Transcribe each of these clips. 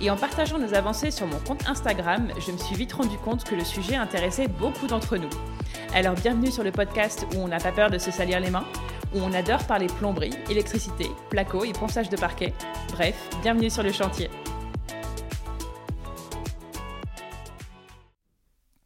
et en partageant nos avancées sur mon compte Instagram, je me suis vite rendu compte que le sujet intéressait beaucoup d'entre nous. Alors bienvenue sur le podcast où on n'a pas peur de se salir les mains, où on adore parler plomberie, électricité, placo et ponçage de parquet. Bref, bienvenue sur le chantier.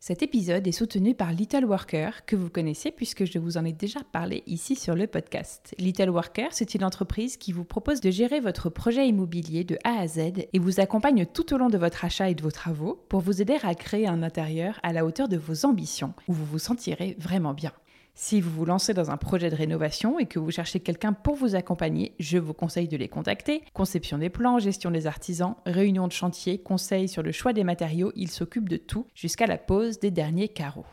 Cet épisode est soutenu par Little Worker, que vous connaissez puisque je vous en ai déjà parlé ici sur le podcast. Little Worker, c'est une entreprise qui vous propose de gérer votre projet immobilier de A à Z et vous accompagne tout au long de votre achat et de vos travaux pour vous aider à créer un intérieur à la hauteur de vos ambitions, où vous vous sentirez vraiment bien. Si vous vous lancez dans un projet de rénovation et que vous cherchez quelqu'un pour vous accompagner, je vous conseille de les contacter. Conception des plans, gestion des artisans, réunion de chantier, conseils sur le choix des matériaux, ils s'occupent de tout jusqu'à la pose des derniers carreaux.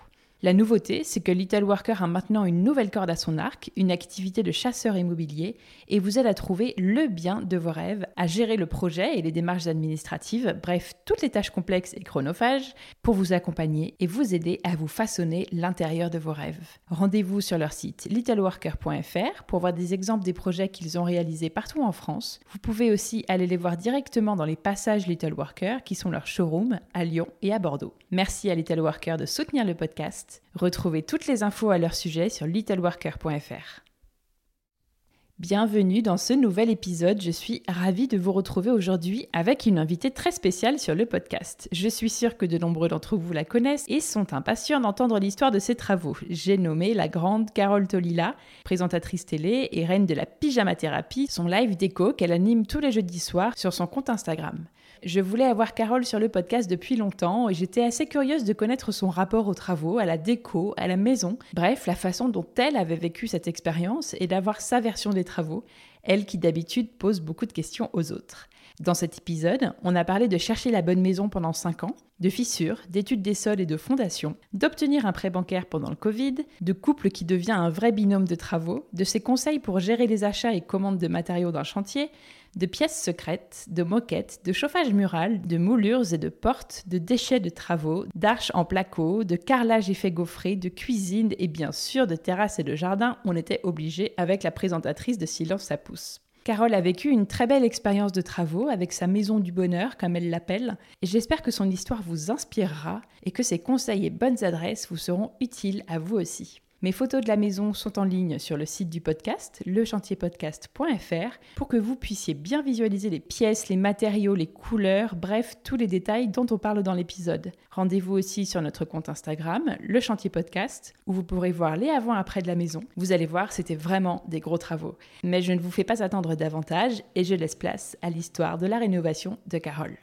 La nouveauté, c'est que Little Worker a maintenant une nouvelle corde à son arc, une activité de chasseur immobilier, et vous aide à trouver le bien de vos rêves, à gérer le projet et les démarches administratives, bref, toutes les tâches complexes et chronophages, pour vous accompagner et vous aider à vous façonner l'intérieur de vos rêves. Rendez-vous sur leur site littleworker.fr pour voir des exemples des projets qu'ils ont réalisés partout en France. Vous pouvez aussi aller les voir directement dans les passages Little Worker, qui sont leurs showrooms à Lyon et à Bordeaux. Merci à Little Worker de soutenir le podcast Retrouvez toutes les infos à leur sujet sur littleworker.fr. Bienvenue dans ce nouvel épisode. Je suis ravie de vous retrouver aujourd'hui avec une invitée très spéciale sur le podcast. Je suis sûre que de nombreux d'entre vous la connaissent et sont impatients d'entendre l'histoire de ses travaux. J'ai nommé la grande Carole Tolila, présentatrice télé et reine de la pyjama thérapie, son live déco qu'elle anime tous les jeudis soirs sur son compte Instagram. Je voulais avoir Carole sur le podcast depuis longtemps et j'étais assez curieuse de connaître son rapport aux travaux, à la déco, à la maison, bref, la façon dont elle avait vécu cette expérience et d'avoir sa version des travaux, elle qui d'habitude pose beaucoup de questions aux autres. Dans cet épisode, on a parlé de chercher la bonne maison pendant 5 ans, de fissures, d'études des sols et de fondations, d'obtenir un prêt bancaire pendant le Covid, de couple qui devient un vrai binôme de travaux, de ses conseils pour gérer les achats et commandes de matériaux d'un chantier, de pièces secrètes, de moquettes, de chauffage mural, de moulures et de portes, de déchets de travaux, d'arches en placo, de carrelage effet gaufré, de cuisine et bien sûr de terrasses et de jardin, on était obligé avec la présentatrice de Silence à pouce. Carole a vécu une très belle expérience de travaux avec sa maison du bonheur, comme elle l'appelle, et j'espère que son histoire vous inspirera et que ses conseils et bonnes adresses vous seront utiles à vous aussi. Mes photos de la maison sont en ligne sur le site du podcast, lechantierpodcast.fr, pour que vous puissiez bien visualiser les pièces, les matériaux, les couleurs, bref, tous les détails dont on parle dans l'épisode. Rendez-vous aussi sur notre compte Instagram, le chantier podcast, où vous pourrez voir les avant-après de la maison. Vous allez voir, c'était vraiment des gros travaux. Mais je ne vous fais pas attendre davantage et je laisse place à l'histoire de la rénovation de Carole.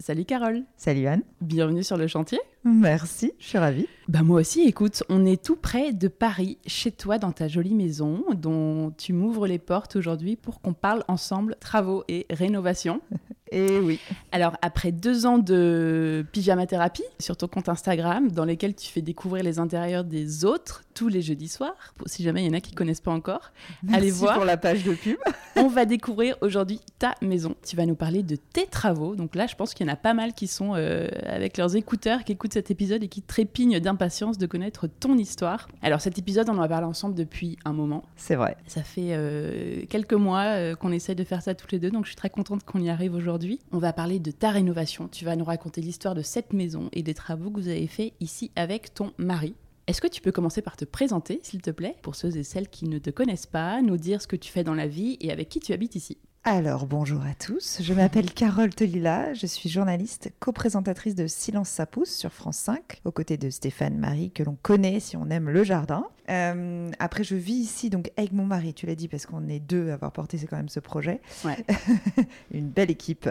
Salut Carole. Salut Anne. Bienvenue sur le chantier. Merci, je suis ravie. Bah moi aussi, écoute, on est tout près de Paris, chez toi, dans ta jolie maison, dont tu m'ouvres les portes aujourd'hui pour qu'on parle ensemble travaux et rénovation. Et eh oui. Alors, après deux ans de pyjama thérapie sur ton compte Instagram, dans lesquels tu fais découvrir les intérieurs des autres tous les jeudis soirs, si jamais il y en a qui connaissent pas encore, allez voir. pour la page de pub. on va découvrir aujourd'hui ta maison. Tu vas nous parler de tes travaux. Donc là, je pense qu'il y en a pas mal qui sont euh, avec leurs écouteurs, qui écoutent cet épisode et qui trépignent d'impatience de connaître ton histoire. Alors, cet épisode, on en a parlé ensemble depuis un moment. C'est vrai. Ça fait euh, quelques mois euh, qu'on essaie de faire ça toutes les deux, donc je suis très contente qu'on y arrive aujourd'hui. On va parler de ta rénovation. Tu vas nous raconter l'histoire de cette maison et des travaux que vous avez faits ici avec ton mari. Est-ce que tu peux commencer par te présenter, s'il te plaît, pour ceux et celles qui ne te connaissent pas, nous dire ce que tu fais dans la vie et avec qui tu habites ici? Alors, bonjour à tous. Je m'appelle Carole Telila. Je suis journaliste, co-présentatrice de Silence ça pousse sur France 5, aux côtés de Stéphane Marie, que l'on connaît si on aime le jardin. Euh, après, je vis ici donc avec mon mari, tu l'as dit, parce qu'on est deux à avoir porté quand même ce projet. Une belle équipe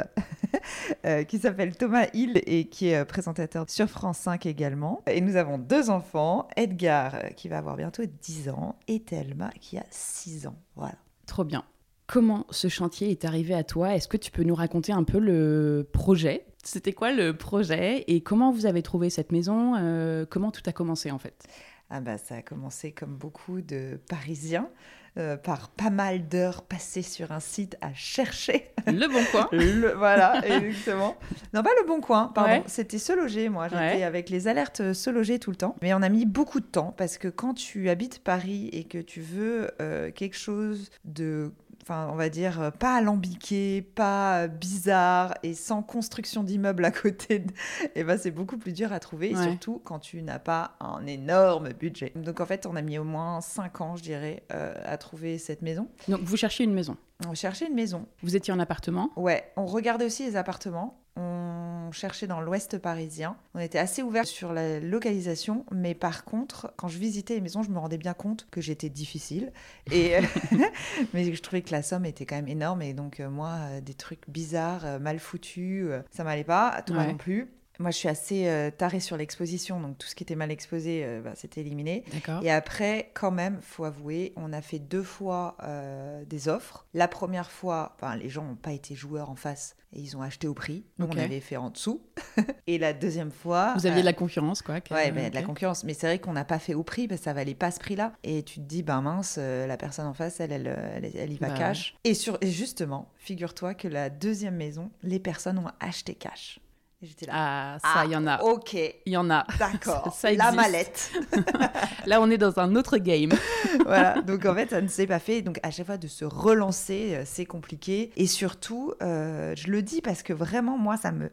euh, qui s'appelle Thomas Hill et qui est euh, présentateur sur France 5 également. Et nous avons deux enfants, Edgar qui va avoir bientôt 10 ans et Thelma qui a 6 ans. Voilà. Trop bien. Comment ce chantier est arrivé à toi? Est-ce que tu peux nous raconter un peu le projet? C'était quoi le projet? Et comment vous avez trouvé cette maison? Euh, Comment tout a commencé en fait? Ah bah, ça a commencé comme beaucoup de Parisiens. Euh, par pas mal d'heures passées sur un site à chercher. Le bon coin. le, voilà, exactement. Non, pas le bon coin, pardon. C'était se loger, moi. J'étais avec les alertes se loger tout le temps. Mais on a mis beaucoup de temps parce que quand tu habites Paris et que tu veux euh, quelque chose de enfin, on va dire, euh, pas alambiqué, pas bizarre et sans construction d'immeuble à côté, et eh ben, c'est beaucoup plus dur à trouver, surtout quand tu n'as pas un énorme budget. Donc en fait, on a mis au moins 5 ans, je dirais, euh, à trouver cette maison. Donc vous cherchez une maison On cherchait une maison. Vous étiez en appartement Ouais, on regardait aussi les appartements. On cherchait dans l'ouest parisien. On était assez ouvert sur la localisation, mais par contre, quand je visitais les maisons, je me rendais bien compte que j'étais difficile. Et mais je trouvais que la somme était quand même énorme. Et donc, euh, moi, euh, des trucs bizarres, euh, mal foutus, ça m'allait pas. Toi non plus. Moi, je suis assez euh, tarée sur l'exposition, donc tout ce qui était mal exposé, euh, bah, c'était éliminé. Et après, quand même, faut avouer, on a fait deux fois euh, des offres. La première fois, les gens n'ont pas été joueurs en face et ils ont acheté au prix. Nous, on avait fait en dessous. et la deuxième fois. Vous aviez de la concurrence, quoi. Ouais, ben, de la concurrence. Mais c'est vrai qu'on n'a pas fait au prix parce que ça valait pas ce prix-là. Et tu te dis, ben mince, la personne en face, elle, elle, elle, y va bah cash. Et, sur, et justement, figure-toi que la deuxième maison, les personnes ont acheté cash. J'étais là. Ah, ça, il y en a. Ah, ok. Il y en a. D'accord. La mallette. là, on est dans un autre game. voilà. Donc, en fait, ça ne s'est pas fait. Donc, à chaque fois, de se relancer, euh, c'est compliqué. Et surtout, euh, je le dis parce que vraiment, moi, ça me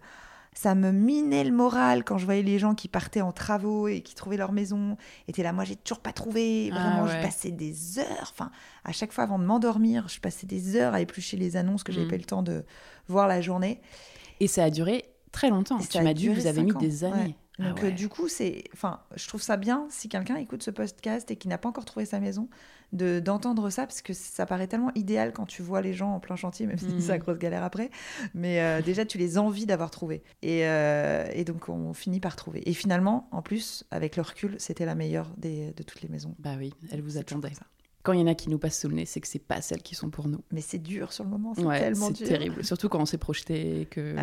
ça me minait le moral quand je voyais les gens qui partaient en travaux et qui trouvaient leur maison. Étaient là, moi j'ai toujours pas trouvé. Ah vraiment, je passais des heures. Enfin, à chaque fois avant de m'endormir, je passais des heures à éplucher les annonces que j'avais mm. pas eu le temps de voir la journée. Et ça a duré très longtemps. tu m'as dit que vous avez mis des années. Ah Donc euh, du coup, c'est, enfin, je trouve ça bien si quelqu'un écoute ce podcast et qui n'a pas encore trouvé sa maison, de d'entendre ça parce que ça paraît tellement idéal quand tu vois les gens en plein chantier, même si c'est la mm. grosse galère après. Mais euh, déjà, tu les envies d'avoir trouvé. Et, euh, et, donc, on finit par trouver. Et finalement, en plus, avec le recul, c'était la meilleure des, de toutes les maisons. Bah oui, elle vous attendait. Ça quand il y en a qui nous passent sous le nez, c'est que c'est pas celles qui sont pour nous. Mais c'est dur sur le moment, c'est tellement dur. C'est terrible, surtout quand on s'est projeté. Que,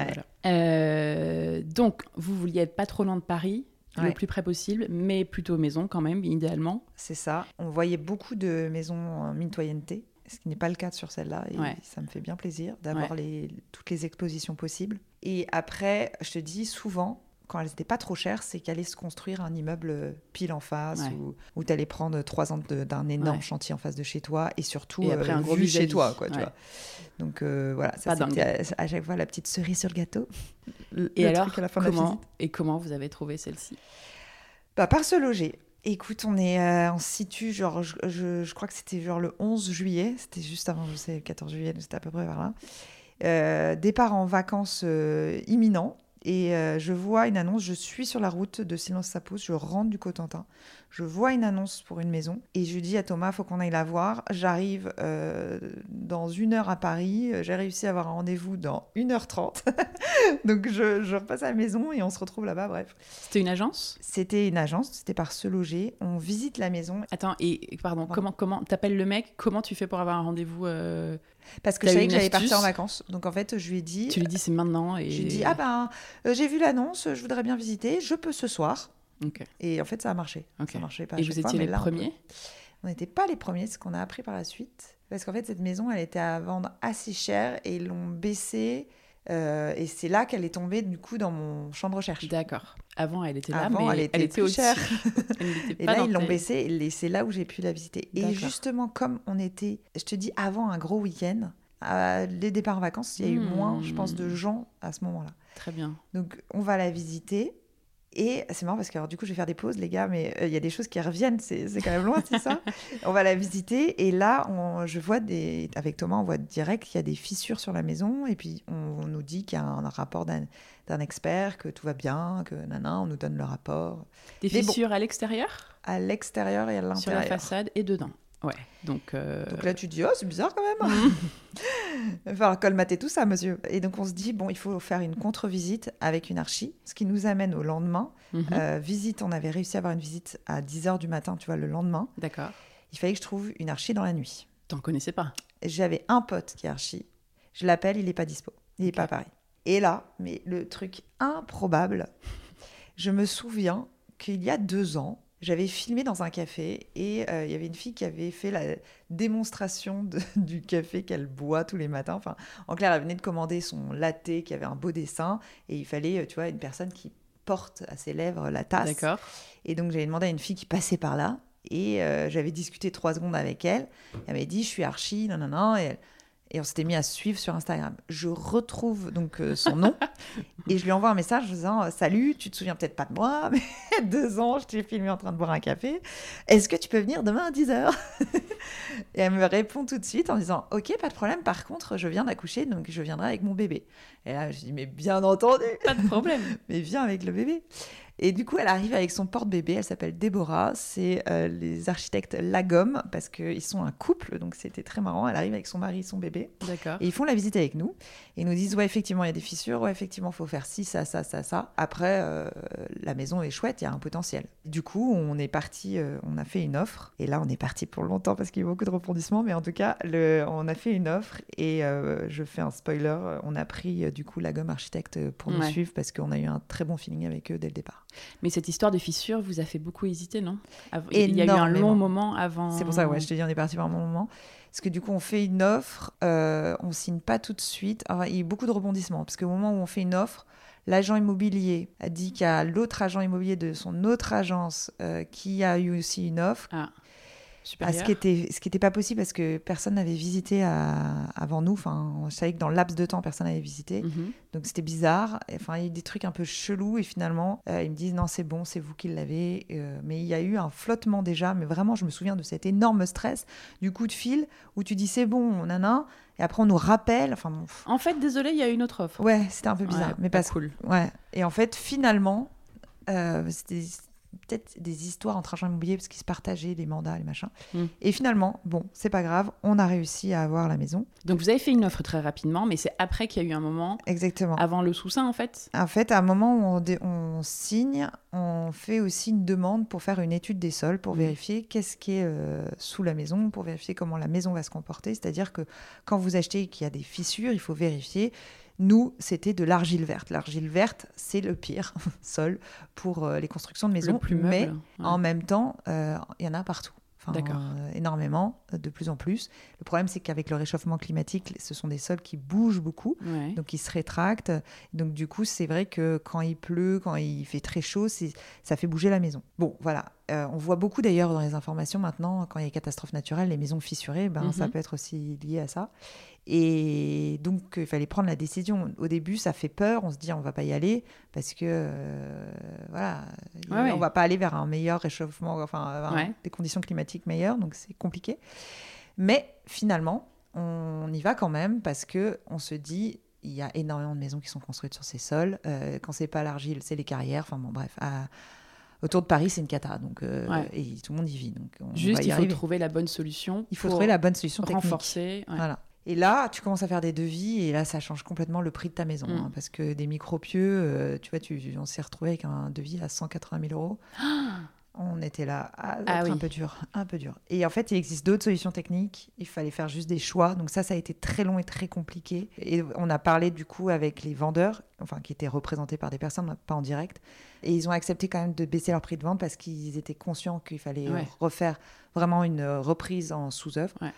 euh, donc, vous vouliez être pas trop loin de Paris, le plus près possible, mais plutôt maison quand même, idéalement. C'est ça. On voyait beaucoup de maisons mitoyenneté, ce qui n'est pas le cas sur celle-là. Et ça me fait bien plaisir d'avoir les, toutes les expositions possibles. Et après, je te dis souvent, quand elles n'étaient pas trop chères, c'est qu'elle allait se construire un immeuble pile en face ou, où tu allais prendre trois ans d'un énorme chantier en face de chez toi et surtout après, euh, un gros chez toi. Quoi, tu vois. Donc euh, voilà, ça c'était à, chaque fois la petite cerise sur le gâteau. et alors, comment, et comment vous avez trouvé celle-ci? Bah, Par se loger. Écoute, on est euh, en situ, genre, je, je, crois que c'était genre le 11 juillet, c'était juste avant, je sais, le 14 juillet, c'était à peu près par là. départ en vacances imminent. Et euh, je vois une annonce, je suis sur la route de Silence ça pousse, je rentre du Cotentin, je vois une annonce pour une maison et je dis à Thomas, faut qu'on aille la voir. J'arrive euh, dans une heure à Paris, j'ai réussi à avoir un rendez-vous dans 1h30. Donc je, je, repasse à la maison et on se retrouve là-bas, bref. C'était une agence? C'était une agence, c'était par se loger. On visite la maison. Attends, et pardon, comment comment t'appelles le mec? Comment tu fais pour avoir un rendez-vous euh, parce que je savais que j'allais partir en vacances. Donc en fait, je lui ai dit. Tu lui dis c'est maintenant. Et... Je lui ai dit ah ben euh, j'ai vu l'annonce, je voudrais bien visiter, je peux ce soir. Et en fait, ça a marché. Ça marchait pas. Et vous étiez les premiers? On n'était pas les premiers, ce qu'on a appris par la suite. Parce qu'en fait, cette maison, elle était à vendre assez cher et ils l'ont baissée. Euh, et c'est là qu'elle est tombée du coup dans mon champ de recherche. D'accord. Avant, elle était là, mais elle était, elle était plus chère. et là, ils l'ont baissée et c'est là où j'ai pu la visiter. Et justement, comme on était, je te dis, avant un gros week-end, les départs en vacances, il y a eu moins, je pense, de hmm. gens à ce moment-là. Très bien. Donc, on va la visiter. Et c'est marrant parce que alors, du coup, je vais faire des pauses, les gars, mais euh, il y a des choses qui reviennent, c'est quand même loin, c'est ça? on va la visiter et là, on, je vois des, avec Thomas, on voit direct qu'il y a des fissures sur la maison et puis on, nous dit qu'il y a un, rapport d'un expert, que tout va bien, que nana, on nous donne le rapport. Des fissures à l'extérieur? À l'extérieur et à l'intérieur. Sur la façade et dedans. Ouais, donc... Euh, donc là, tu dis, oh, c'est bizarre quand même. Il va falloir colmater tout ça, monsieur. Et donc, on se dit, bon, il faut faire une contre-visite avec une archi, ce qui nous amène au lendemain. Mhm. Euh, visite, on avait réussi à avoir une visite à 10h du matin, tu vois, le lendemain. D'accord. Il fallait que je trouve une archi dans la nuit. T'en connaissais pas J'avais un pote qui est archi. Je l'appelle, il n'est pas dispo. Il n'est pas à Paris. Et là, mais le truc improbable, je me souviens qu'il y a deux ans, j'avais filmé dans un café et euh, il y avait une fille qui avait fait la démonstration de- du café qu'elle boit tous les matins. Enfin, en clair, elle venait de commander son latte qui avait un beau dessin et il fallait, euh, tu vois, une personne qui porte à ses lèvres la tasse. D'accord. Et donc, j'avais demandé à une fille qui passait par là. Et euh, j'avais discuté trois secondes avec elle. Elle m'avait dit, je suis archi, non, non, non. Et, elle- et on s'était mis à suivre sur Instagram. Je retrouve donc euh, son nom et je lui envoie un message en disant Salut, tu te souviens peut-être pas de moi, mais deux ans, je t'ai filmé en train de boire un café. Est-ce que tu peux venir demain à 10h Et elle me répond tout de suite en disant Ok, pas de problème. Par contre, je viens d'accoucher, donc je viendrai avec mon bébé. Et là, je dis Mais bien entendu Pas de problème. mais viens avec le bébé. Et du coup, elle arrive avec son porte-bébé, elle s'appelle Déborah, c'est euh, les architectes Lagom, parce qu'ils sont un couple, donc c'était très marrant. Elle arrive avec son mari et son bébé, D'accord. et ils font la visite avec nous. Et ils nous disent, ouais, effectivement, il y a des fissures, ouais, effectivement, il faut faire ci, ça, ça, ça, ça. Après, euh, la maison est chouette, il y a un potentiel. Du coup, on est parti, euh, on a fait une offre, et là, on est parti pour longtemps parce qu'il y a eu beaucoup de rebondissements, mais en tout cas, le, on a fait une offre, et je fais un spoiler, on a pris, du coup, Lagom Architecte pour nous Ouais. suivre, parce qu'on a eu un très bon feeling avec eux dès le départ. Mais cette histoire de fissure vous a fait beaucoup hésiter, non? Il y a eu un long moment avant. C'est pour ça, ouais, je te dis, on est parti par un bon moment. Parce que du coup, on fait une offre, euh, on signe pas tout de suite. Enfin, il y a eu beaucoup de rebondissements. Parce qu'au moment où on fait une offre, l'agent immobilier a dit qu'il y a l'autre agent immobilier de son autre agence euh, qui a eu aussi une offre. Ah, Supérieur. ce qui était ce qui était pas possible parce que personne n'avait visité à- avant nous. Enfin, on savait que dans le laps de temps, personne n'avait visité. Mhm. Donc c'était bizarre. Enfin, il y a eu des trucs un peu chelous et finalement, euh, ils me disent non, c'est bon, c'est vous qui l'avez. Euh, mais il y a eu un flottement déjà. Mais vraiment, je me souviens de cet énorme stress du coup de fil où tu dis c'est bon, nana. Et après, on nous rappelle. Enfin, bon. En fait, désolé, il y a une autre offre. ouais, c'était un peu bizarre. Ouais, mais pas parce cool. Ouais. Et en fait, finalement, euh, c'était peut-être des histoires entre agents immobiliers parce qu'ils se partageaient les mandats, les machins. Mm. Et finalement, bon, c'est pas grave, on a réussi à avoir la maison. Donc vous avez fait une offre très rapidement, mais c'est après qu'il y a eu un moment, Exactement. avant le sous-sein en fait? En fait, à un moment où on, dé- on signe, on fait aussi une demande pour faire une étude des sols, pour Mhm. vérifier qu'est-ce qui est euh, sous la maison, pour vérifier comment la maison va se comporter. C'est-à-dire que quand vous achetez et qu'il y a des fissures, il faut vérifier. Nous, c'était de l'argile verte. L'argile verte, c'est le pire sol pour euh, les constructions de maisons. le plus mais meuble. Ouais. en même temps, euh, il y en a partout. Enfin, euh, énormément, de plus en plus. Le problème, c'est qu'avec le réchauffement climatique, ce sont des sols qui bougent beaucoup. Ouais. Donc ils se rétractent. Donc du coup, c'est vrai que quand il pleut, quand il fait très chaud, ça fait bouger la maison. Bon, voilà. Euh, on voit beaucoup d'ailleurs dans les informations maintenant, quand il y a des catastrophes naturelles, les maisons fissurées, ben, ça Mhm. peut être aussi lié à ça. Et donc il fallait prendre la décision. Au début, ça fait peur. On se dit on va pas y aller parce que euh, voilà, Ouais, ouais. on va pas aller vers un meilleur réchauffement, enfin des conditions climatiques meilleures. Donc c'est compliqué. Mais finalement, on y va quand même parce que on se dit il y a énormément de maisons qui sont construites sur ces sols. Euh, quand c'est pas l'argile, c'est les carrières. Enfin bon, bref. à- autour de Paris, c'est une cata. Donc, euh, Ouais. et tout le monde y vit. Donc on Juste, va y il faut arriver. trouver la bonne solution. Il faut trouver la bonne solution technique. renforcer. ouais. Voilà. Et là, tu commences à faire des devis et là, ça change complètement le prix de ta maison. Mm. hein, parce que des micropieux, euh, tu vois, tu, on s'est retrouvé avec un devis à 180 000 euros. On était là, ah, Ah un peu dur, un peu dur. Et en fait, il existe d'autres solutions techniques. Il fallait faire juste des choix. Donc ça, ça a été très long et très compliqué. Et on a parlé du coup avec les vendeurs, enfin qui étaient représentés par des personnes, pas en direct. Et ils ont accepté quand même de baisser leur prix de vente parce qu'ils étaient conscients qu'il fallait Ouais. refaire vraiment une euh, reprise en sous-œuvre. Ouais,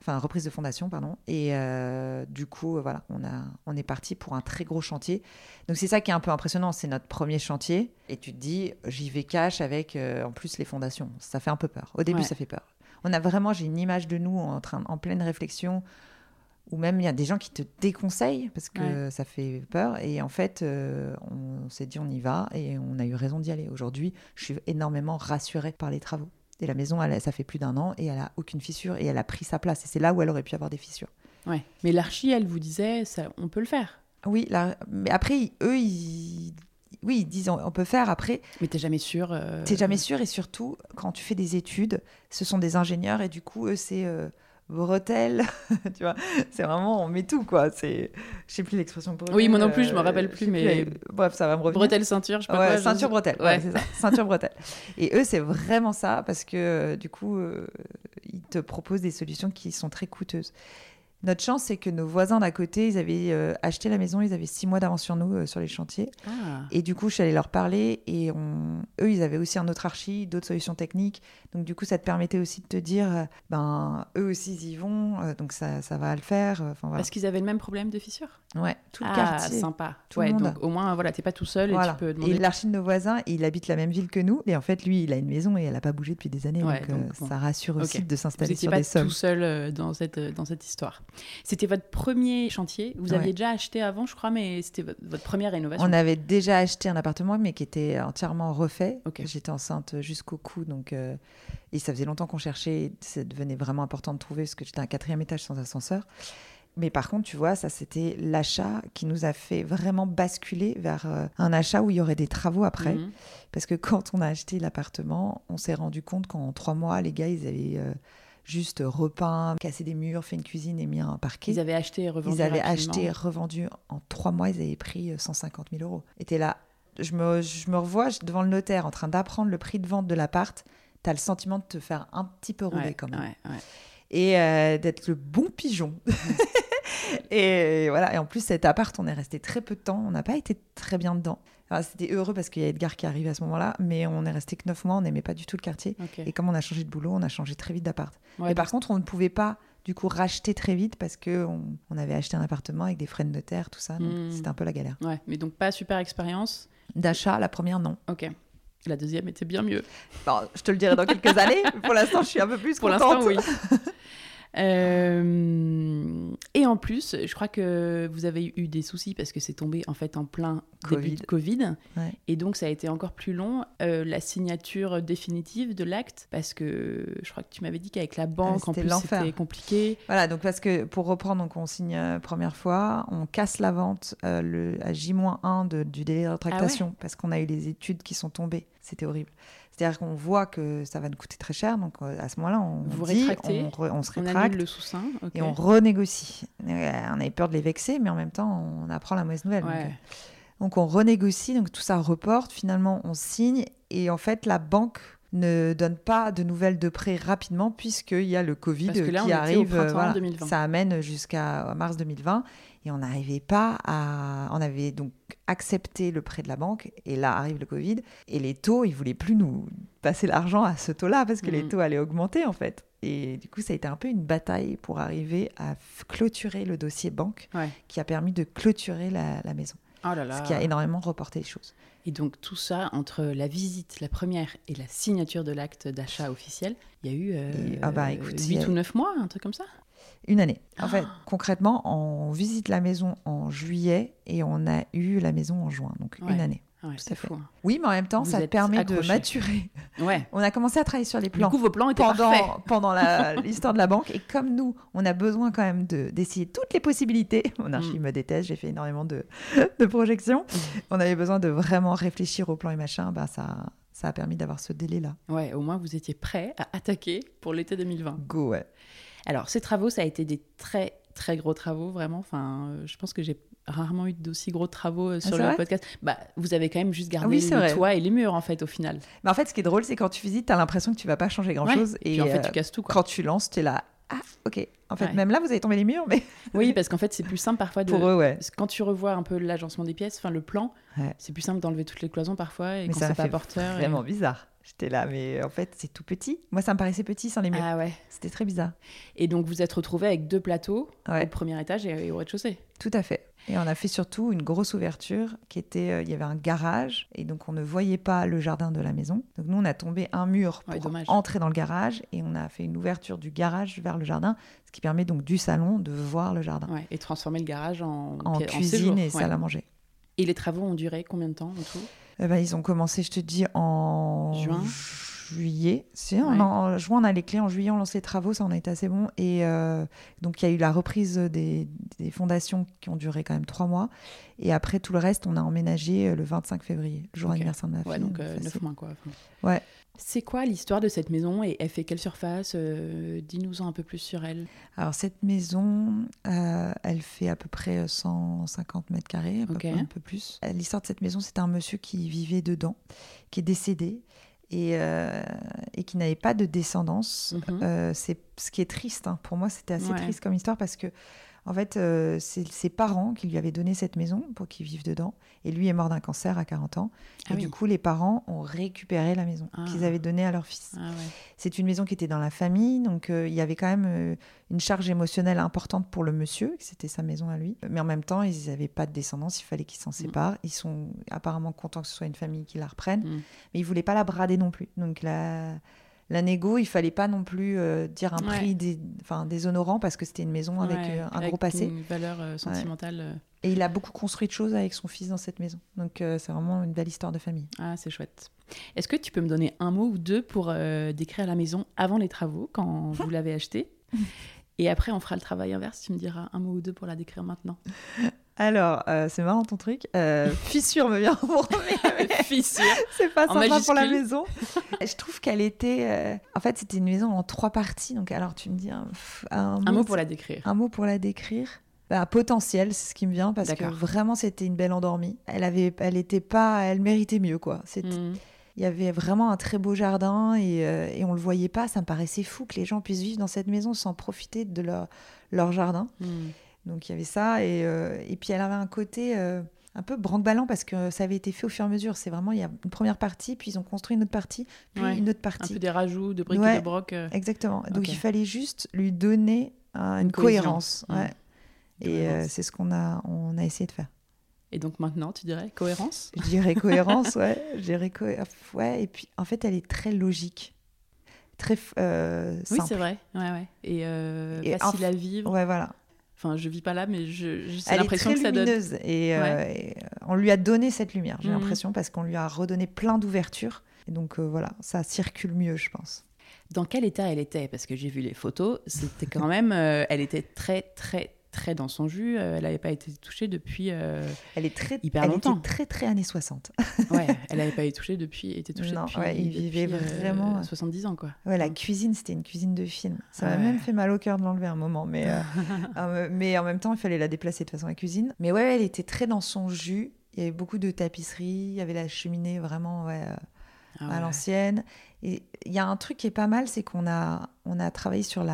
enfin reprise de fondation pardon. Et euh, du coup euh, voilà on a on est parti pour un très gros chantier. Donc c'est ça qui est un peu impressionnant c'est notre premier chantier. Et tu te dis j'y vais cash avec euh, en plus les fondations. Ça fait un peu peur. Au début Ouais. ça fait peur. On a vraiment j'ai une image de nous en train en pleine réflexion ou même il y a des gens qui te déconseillent parce que ça fait peur et en fait euh, on s'est dit on y va et on a eu raison d'y aller aujourd'hui je suis énormément rassurée par les travaux et la maison, elle, ça fait plus d'un an et elle a aucune fissure et elle a pris sa place. Et c'est là où elle aurait pu avoir des fissures. Ouais. Mais l'archi, elle vous disait, ça, on peut le faire. Oui, là, mais après, eux, ils, oui, ils disent on, on peut faire. Après, Mais t'es jamais sûr. euh, t'es jamais sûr et surtout quand tu fais des études, ce sont des ingénieurs et du coup, eux, c'est euh, bretelles. tu vois, c'est vraiment on met tout quoi. C'est, je sais plus l'expression. Bretelle, Oui, moi non plus, je me euh, rappelle plus, mais- bref, ça va me revenir. Bretelle ceinture, je sais pas Ouais, quoi. je- ceinture bretelle, Ouais. ouais, c'est ça, ceinture bretelle. Et eux, c'est vraiment ça parce que euh, du coup, euh, ils te proposent des solutions qui sont très coûteuses. Notre chance, c'est que nos voisins d'à côté, ils avaient euh, acheté la maison, ils avaient six mois d'avance sur nous euh, sur les chantiers. Ah. Et du coup, je suis allée leur parler et on... eux, ils avaient aussi un autre archi, d'autres solutions techniques. Donc, du coup, ça te permettait aussi de te dire, euh, ben, eux aussi, ils y vont, donc ça, ça va le faire. Enfin, voilà. Parce qu'ils avaient le même problème de fissure? Ouais, tout le Ah, quartier. sympa. tout le ouais, monde. donc au moins, voilà, t'es pas tout seul Voilà. et tu peux Et demander. l'archi de nos voisins, il habite la même ville que nous. Et en fait, lui, il a une maison et elle n'a pas bougé depuis des années. Ouais, donc, donc, bon. ça rassure aussi de s'installer sur pas des sommes. tout seul dans cette, dans cette histoire. C'était votre premier chantier. Vous Ouais. aviez déjà acheté avant, je crois, mais c'était votre, première rénovation. On avait déjà acheté un appartement, mais qui était entièrement refait. J'étais enceinte jusqu'au cou, donc euh, et ça faisait longtemps qu'on cherchait. Ça devenait vraiment important de trouver parce que j'étais à un quatrième étage sans ascenseur. Mais par contre, tu vois, ça c'était l'achat qui nous a fait vraiment basculer vers euh, un achat où il y aurait des travaux après. Mhm. Parce que quand on a acheté l'appartement, on s'est rendu compte qu'en trois mois, les gars, ils avaient euh, juste repeint, cassé des murs, fait une cuisine et mis un parquet. Ils avaient acheté et revendu Ils avaient rapidement. acheté, revendu en trois mois, ils avaient pris euh, 150 000 euros. Et t'es là, je me, je me revois devant le notaire en train d'apprendre le prix de vente de l'appart. T'as le sentiment de te faire un petit peu rouler Ouais, quand même. ouais, ouais. Et euh, d'être le bon pigeon. et voilà. Et en plus, cet appart, on est resté très peu de temps. On n'a pas été très bien dedans. C'était heureux parce qu'il y a Edgar qui arrive à ce moment-là, mais on est resté que neuf mois. On n'aimait pas du tout le quartier. Et comme on a changé de boulot, on a changé très vite d'appart. Ouais, Et par contre, on ne pouvait pas du coup racheter très vite parce que on, on avait acheté un appartement avec des frais de notaire, tout ça. Donc Hmm. c'était un peu la galère. ouais, mais donc pas super expérience. D'achat, la première, non. Ok. La deuxième était bien mieux. Bon, je te le dirai dans quelques années. Pour l'instant, je suis un peu plus Pour contente. l'instant, oui. Euh, et en plus, je crois que vous avez eu des soucis parce que c'est tombé en fait en plein début Covid. de Covid. Ouais. Et donc, ça a été encore plus long, euh, la signature définitive de l'acte, parce que je crois que tu m'avais dit qu'avec la banque, en c'était plus, c'était compliqué. Voilà, donc parce que pour reprendre, donc on signe euh, première fois, on casse la vente euh, le, à J-1 de- du délai de rétractation parce qu'on a eu les études qui sont tombées. C'était horrible. C'est-à-dire qu'on voit que ça va nous coûter très cher, donc euh, à ce moment-là, on Vous dit, on, re- on se rétracte le sous-sein. ok. et on renégocie. Euh, on avait peur de les vexer, mais en même temps, on apprend la mauvaise nouvelle. Ouais. euh, Donc on renégocie, donc tout ça reporte, finalement on signe et en fait la banque ne donne pas de nouvelles de prêt rapidement puisqu'il y a le Covid là, qui arrive. voilà. 2020. Ça amène jusqu'à mars 2020 et on n'arrivait pas à... On avait donc accepté le prêt de la banque et là arrive le Covid et les taux, ils voulaient plus nous passer l'argent à ce taux-là parce que les Mhm. taux allaient augmenter en fait. Et du coup, ça a été un peu une bataille pour arriver à clôturer le dossier banque Ouais. qui a permis de clôturer la, la maison. Oh là là. Ce qui a énormément reporté les choses. Et donc tout ça, entre la visite, la première, et la signature de l'acte d'achat officiel, il y a eu euh, Et- ah bah, écoute, 8 a- ou 9 mois, un truc comme ça? Une année. En fait, Ah. concrètement, on visite la maison en juillet et on a eu la maison en juin. Donc Ouais. une année. Ouais, c'est fait. fou. hein. Oui, mais en même temps, Vous ça te permet de maturer. Ouais. On a commencé à travailler sur les plans Du coup, vos plans étaient parfaits. pendant, pendant la- l'histoire de la banque. Et comme nous, on a besoin quand même de- d'essayer toutes les possibilités. Mon archi Mm. me déteste, j'ai fait énormément de, de projections. On avait besoin de vraiment réfléchir au plan et machin. Bah, ça, ça a permis d'avoir ce délai-là. Ouais, au moins vous étiez prêts à attaquer pour l'été 2020. Go, ouais. Alors, ces travaux, ça a été des très, très gros travaux, vraiment. Enfin, euh, je pense que j'ai rarement eu d'aussi gros travaux euh, sur Ah, c'est le podcast. Bah, vous avez quand même juste gardé oui, c'est le toit et les murs, en fait, au final. Mais en fait, ce qui est drôle, c'est quand tu visites, tu as l'impression que tu vas pas changer grand-chose. Et Et, puis, en fait, euh, tu casses tout, quoi. quand tu lances, tu es là. Ah, ok. En fait, Ouais. même là, vous avez tombé les murs, mais Oui, parce qu'en fait, c'est plus simple parfois de... pour eux, ouais. Quand tu revois un peu l'agencement des pièces, enfin le plan, Ouais. c'est plus simple d'enlever toutes les cloisons parfois et Mais quand ça c'est pas fait porteur. et- Vraiment bizarre. J'étais là, mais en fait, c'est tout petit. Moi, ça me paraissait petit sans les murs. Ah ouais. C'était très bizarre. Et donc vous êtes retrouvés avec deux plateaux Ouais. au premier étage et, au rez-de-chaussée. Tout à fait. Et on a fait surtout une grosse ouverture qui était, euh, il y avait un garage et donc on ne voyait pas le jardin de la maison. Donc nous on a tombé un mur pour entrer dans le garage et on a fait une ouverture du garage vers le jardin, ce qui permet donc du salon de voir le jardin Ouais. Et transformer le garage en, cuisine séjour. et salle à manger. Et les travaux ont duré combien de temps en tout? Eh ben, ils ont commencé, je te dis, en Juin juillet. Si, on Ouais. en juin, on a les clés. En juillet, on lance les travaux. Ça, a été assez bon. Et euh, donc, il y a eu la reprise des, des fondations qui ont duré quand même trois mois. Et après, tout le reste, on a emménagé euh, le 25 février, le jour Ok. anniversaire de ma fille. Ouais, donc euh, Ça, 9 c'est- mois quoi. Enfin. Ouais. C'est quoi l'histoire de cette maison et elle fait quelle surface Euh, Dis-nous un peu plus sur elle. Alors, cette maison, euh, elle fait à peu près 150 mètres carrés, un peu plus. Euh, L'histoire de cette maison, c'est un monsieur qui vivait dedans, qui est décédé. et, euh, et qui n'avait pas de descendance. Mhm. Euh, c'est ce qui est triste. hein. Pour moi, c'était assez Ouais. triste comme histoire parce que, en fait, euh, c'est ses parents qui lui avaient donné cette maison pour qu'il vive dedans. Et lui est mort d'un cancer à 40 ans. Ah et oui. du coup, les parents ont récupéré la maison Ah. qu'ils avaient donnée à leur fils. Ah ouais. C'est une maison qui était dans la famille, donc euh, il y avait quand même euh, une charge émotionnelle importante pour le monsieur, c'était sa maison à lui. Mais en même temps, ils n'avaient pas de descendance, il fallait qu'ils s'en séparent. Ils sont apparemment contents que ce soit une famille qui la reprenne, Mm. mais ils voulaient pas la brader non plus. Donc la, la négo, il fallait pas non plus euh, dire un Ouais. prix déshonorant parce que c'était une maison avec Ouais, euh, un avec gros passé. Une valeur euh, sentimentale. Et il a beaucoup construit de choses avec son fils dans cette maison. Donc c'est vraiment une belle histoire de famille. Ah, c'est chouette. Est-ce que tu peux me donner un mot ou deux pour décrire la maison avant les travaux, quand vous l'avez achetée? Et après, on fera le travail inverse. Tu me diras un mot ou deux pour la décrire maintenant. Alors, euh, c'est marrant ton truc. Euh, fissure me vient en premier. Fissure. C'est pas En sympa pour la maison. je trouve qu'elle était. euh, En fait, c'était une maison en trois parties. Donc, alors, tu me dis un, un Un mot pour la décrire. un mot pour la décrire. Bah, potentiel, c'est ce qui me vient parce que vraiment, c'était une belle endormie. Elle avait, elle était pas, elle méritait mieux quoi. C'était-. Il y avait vraiment un très beau jardin et, euh, et on le voyait pas. Ça me paraissait fou que les gens puissent vivre dans cette maison sans profiter de leur, leur jardin. Mm. Donc il y avait ça et, euh, et puis elle avait un côté euh, un peu branque-ballant parce que ça avait été fait au fur et à mesure. C'est vraiment il y a une première partie, puis ils ont construit une autre partie, puis Ouais. une autre Un partie. peu des rajouts de briques Ouais. et de broc. euh. Exactement. Donc il fallait juste lui donner une, cohérence. Ouais. Et euh, c'est ce qu'on a, on a essayé de faire. Et donc maintenant, tu dirais cohérence? Je dirais cohérence, ouais. Je dirais co- ouais. Et puis en fait, elle est très logique, très euh, Oui, simple. c'est vrai. Ouais, ouais. Et, euh, Et facile à vivre. Ouais, voilà. Enfin, je vis pas là, mais Elle est l'impression très que ça donne. lumineuse et, euh, et, euh, on lui a donné cette lumière, j'ai Mhm. l'impression, parce qu'on lui a redonné plein d'ouvertures. Et donc euh, voilà, ça circule mieux, je pense. Dans quel état elle était? Parce que j'ai vu les photos, c'était quand même, euh, elle était très très très dans son jus. euh, elle n'avait pas été touchée depuis, euh, Elle est très, Hyper elle longtemps. était très très années 60. ouais, elle n'avait pas été touchée depuis, été touchée Non, depuis, ouais, il depuis, vivait euh, vraiment- 70 ans quoi. Ouais, la cuisine, c'était une cuisine de film. Ça m'a Ouais. même fait mal au cœur de l'enlever un moment, mais, euh, euh, mais en même temps, il fallait la déplacer de façon la cuisine. Mais ouais, elle était très dans son jus. Il y avait beaucoup de tapisseries, il y avait la cheminée vraiment ouais, Ah à l'ancienne. Et il y a un truc qui est pas mal, c'est qu'on a, on a travaillé sur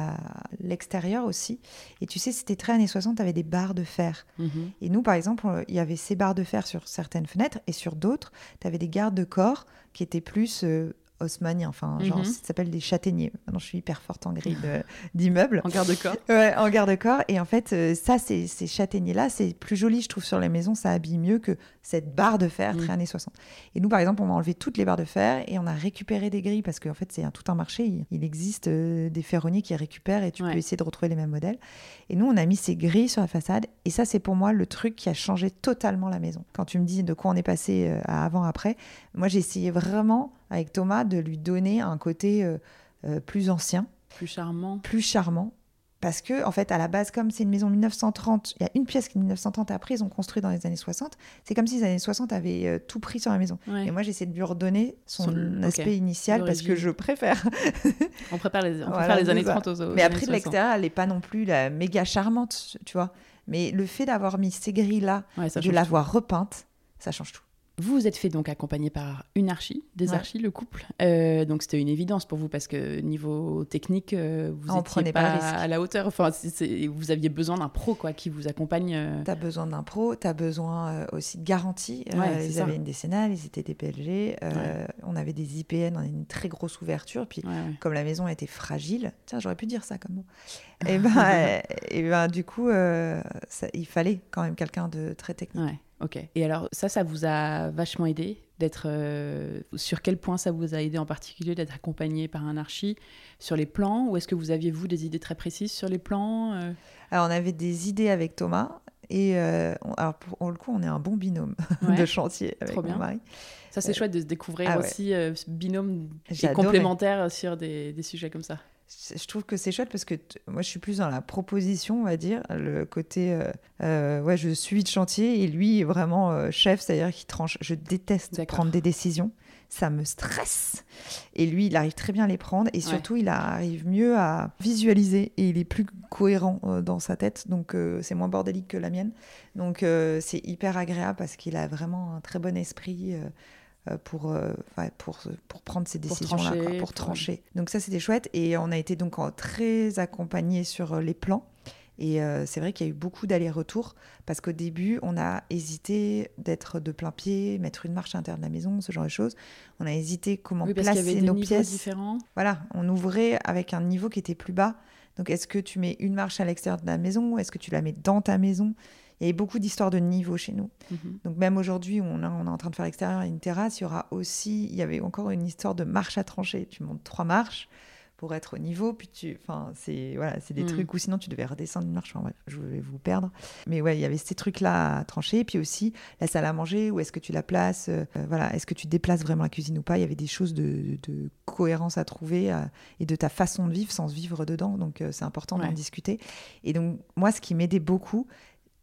l'extérieur aussi. Et tu sais, c'était très années 60, tu avais des barres de fer. Mhm. Et nous, par exemple, il y avait ces barres de fer sur certaines fenêtres et sur d'autres, tu avais des gardes de corps qui étaient plus euh, haussmanniens, enfin, genre, Mhm. ça s'appelle des châtaigniers. Maintenant, je suis hyper forte en grille de- d'immeubles. En garde-corps. Ouais, en garde-corps. Et en fait, euh, ça, ces châtaigniers-là, c'est plus joli, je trouve, sur les maisons. Ça habille mieux que cette barre de fer très Mm. années 60. Et nous, par exemple, on a enlevé toutes les barres de fer et on a récupéré des grilles parce qu'en fait, c'est tout un marché. Il, il existe euh, des ferronniers qui récupèrent et tu Ouais. peux essayer de retrouver les mêmes modèles. Et nous, on a mis ces grilles sur la façade. Et ça, c'est pour moi le truc qui a changé totalement la maison. Quand tu me dis de quoi on est passé euh, à avant-après, moi, j'ai essayé vraiment, avec Thomas, de lui donner un côté euh, euh, plus ancien Plus charmant. plus charmant. Parce que, en fait, à la base, comme c'est une maison 1930, il y a une pièce qui est 1930 et après, ils ont construit dans les années 60. C'est comme si les années 60 avaient euh, tout pris sur la maison. Ouais. Et moi, j'essaie de lui redonner son, aspect initial parce que je préfère. On prépare les, on Voilà, préfère les c'est années ça. 30 aux, aux Mais après, de 60. l'extérieur, elle n'est pas non plus la méga charmante, tu vois. Mais le fait d'avoir mis ces grilles-là, Ouais, de l'avoir repeinte, ça change tout. Vous vous êtes fait donc accompagner par une archi, des Ouais. archis, le couple. Euh, donc c'était une évidence pour vous parce que niveau technique, euh, vous On étiez prenait pas, pas à la hauteur. Enfin, vous aviez besoin d'un pro quoi qui vous accompagne. euh. Tu as besoin d'un pro, tu as besoin euh, aussi de garantie. Ouais, c'est ils ça. avaient une décennale, ils étaient des PLG. On avait des IPN, on avait une très grosse ouverture. Puis comme la maison était fragile, tiens, j'aurais pu dire ça comme mot. Et ben, euh, et ben du coup, euh, ça- il fallait quand même quelqu'un de très technique. Ouais, ok. Et alors, ça, ça vous a vachement aidé d'être. euh, sur quel point ça vous a aidé en particulier d'être accompagné par un archi sur les plans Ou est-ce que vous aviez, vous, des idées très précises sur les plans euh? Alors, on avait des idées avec Thomas. Et euh, on- alors pour, pour le coup, on est un bon binôme Ouais. de chantier avec Trop mon bien. mari. Ça, c'est Euh, chouette de se découvrir ah ouais. aussi euh, binôme et complémentaire sur des, des sujets comme ça. Je trouve que c'est chouette parce que moi, je suis plus dans la proposition, on va dire, le côté, euh, euh, ouais, je suis de chantier et lui est vraiment euh, chef, c'est-à-dire qu'il tranche. Je déteste prendre des décisions, ça me stresse. Et lui, il arrive très bien à les prendre et surtout, il arrive mieux à visualiser et il est plus cohérent dans sa tête, donc c'est moins bordélique que la mienne. Donc c'est hyper agréable parce qu'il a vraiment un très bon esprit. Euh, pour, euh, pour, pour prendre ces décisions-là, trancher, quoi, pour pour- trancher. Donc ça, c'était chouette. Et on a été donc très accompagnés sur euh, les plans. Et euh, c'est vrai qu'il y a eu beaucoup d'allers-retours parce qu'au début, on a hésité d'être de plein pied, mettre une marche à l'intérieur de la maison, ce genre de choses. On a hésité comment Oui, parce qu'il y placer avait nos pièces. différents. Voilà, on ouvrait avec un niveau qui était plus bas. Donc, est-ce que tu mets une marche à l'extérieur de la maison Est-ce que tu la mets dans ta maison? Il y avait beaucoup d'histoires de niveau chez nous. Mhm. Donc, même aujourd'hui, où on, a- on est en train de faire l'extérieur et une terrasse, il y aura aussi, il y avait encore une histoire de marche à trancher. Tu montes trois marches pour être au niveau, puis tu, enfin, c'est voilà, c'est des Mm. trucs, ou sinon tu devais redescendre une marche. Enfin, bref, je vais vous perdre. Mais ouais, il y avait ces trucs-là à trancher. Et puis aussi la salle à manger, où est-ce que tu la places euh, Voilà, est-ce que tu déplaces vraiment la cuisine ou pas? Il y avait des choses de, de cohérence à trouver euh, et de ta façon de vivre sans vivre dedans. Donc euh, c'est important d'en discuter. Et donc moi, ce qui m'aidait beaucoup,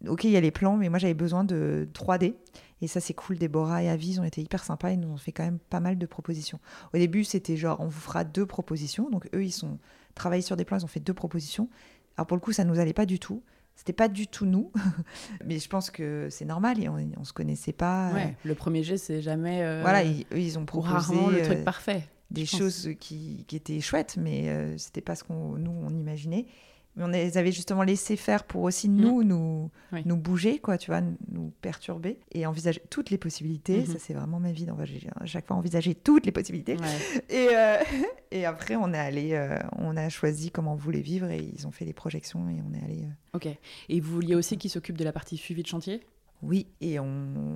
ok, il y a les plans, mais moi j'avais besoin de 3D. Et ça, c'est cool. Déborah et Avis ont été hyper sympas. Ils nous ont fait quand même pas mal de propositions. Au début, c'était genre, on vous fera deux propositions. Donc, eux, ils sont travaillés sur des plans, ils ont fait deux propositions. Alors, pour le coup, ça nous allait pas du tout. C'était pas du tout nous. Mais je pense que c'est normal et on, on se connaissait pas. Ouais, le premier jet, c'est jamais. euh, Voilà, ils, eux, ils ont proposé rarement le euh, truc parfait. des choses qui, qui étaient chouettes, mais euh, c'était pas ce qu'on nous on imaginait. Mais on les avait justement laissé faire pour aussi nous nous, Mm. Oui. nous bouger, quoi, tu vois, nous perturber et envisager toutes les possibilités. Mhm. Ça, c'est vraiment ma vie. d'envisager- À chaque fois, envisager toutes les possibilités. Ouais. Et, euh, et après, on est allé, euh, on a choisi comment on voulait vivre et ils ont fait les projections et on est allé. euh, Ok. Et vous vouliez aussi qu'ils s'occupent de la partie suivi de chantier? Oui, et on,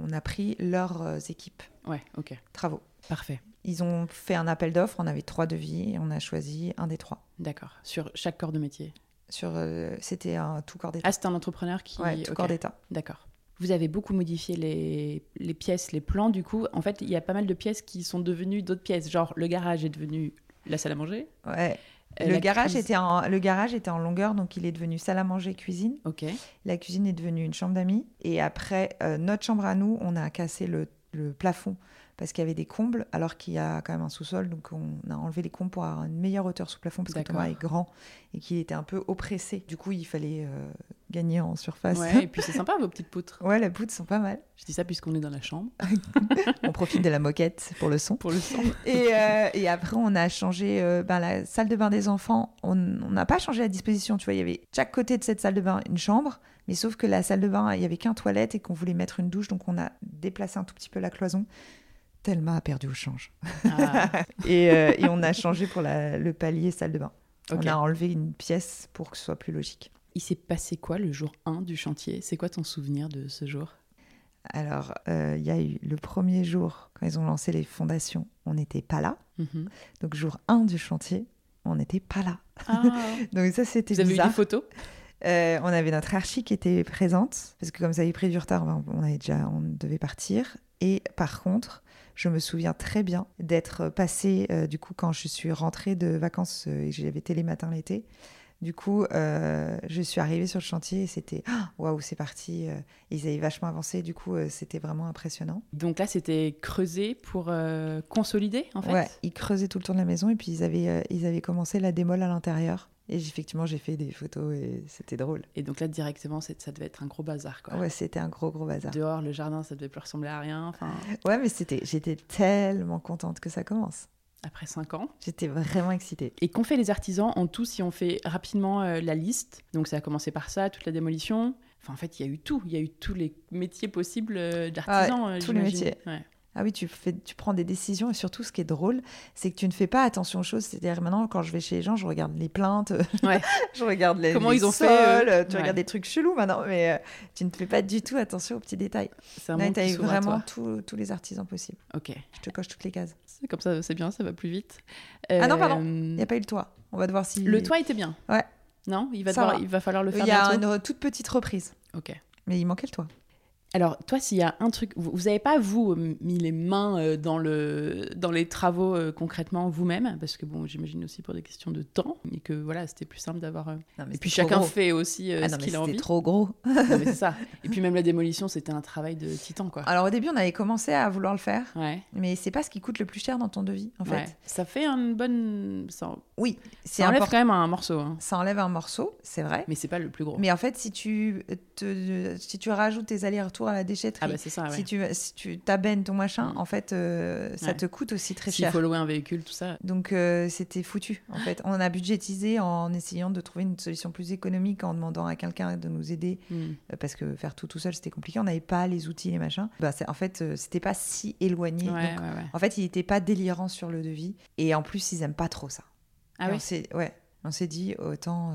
on a pris leurs équipes, Ouais, ok. travaux. Parfait. Ils ont fait un appel d'offres, on avait trois devis et on a choisi un des trois. D'accord. Sur chaque corps de métier. Sur, euh, c'était un tout corps d'état. Ah, c'est un entrepreneur qui. ouais, tout corps d'état. D'accord. Vous avez beaucoup modifié les, les pièces, les plans, du coup. En fait, il y a pas mal de pièces qui sont devenues d'autres pièces. Genre, le garage est devenu la salle à manger. Ouais. Euh, le, garage cuisine- était en, le garage était en longueur, donc il est devenu salle à manger, cuisine. Ok. La cuisine est devenue une chambre d'amis. Et après, euh, notre chambre à nous, on a cassé le, le plafond parce qu'il y avait des combles, alors qu'il y a quand même un sous-sol. Donc on a enlevé les combles pour avoir une meilleure hauteur sous plafond parce que. Thomas est grand et qu'il était un peu oppressé. Du coup, il fallait euh, gagner en surface. Ouais, et puis c'est sympa vos petites poutres. Ouais, les poutres sont pas mal. Je dis ça puisqu'on est dans la chambre On profite de la moquette pour le son. pour le son. Et, euh, et après, on a changé euh, ben, la salle de bain des enfants. On n'a pas changé la disposition. Tu vois, il y avait chaque côté de cette salle de bain une chambre, mais sauf que la salle de bain, il y avait qu'un toilette et qu'on voulait mettre une douche, donc on a déplacé un tout petit peu la cloison. Thelma a perdu au change. Ah, Et, euh, et on a changé pour la- le palier salle de bain. On a enlevé une pièce pour que ce soit plus logique. Il s'est passé quoi le jour 1 du chantier? C'est quoi ton souvenir de ce jour? Alors, euh, il y a eu le premier jour, quand ils ont lancé les fondations, on n'était pas là. Mhm. Donc, jour 1 du chantier, on n'était pas là. Ah, Donc, ça, c'était Vous avez eu bizarre. des photos? Euh, on avait notre archi qui était présente, parce que comme ça avait pris du retard, ben, on, avait déjà, on devait partir. Et par contre, je me souviens très bien d'être passée, euh, du coup, quand je suis rentrée de vacances euh, et que j'avais matins l'été. Du coup, euh, je suis arrivée sur le chantier et c'était Ah, waouh, c'est parti. euh, Ils avaient vachement avancé, du coup, euh, c'était vraiment impressionnant. Donc là, c'était creusé pour euh, consolider, en fait? Ouais, ils creusaient tout le tour de la maison et puis ils avaient, ils avaient commencé la démol à l'intérieur. Et effectivement, j'ai fait des photos et c'était drôle. Et donc là, directement, ça devait être un gros bazar, quoi. Ouais, c'était un gros, gros bazar. Dehors, le jardin, ça devait plus ressembler à rien. Ouais, mais c'était, j'étais tellement contente que ça commence. après 5 ans. J'étais vraiment excitée. Et qu'ont fait les artisans en tout si on fait rapidement euh, la liste? Donc ça a commencé par ça, toute la démolition. Enfin, en fait, il y a eu tout. Il y a eu tous les métiers possibles euh, d'artisans. euh, tous les métiers. Ouais. Ah oui, tu, fais, tu prends des décisions et surtout, ce qui est drôle, c'est que tu ne fais pas attention aux choses. C'est-à-dire, maintenant, quand je vais chez les gens, je regarde les plaintes, Ouais. je regarde les, Comment les ils ont fait, sols, eux. tu Ouais. regardes des trucs chelous maintenant, mais euh, tu ne fais pas du tout attention aux petits détails. C'est un Là, tu as eu vraiment tous- les artisans possibles. Ok. Je te coche toutes les cases. C'est comme ça, c'est bien, ça va plus vite. Ah non, pardon. Euh, Il n'y a pas eu le toit. On va devoir si. Le toit était bien. Ouais. Non, il va, Ça devoir- va. il va falloir le faire Il y a bientôt. une toute petite reprise. Ok. Mais il manquait le toit. Alors, toi, s'il y a un truc, vous n'avez pas, vous, euh, mis les mains euh, dans, le, dans les travaux euh, concrètement vous-même? Parce que, bon, j'imagine aussi pour des questions de temps, et que voilà, c'était plus simple d'avoir. euh, mais Et puis c'était chacun gros. fait aussi euh, Ah ce non, mais qu'il a c'était envie. trop gros. Mais c'est ça. Et puis même la démolition, c'était un travail de titan, quoi. Alors au début, on avait commencé à vouloir le faire, Ouais. mais c'est pas ce qui coûte le plus cher dans ton devis, en ouais. fait. Ça fait une bonne. Ça, Oui, c'est ça enlève quand même un morceau, hein. Ça enlève un morceau, c'est vrai. mais c'est pas le plus gros. Mais en fait, si tu, te, si tu rajoutes tes allers-retours retour à la déchetterie. Ah bah ça, ouais. Si tu si tu t'abènes ton machin, Mm. en fait, euh, ça Ouais. te coûte aussi très cher. faut louer un véhicule, tout ça. Donc euh, c'était foutu en fait. On a budgétisé en essayant de trouver une solution plus économique en demandant à quelqu'un de nous aider Hmm. euh, parce que faire tout tout seul c'était compliqué. On n'avait pas les outils les machins. Bah en fait c'était pas si éloigné. Ouais, Donc, en fait il n'était pas délirant sur le devis et en plus ils aiment pas trop ça. Ah Et oui? on s'est ouais on s'est dit autant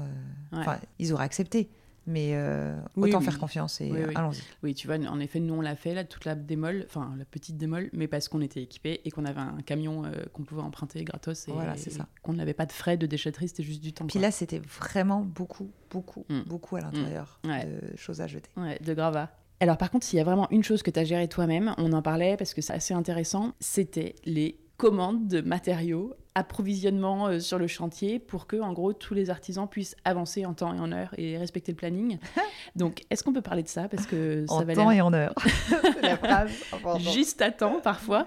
euh, enfin ils auraient accepté mais euh, Oui, autant oui. faire confiance et allons-y. Oui, tu vois, en effet, nous, on l'a fait, là, toute la démol, enfin, la petite démol, mais parce qu'on était équipés et qu'on avait un camion euh, qu'on pouvait emprunter gratos et, Voilà, c'est ça. qu'on n'avait pas de frais de déchetterie, c'était juste du temps. Puis quoi. là c'était vraiment beaucoup beaucoup Mm. beaucoup à l'intérieur Ouais. de choses à jeter. Ouais, de gravat. Alors par contre, s'il y a vraiment une chose que tu as gérée toi-même, on en parlait parce que c'est assez intéressant, c'était les commandes de matériaux, approvisionnement euh, sur le chantier pour que, en gros, tous les artisans puissent avancer en temps et en heure et respecter le planning. Donc, est-ce qu'on peut parler de ça? Parce que ça en va temps et en heure. la phrase juste à temps parfois.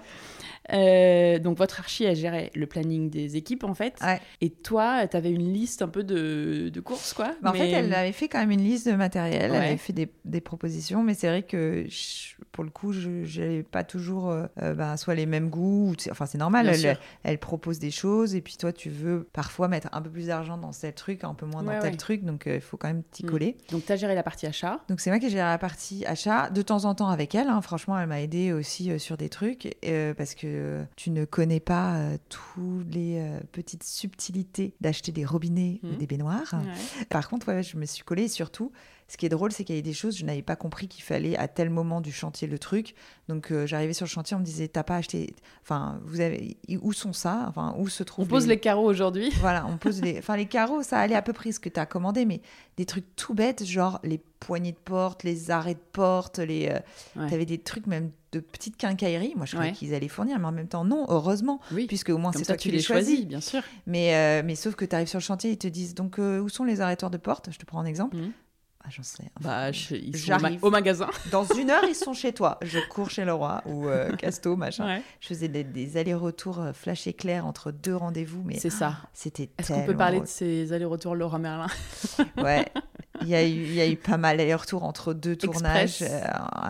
Euh, donc votre archi a géré le planning des équipes en fait. Ouais. Et toi, tu avais une liste un peu de, de courses quoi. Bah, En mais- fait, elle avait fait quand même une liste de matériel, elle avait fait des, des propositions, mais c'est vrai que je- pour le coup, je n'avais pas toujours euh, euh, bah, soit les mêmes goûts, ou, enfin c'est normal, elle, propose des choses, et puis toi tu veux parfois mettre un peu plus d'argent dans tel truc, un peu moins dans Ouais, tel truc, donc euh, il faut quand même t'y Mm. coller. Donc tu as géré la partie achat. Donc c'est moi qui gère la partie achat, de temps en temps avec elle, hein. franchement elle m'a aidé aussi sur des trucs, parce que euh, tu ne connais pas euh, toutes les euh, petites subtilités d'acheter des robinets ou Mhm. des baignoires. Ouais. Par contre, ouais, je me suis collée et surtout, ce qui est drôle, c'est qu'il y avait des choses, je n'avais pas compris qu'il fallait à tel moment du chantier le truc. Donc euh, j'arrivais sur le chantier, on me disait, t'as pas acheté. Enfin, vous avez. Où sont ça? Enfin, où se On trouvent pose les carreaux aujourd'hui. Voilà, on pose les. Enfin, les carreaux, ça allait à peu près ce que tu as commandé, mais des trucs tout bêtes, genre les poignées de porte, les arrêts de porte, les. euh, Ouais. T'avais des trucs même de petites quincailleries. Moi, je croyais qu'ils allaient fournir, mais en même temps, non, heureusement, Oui. puisque au moins c'est toi tu qui les choisis. choisis, bien sûr. Mais, euh, mais sauf que tu arrives sur le chantier, ils te disent donc euh, où sont les arrêtoires de porte? Je te prends un exemple. Mhm. Ah, j'en sais. Bah, je- ils sont au, ma- J'arrive. au magasin. Dans une heure, ils sont chez toi. Je cours chez Leroy ou euh, Casto, machin. Ouais. Je faisais des, des allers-retours euh, flash éclair entre deux rendez-vous, mais C'est ça. c'était Est-ce qu'on peut parler de ces allers-retours Laura Merlin? Ouais. Il y, a eu, il y a eu pas mal d'allers-retours entre deux tournages. Euh,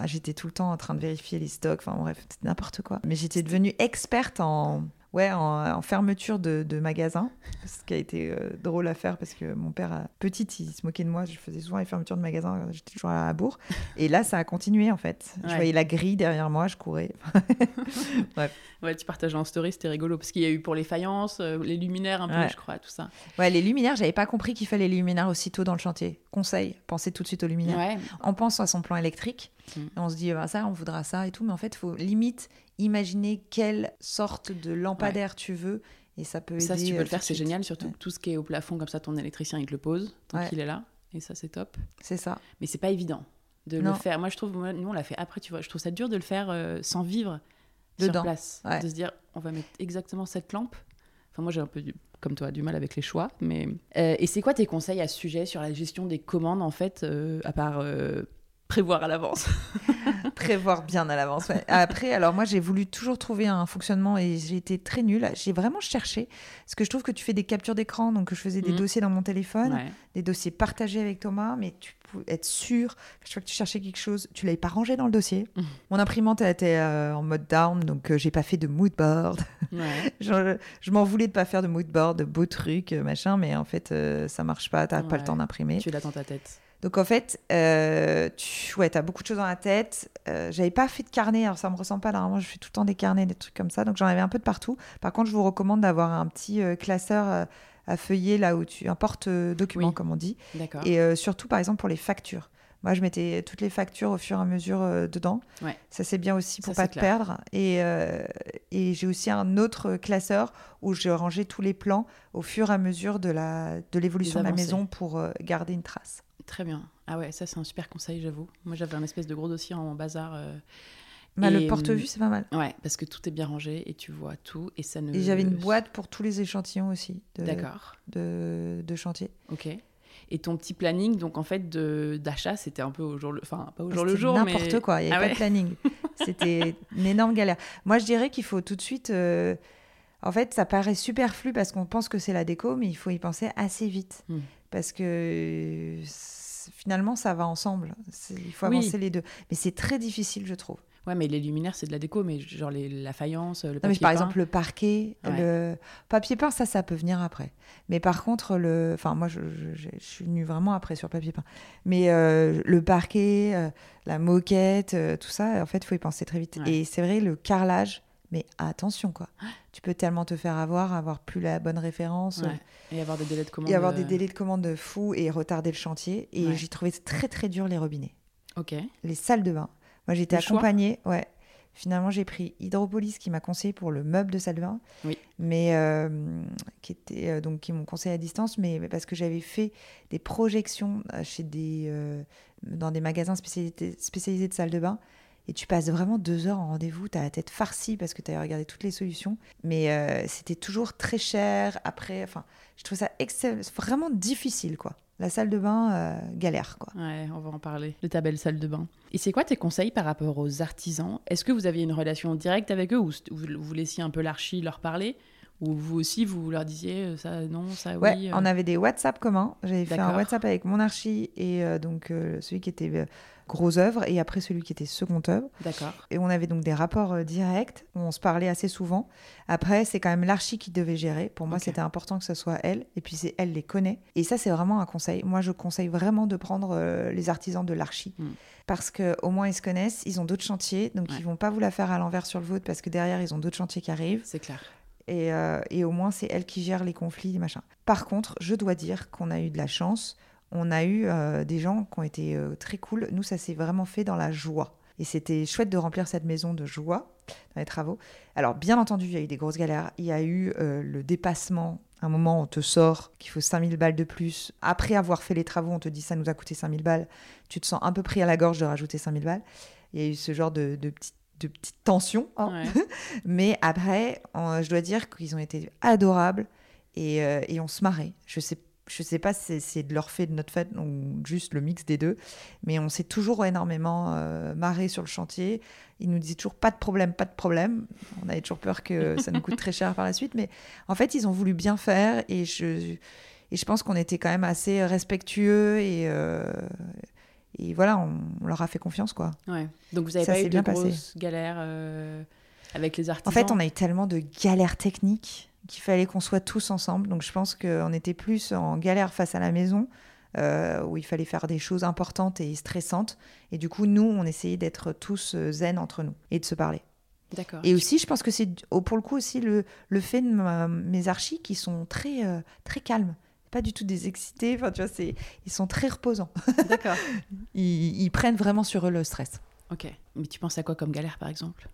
j'étais tout le temps en train de vérifier les stocks. Enfin bref, c'était n'importe quoi. Mais j'étais devenue experte en, ouais, en, en fermeture de, de magasins. Ce qui a été euh, drôle à faire parce que mon père, a- petite, il se moquait de moi. Je faisais souvent les fermetures de magasins. quand J'étais toujours à la bourre. Et là, ça a continué en fait. Je Ouais. voyais la grille derrière moi, je courais. Ouais, tu partageais en story, c'était rigolo. Parce qu'il y a eu pour les faïences, euh, les luminaires un peu, Ouais. je crois, tout ça. Ouais, les luminaires, j'avais pas compris qu'il fallait les luminaires aussitôt dans le chantier. Conseil, pensez tout de suite aux luminaires. Ouais. on pense à son plan électrique, Mm. on se dit bah, ça, on voudra ça et tout, mais en fait, il faut limite imaginer quelle sorte de lampadaire tu veux, et ça peut aider. Ça, si tu peux euh, le faire, c'est suite. génial. Surtout Ouais. tout ce qui est au plafond, comme ça, ton électricien, il te le pose tant Ouais. qu'il est là. Et ça, c'est top. C'est ça. Mais c'est pas évident de Non. le faire. Moi, je trouve, moi, nous, on l'a fait après, tu vois. Je trouve ça dur de le faire euh, sans vivre Dedans. sur place. De se dire, on va mettre exactement cette lampe. Enfin, moi, j'ai un peu, du- comme toi, du mal avec les choix. Mais Euh, et c'est quoi tes conseils à ce sujet sur la gestion des commandes, en fait, euh, à part euh, prévoir à l'avance Prévoir bien à l'avance. ouais. Après, alors moi, j'ai voulu toujours trouver un fonctionnement et j'ai été très nulle. J'ai vraiment cherché. Parce que je trouve que tu fais des captures d'écran, donc je faisais des Mhm. dossiers dans mon téléphone. Ouais. des dossiers partagés avec Thomas, mais tu pouvais être sûr que chaque fois que tu cherchais quelque chose, tu l'avais pas rangé dans le dossier. Mon imprimante elle était euh, en mode down, donc euh, j'ai pas fait de mood board. Ouais. je je m'en voulais de pas faire de mood board, de beaux trucs, euh, machin, mais en fait euh, ça marche pas, t'as pas le temps d'imprimer. tu l'as dans ta tête. Donc en fait, euh, tu ouais, as beaucoup de choses dans la tête. Euh, J'avais pas fait de carnet, alors ça me ressemble pas. Normalement, je fais tout le temps des carnets, des trucs comme ça. Donc j'en avais un peu de partout. Par contre, je vous recommande d'avoir un petit euh, classeur euh, à feuiller là où tu un porte-document, Oui. comme on dit. D'accord. Et surtout, par exemple, pour les factures. Moi, je mettais toutes les factures au fur et à mesure euh, dedans. Ouais. Ça, c'est bien aussi pour Ça, pas te clair. perdre. Et, euh, et j'ai aussi un autre classeur où je rangeais tous les plans au fur et à mesure de la de l'évolution de la maison pour euh, garder une trace. Très bien. Ah ouais, ça, c'est un super conseil, j'avoue. Moi, j'avais un espèce de gros dossier en bazar. euh, Bah, Et, le porte-vue, c'est pas mal. Ouais, parce que tout est bien rangé et tu vois tout et ça ne. Et j'avais une boîte pour tous les échantillons aussi de, D'accord. de, de chantier. Ok. Et ton petit planning, donc en fait, d'achat, c'était un peu au jour le. Enfin, pas au jour le jour, mais. N'importe quoi, il n'y avait Ah pas de planning. C'était une énorme galère. Moi, je dirais qu'il faut tout de suite. euh, En fait, ça paraît superflu parce qu'on pense que c'est la déco, mais il faut y penser assez vite. Hmm. Parce que finalement, ça va ensemble. Il faut Oui. avancer les deux. Mais c'est très difficile, je trouve. Ouais, mais les luminaires, c'est de la déco, mais genre les, la faïence, le Non, mais papier par peint. exemple, le parquet, Ouais. le papier peint, ça, ça peut venir après. Mais par contre, le, enfin, moi, je, je- je- je suis venue vraiment après sur papier peint. Mais euh, le parquet, euh, la moquette, euh, tout ça, en fait, il faut y penser très vite. Ouais. Et c'est vrai, le carrelage, mais attention, quoi. Tu peux tellement te faire avoir, avoir plus la bonne référence. Ouais. Et avoir des délais de commande. Et avoir euh, des délais de commande fous et retarder le chantier. Et Ouais. j'ai trouvé très très dur les robinets, Ok. les salles de bain. Moi j'étais choix accompagnée, ouais. Finalement j'ai pris Hydropolis qui m'a conseillé pour le meuble de salle de bain, Oui. mais euh, qui était euh, donc qui m'ont conseillé à distance, mais parce que j'avais fait des projections euh, chez des euh, dans des magasins spécialisés spécialisés de salles de bain. Et tu passes vraiment deux heures en rendez-vous, tu as la tête farcie parce que tu as regardé toutes les solutions. Mais euh, c'était toujours très cher. Après, enfin, je trouve ça vraiment difficile, quoi. La salle de bain, euh, galère, quoi. Ouais, on va en parler. De ta belle salle de bain. Et c'est quoi tes conseils par rapport aux artisans? Est-ce que vous aviez une relation directe avec eux ou vous, laissiez un peu l'archi leur parler? Ou vous aussi, vous leur disiez euh, ça non, ça Ouais, oui euh, on avait des WhatsApp communs. J'avais fait un. WhatsApp avec mon archi et euh, donc euh, celui qui était gros œuvre et après celui qui était second œuvre. D'accord. Et on avait donc des rapports euh, directs où on se parlait assez souvent. Après, c'est quand même l'archi qui devait gérer. Pour moi, c'était important que ce soit elle. Et puis, c'est elle les connaît. Et ça, c'est vraiment un conseil. Moi, je conseille vraiment de prendre euh, les artisans de l'archi. Mm. Parce qu'au moins, ils se connaissent. Ils ont d'autres chantiers. Donc, Ouais. ils vont pas vous la faire à l'envers sur le vôtre parce que derrière, ils ont d'autres chantiers qui arrivent. C'est clair. Et, euh, et au moins, c'est elle qui gère les conflits, les machins. Par contre, je dois dire qu'on a eu de la chance. On a eu euh, des gens qui ont été euh, très cool. Nous, ça s'est vraiment fait dans la joie. Et c'était chouette de remplir cette maison de joie dans les travaux. Alors, bien entendu, il y a eu des grosses galères. Il y a eu euh, le dépassement. Un moment, on te sort qu'il faut 5000 balles de plus. Après avoir fait les travaux, on te dit ça nous a coûté 5000 balles. Tu te sens un peu pris à la gorge de rajouter 5000 balles. Il y a eu ce genre de, de petites de petites tensions. hein. Ouais. Mais après, on- je dois dire qu'ils ont été adorables et, euh, et on se marrait. Je sais, je sais pas si c'est- de leur fait, de notre fait, ou juste le mix des deux, mais on s'est toujours énormément euh, marré sur le chantier. Ils nous disaient toujours pas de problème, pas de problème. On avait toujours peur que ça nous coûte très cher par la suite, mais en fait, ils ont voulu bien faire et je, et je pense qu'on était quand même assez respectueux et, euh, et voilà, on, on leur a fait confiance, quoi. Ouais. Donc vous avez Ça pas eu de bien passé. grosses galères euh, avec les artisans En fait, on a eu tellement de galères techniques qu'il fallait qu'on soit tous ensemble. Donc, je pense qu'on était plus en galère face à la maison, euh, où il fallait faire des choses importantes et stressantes. Et du coup, nous, on essayait d'être tous euh, zen entre nous et de se parler. D'accord. Et aussi, je pense que c'est pour le coup aussi le, le fait de ma- mes archis qui sont très, euh, très calmes. Pas du tout des excités. Enfin, tu vois, c'est, ils sont très reposants. D'accord. Ils, ils prennent vraiment sur eux le stress. Ok. Mais tu penses à quoi comme galère, par exemple?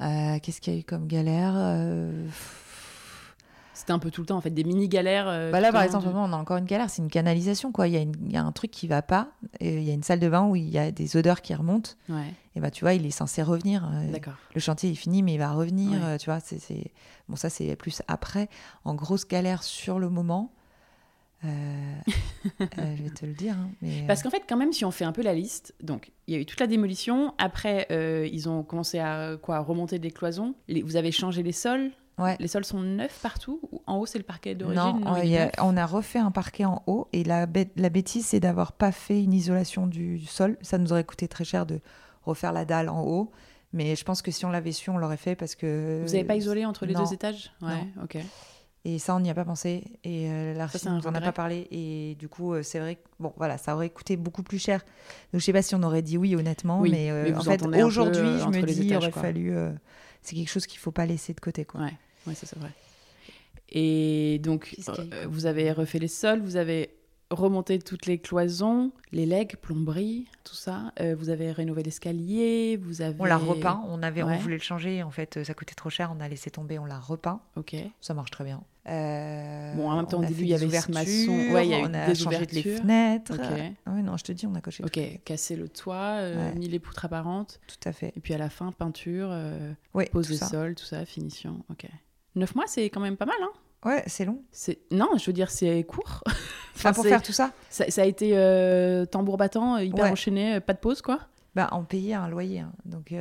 Euh, qu'est-ce qu'il y a eu comme galère? Euh, C'était un peu tout le temps, en fait, des mini galères. euh, Bah là, par exemple, du- on a encore une galère, c'est une canalisation, quoi. Il y, a une- il y a un truc qui va pas, et il y a une salle de bain où il y a des odeurs qui remontent, Ouais. et bah tu vois, il est censé revenir. euh, D'accord. Le chantier est fini, mais il va revenir, Ouais. euh, tu vois. C'est, c'est- Bon, ça, c'est plus après. En grosse galère sur le moment, euh, euh, je vais te le dire. hein, mais, Parce qu'en fait, quand même, si on fait un peu la liste, donc il y a eu toute la démolition. Après, euh, ils ont commencé à quoi à remonter des cloisons. Les- vous avez changé les sols. Ouais. Les sols sont neufs partout. Ou En haut, c'est le parquet d'origine. Non, a- neuf on a refait un parquet en haut et la, la bêtise, c'est d'avoir pas fait une isolation du sol. Ça nous aurait coûté très cher de refaire la dalle en haut. Mais je pense que si on l'avait su, on l'aurait fait parce que. Vous n'avez pas isolé entre les non. deux étages? Ouais, ok. Et ça, on n'y a pas pensé. Et euh, Ça, l'artiste c'est un nous en a pas parlé. Et du coup, euh, c'est vrai que bon, voilà, ça aurait coûté beaucoup plus cher. Donc, je sais pas si on aurait dit oui, honnêtement. Oui, mais, euh, mais en fait, aujourd'hui, euh, je entre me dis, il aurait quoi. fallu. C'est quelque chose qu'il faut pas laisser de côté, quoi. Ouais, ouais ça c'est vrai. Et donc, euh, vous avez refait les sols, vous avez remonté toutes les cloisons, les legs, plomberie, tout ça. Euh, vous avez rénové l'escalier, vous avez... On l'a repeint. On avait, Ouais. on voulait le changer. En fait, ça coûtait trop cher. On a laissé tomber. On l'a repeint. Ok. Ça marche très bien. Euh, Bon, en même temps, au début, il y avait ce maçon. Ouais, il y a eu on a des changé les ouvertures. fenêtres. Ok. Ah oui, non, je te dis, on a coché Ok, casser le toit, euh, Ouais. mis les poutres apparentes, Tout à fait. et puis à la fin, peinture, euh, pose ça. sols, tout ça, finition. Ok. Neuf mois, c'est quand même pas mal, hein Ouais, c'est long. c'est... Non, je veux dire, c'est court. Enfin, Ah, pour faire tout ça ça, ça a été euh, tambour battant, hyper enchaîné, pas de pause, quoi bah, On payait un loyer. hein. Donc,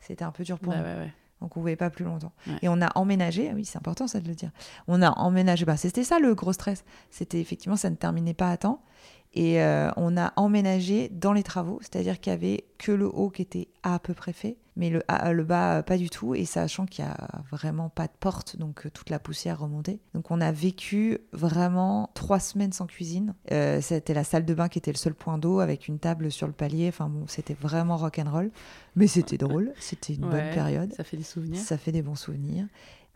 c'était un peu dur pour Ouais, nous. Donc on pouvait pas plus longtemps. Ouais. Et on a emménagé, ah oui c'est important ça de le dire, on a emménagé, bah, c'était ça le gros stress, c'était effectivement ça ne terminait pas à temps. Et euh, on a emménagé dans les travaux, c'est-à-dire qu'il y avait que le haut qui était à peu près fait, mais le, le bas euh, pas du tout, et sachant qu'il y a vraiment pas de porte, donc euh, toute la poussière remontait. Donc on a vécu vraiment trois semaines sans cuisine. Euh, c'était la salle de bain qui était le seul point d'eau avec une table sur le palier. Enfin bon, c'était vraiment rock'n'roll, mais c'était drôle, c'était une bonne période. Ça fait des souvenirs. Ça fait des bons souvenirs.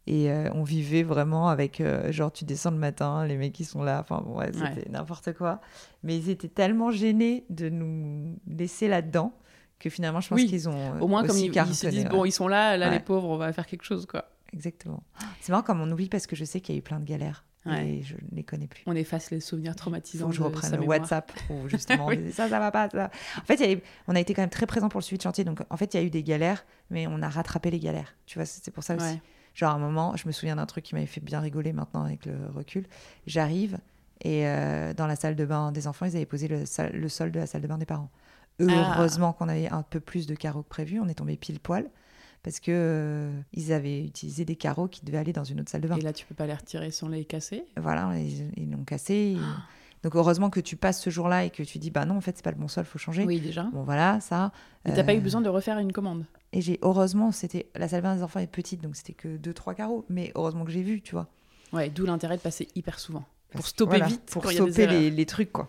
Et euh, on vivait vraiment avec, euh, genre, tu descends le matin, les mecs qui sont là, enfin bon, ouais, c'était n'importe quoi. Mais ils étaient tellement gênés de nous laisser là-dedans que finalement, je pense Oui. qu'ils ont. euh, Au moins, comme ils, ils se disent, ouais. bon, ils sont là, là, Ouais. les pauvres, on va faire quelque chose, quoi. Exactement. C'est marrant comme on oublie parce que je sais qu'il y a eu plein de galères Ouais. et je ne les connais plus. On efface les souvenirs traumatisants. faut que je reprenne le. WhatsApp où justement Oui. on disait, ça, ça va pas. Ça. En fait, on a été quand même très présent pour le suivi de chantier. Donc en fait, il y a eu des galères, mais on a rattrapé les galères. Tu vois, c'est pour ça aussi. Ouais. Genre à un moment, je me souviens d'un truc qui m'avait fait bien rigoler maintenant avec le recul. J'arrive et euh, dans la salle de bain des enfants, ils avaient posé le sol de la salle de bain des parents. Ah. Heureusement qu'on avait un peu plus de carreaux que prévu. On est tombé pile poil parce que euh, ils avaient utilisé des carreaux qui devaient aller dans une autre salle de bain. Et là, tu peux pas les retirer sans les casser? Voilà, ils l'ont cassé. Ah. et- Donc heureusement que tu passes ce jour-là et que tu dis bah non en fait c'est pas le bon sol, faut changer. Oui, déjà. Bon voilà ça. Mais t'as pas Euh, eu besoin de refaire une commande? Et j'ai heureusement c'était la salle de bain des enfants est petite donc c'était que deux trois carreaux mais heureusement que j'ai vu tu vois. Ouais, d'où l'intérêt de passer hyper souvent. Pour Parce stopper voilà, vite pour stopper les, les trucs quoi.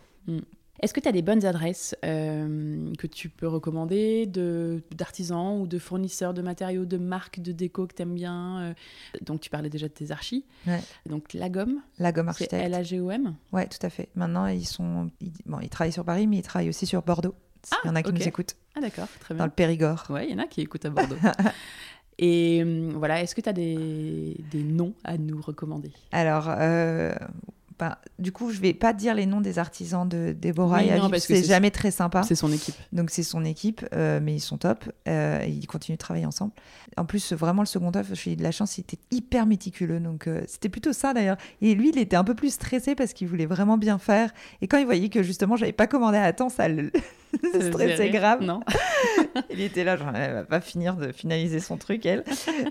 Est-ce que tu as des bonnes adresses euh, que tu peux recommander de- d'artisans ou de fournisseurs de matériaux, de marques de déco que tu aimes bien euh, Donc, tu parlais déjà de tes archis. Ouais. Donc, la gomme, La gomme architecte. L-A-G-O-M. Ouais tout à fait. Maintenant ils sont ils, bon ils travaillent sur Paris mais ils travaillent aussi sur Bordeaux. Ah, il y en a qui ok. nous écoutent Ah, d'accord, très dans bien. le Périgord. Ouais, il y en a qui écoutent à Bordeaux. Et hum, voilà, est-ce que tu as des, des noms à nous recommander? Alors, euh, du coup, je vais pas dire les noms des artisans de Déborah Oui, et Aviv, c'est jamais très sympa. C'est son équipe. Donc c'est son équipe, euh, mais ils sont top. euh, ils continuent de travailler ensemble. En plus, vraiment le second œuf, j'ai eu de la chance, il était hyper méticuleux. Donc euh, c'était plutôt ça d'ailleurs. Et lui, il était un peu plus stressé parce qu'il voulait vraiment bien faire. Et quand il voyait que justement, j'avais pas commandé à temps, ça le, le grave. Non Il était là, genre, elle va pas finir de finaliser son truc, elle.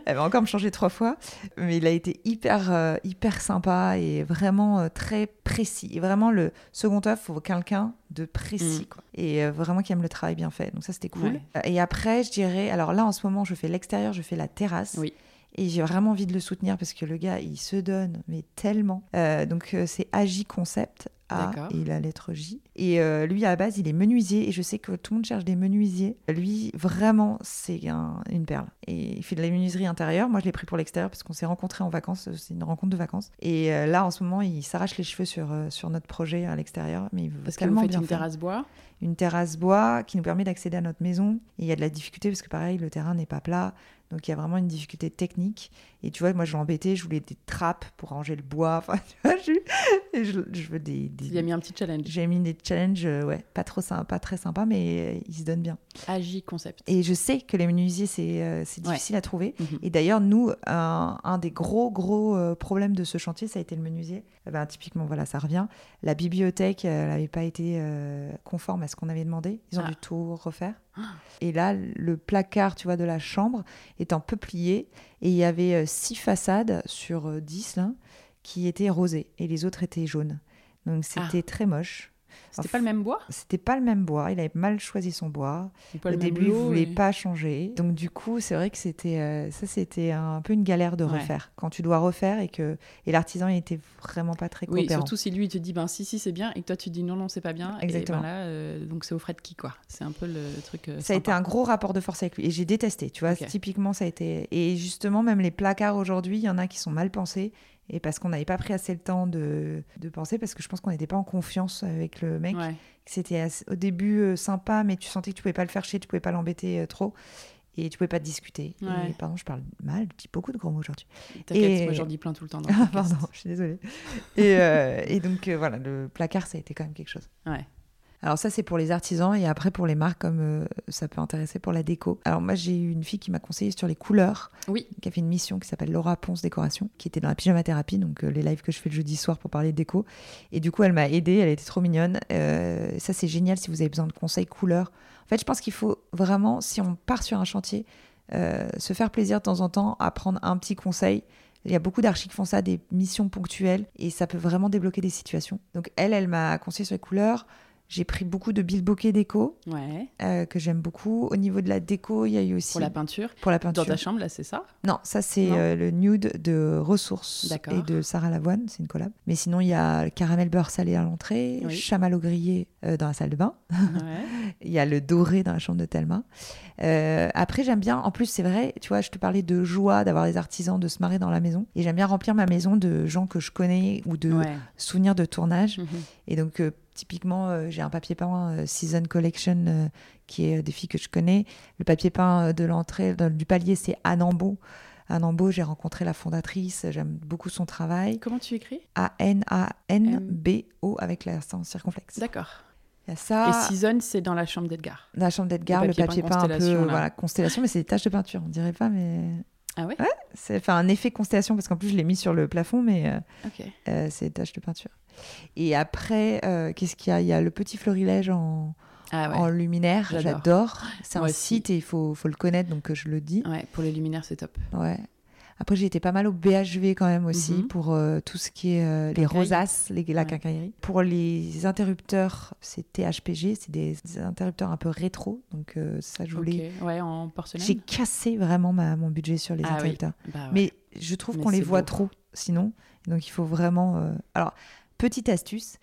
Elle va encore me changer trois fois. Mais il a été hyper, euh, hyper sympa et vraiment euh, très précis. Et vraiment, le second œuf, faut quelqu'un de précis, Mm. quoi. Et euh, vraiment qui aime le travail bien fait. Donc ça, c'était cool. Ouais. Et après, je dirais, alors là, en ce moment, je fais l'extérieur, je fais la terrasse. Oui. Et j'ai vraiment envie de le soutenir parce que le gars, il se donne, mais tellement. Euh, donc, euh, c'est Agi Concept. A et la lettre J. Et euh, lui, à la base, il est menuisier. Et je sais que tout le monde cherche des menuisiers. Lui, vraiment, c'est un- une perle. Et il fait de la menuiserie intérieure. Moi, je l'ai pris pour l'extérieur parce qu'on s'est rencontrés en vacances. C'est une rencontre de vacances. Et euh, là, en ce moment, il s'arrache les cheveux sur, euh, sur notre projet à l'extérieur. Mais il veut Parce que vous tellement faites bien une faire terrasse bois. une terrasse bois qui nous permet d'accéder à notre maison. Et il y a de la difficulté parce que pareil, le terrain n'est pas plat. Donc il y a vraiment une difficulté technique. Et tu vois, moi je l'embêtais, je voulais des trappes pour ranger le bois. Enfin, tu vois, je, je, je veux des... des- Il a mis un petit challenge. J'ai mis des challenges, euh, ouais, pas trop sympa, très sympa, mais euh, ils se donnent bien. Agi Concept. Et je sais que les menuisiers, c'est euh, Ouais. difficile à trouver. Mhm. Et d'ailleurs, nous, un, un des gros, gros euh, problèmes de ce chantier, ça a été le menuisier. Eh ben, typiquement, voilà, ça revient. La bibliothèque, elle n'avait pas été euh, conforme à ce qu'on avait demandé. Ils ont Ah. dû tout refaire. Et là, le placard, tu vois, de la chambre est en peuplier. Et il y avait euh, six façades sur euh, dix, là, qui étaient rosées. Et les autres étaient jaunes. Donc, c'était très moche. C'était pas le même bois? C'était pas le même bois. Il avait mal choisi son bois. Au début, il voulait et- pas changer. Donc du coup, c'est vrai que c'était euh, ça, c'était un peu une galère de Ouais. refaire. Quand tu dois refaire et que et l'artisan il était vraiment pas très Oui, coopérant. surtout si lui il te dit ben si si c'est bien et que toi tu dis non non c'est pas bien. Exactement. Et ben là, euh, donc c'est au frais de qui quoi. C'est un peu le truc. euh, ça a été un gros rapport de force avec lui et j'ai détesté. Tu vois, typiquement ça a été et justement même les placards aujourd'hui, il y en a qui sont mal pensés. Et parce qu'on n'avait pas pris assez le temps de, de penser, parce que je pense qu'on n'était pas en confiance avec le mec. Ouais. C'était au début euh, sympa, mais tu sentais que tu pouvais pas le faire chier, tu pouvais pas l'embêter euh, trop. Et tu pouvais pas discuter. Ouais. Et pardon, je parle mal, je dis beaucoup de gros mots aujourd'hui. T'inquiète, Et- moi j'en dis plein tout le temps. Dans le Ah, podcast. pardon, je suis désolée. Et, euh, et donc, voilà, le placard, ça a été quand même quelque chose. Ouais. Alors, ça, c'est pour les artisans. Et après, pour les marques, comme euh, ça peut intéresser pour la déco. Alors, moi, j'ai eu une fille qui m'a conseillé sur les couleurs, Oui. qui a fait une mission qui s'appelle Laura Ponce Décoration, qui était dans la pyjama thérapie, donc euh, les lives que je fais le jeudi soir pour parler de déco. Et du coup, elle m'a aidée. Elle était trop mignonne. Euh, ça, c'est génial si vous avez besoin de conseils couleurs. En fait, je pense qu'il faut vraiment, si on part sur un chantier, se faire plaisir de temps en temps, apprendre un petit conseil. Il y a beaucoup d'archis qui font ça, des missions ponctuelles, et ça peut vraiment débloquer des situations. Donc elle, elle m'a conseillé sur les couleurs. J'ai pris beaucoup de bilboquet déco Ouais. euh, que j'aime beaucoup. Au niveau de la déco, il y a eu aussi Pour la peinture. pour la Dans peinture. ta chambre, là, c'est ça? Non, ça c'est euh, le nude de Ressources D'accord. et de Sarah Lavoine, c'est une collab. Mais sinon, il y a le caramel beurre salé à l'entrée, Oui. chamallow grillé euh, dans la salle de bain, Ouais. il y a le doré dans la chambre de Thelma. Après, j'aime bien, en plus, c'est vrai, tu vois, je te parlais de joie, d'avoir des artisans, de se marrer dans la maison. Et j'aime bien remplir ma maison de gens que je connais ou de Ouais. souvenirs de tournage. Mhm. Et donc, typiquement, euh, j'ai un papier peint euh, Season Collection euh, qui est des filles que je connais. Le papier peint de l'entrée, du palier, c'est Anne Ambeau. Anne Ambeau, j'ai rencontré la fondatrice, j'aime beaucoup son travail. Comment tu écris? A-N-A-N-B-O avec l'accent circonflexe. D'accord. Il y a Et ça, Season, c'est dans la chambre d'Edgar. dans la chambre d'Edgar, le papier peint un peu là. voilà, constellation, mais c'est des taches de peinture, on dirait pas, mais Ah ouais c'est enfin un effet constellation parce qu'en plus je l'ai mis sur le plafond, mais euh, euh, c'est des taches de peinture. Et après, euh, qu'est-ce qu'il y a? Il y a le petit florilège en, Ah ouais. en luminaire, J'adore. C'est un aussi. site et il faut, faut le connaître, donc je le dis. Ouais, pour les luminaires, c'est top. Ouais. Après, j'ai été pas mal au BHV quand même aussi Mhm. pour euh, tout ce qui est euh, les rosaces, les, la Ouais. quincaillerie. Pour les interrupteurs, c'est THPG, c'est des interrupteurs un peu rétro, donc euh, ça je voulais. Ok. Ouais, en porcelaine. J'ai cassé vraiment ma- mon budget sur les Ah oui. interrupteurs. Bah ouais. Mais je trouve qu'on les voit beau. trop, sinon. Donc il faut vraiment. euh, Alors, petite astuce.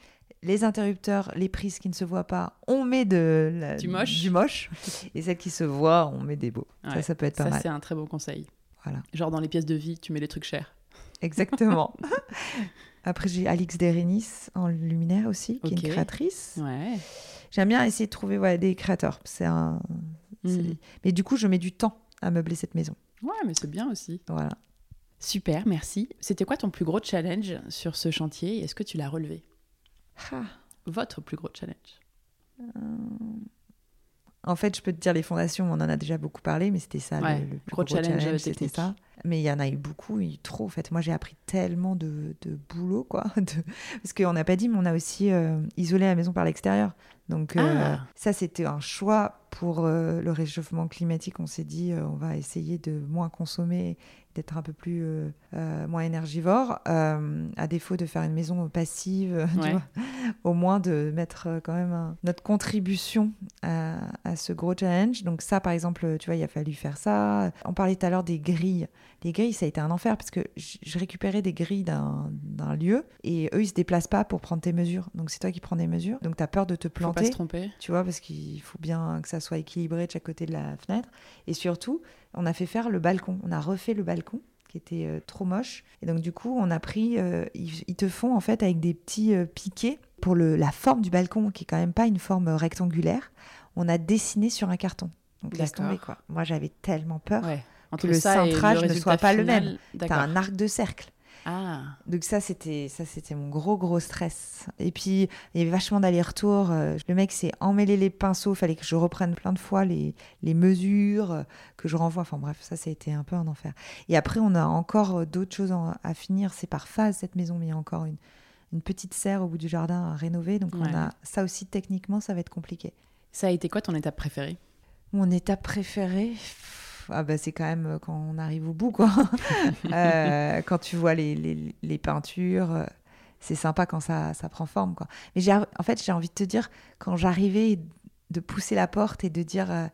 Les interrupteurs, les prises qui ne se voient pas, on met de la- Du moche. du moche. et celles qui se voient, on met des beaux. Ça, Ouais. ça peut être pas Ça, mal. c'est un très bon conseil. Voilà. Genre dans les pièces de vie, tu mets les trucs chers. Exactement. Après, j'ai Alix Derenis en luminaire aussi, qui est une créatrice. Ouais. J'aime bien essayer de trouver des créateurs. C'est un... c'est- Mhm. Mais du coup, je mets du temps à meubler cette maison. Ouais, mais c'est bien aussi. Voilà. Super, merci. C'était quoi ton plus gros challenge sur ce chantier et Est-ce que tu l'as relevé? Ah. Votre plus gros challenge? En fait, je peux te dire les fondations, on en a déjà beaucoup parlé, mais c'était ça Ouais, le, le plus gros gros, challenge, challenge, c'était ça. Mais il y en a eu beaucoup, il y a eu trop en fait. Moi, j'ai appris tellement de, de boulot, quoi. de- Parce qu'on n'a pas dit, mais on a aussi euh, isolé la maison par l'extérieur. Donc euh, Ah. ça, c'était un choix pour euh, le réchauffement climatique. On s'est dit, on va essayer de moins consommer, d'être un peu plus euh, euh, moins énergivore, euh, à défaut de faire une maison passive, tu Ouais. vois. au moins de mettre quand même un- notre contribution à, à ce gros challenge. Donc ça, par exemple, tu vois, il a fallu faire ça. On parlait tout à l'heure des grilles. Les grilles, ça a été un enfer parce que je récupérais des grilles d'un lieu et eux, ils se déplacent pas pour prendre tes mesures. Donc c'est toi qui prends des mesures. Donc tu as peur de te Faut pas planter se tromper. tu vois, parce qu'il faut bien que ça soit équilibré de chaque côté de la fenêtre. Et surtout, on a fait faire le balcon. On a refait le balcon qui était euh, trop moche. Et donc, du coup, on a pris. euh, ils, ils te font en fait avec des petits euh, piquets pour le, la forme du balcon, qui est quand même pas une forme rectangulaire. On a dessiné sur un carton. Donc, laisse tomber, quoi. Moi, j'avais tellement peur. Ouais. Entre le cintrage ne soit pas le même. T'as un arc de cercle. Ah, Donc ça c'était ça c'était mon gros gros stress. Et puis il y avait vachement d'allers-retours. Euh, Le mec s'est emmêlé les pinceaux, fallait que je reprenne plein de fois les, les mesures, que je renvoie. Enfin bref, ça ça a été un peu un enfer. Et après on a encore euh, d'autres choses à finir. C'est par phase cette maison, mais il y a encore une, une petite serre au bout du jardin à rénover. Donc Ouais. on a ça aussi techniquement ça va être compliqué. ça a été quoi ton étape préférée? Mon étape préférée, ah bah c'est quand même euh, quand on arrive au bout, quoi. Euh, quand tu vois les, les, les peintures, euh, c'est sympa quand ça, ça prend forme, quoi. Mais j'ai, en fait, j'ai envie de te dire, quand j'arrivais de pousser la porte et de dire, euh,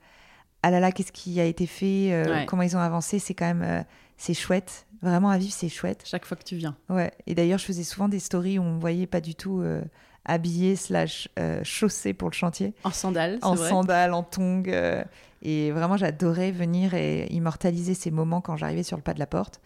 ah là là, qu'est-ce qui a été fait, euh, Ouais. comment ils ont avancé, c'est quand même, c'est chouette. Vraiment à vivre, c'est chouette. Chaque fois que tu viens. Ouais. Et d'ailleurs, je faisais souvent des stories où on me voyait pas du tout habillée slash euh, chaussée pour le chantier En sandales, en vrai sandales, en tongs. euh, et vraiment, j'adorais venir et immortaliser ces moments quand j'arrivais sur le pas de la porte.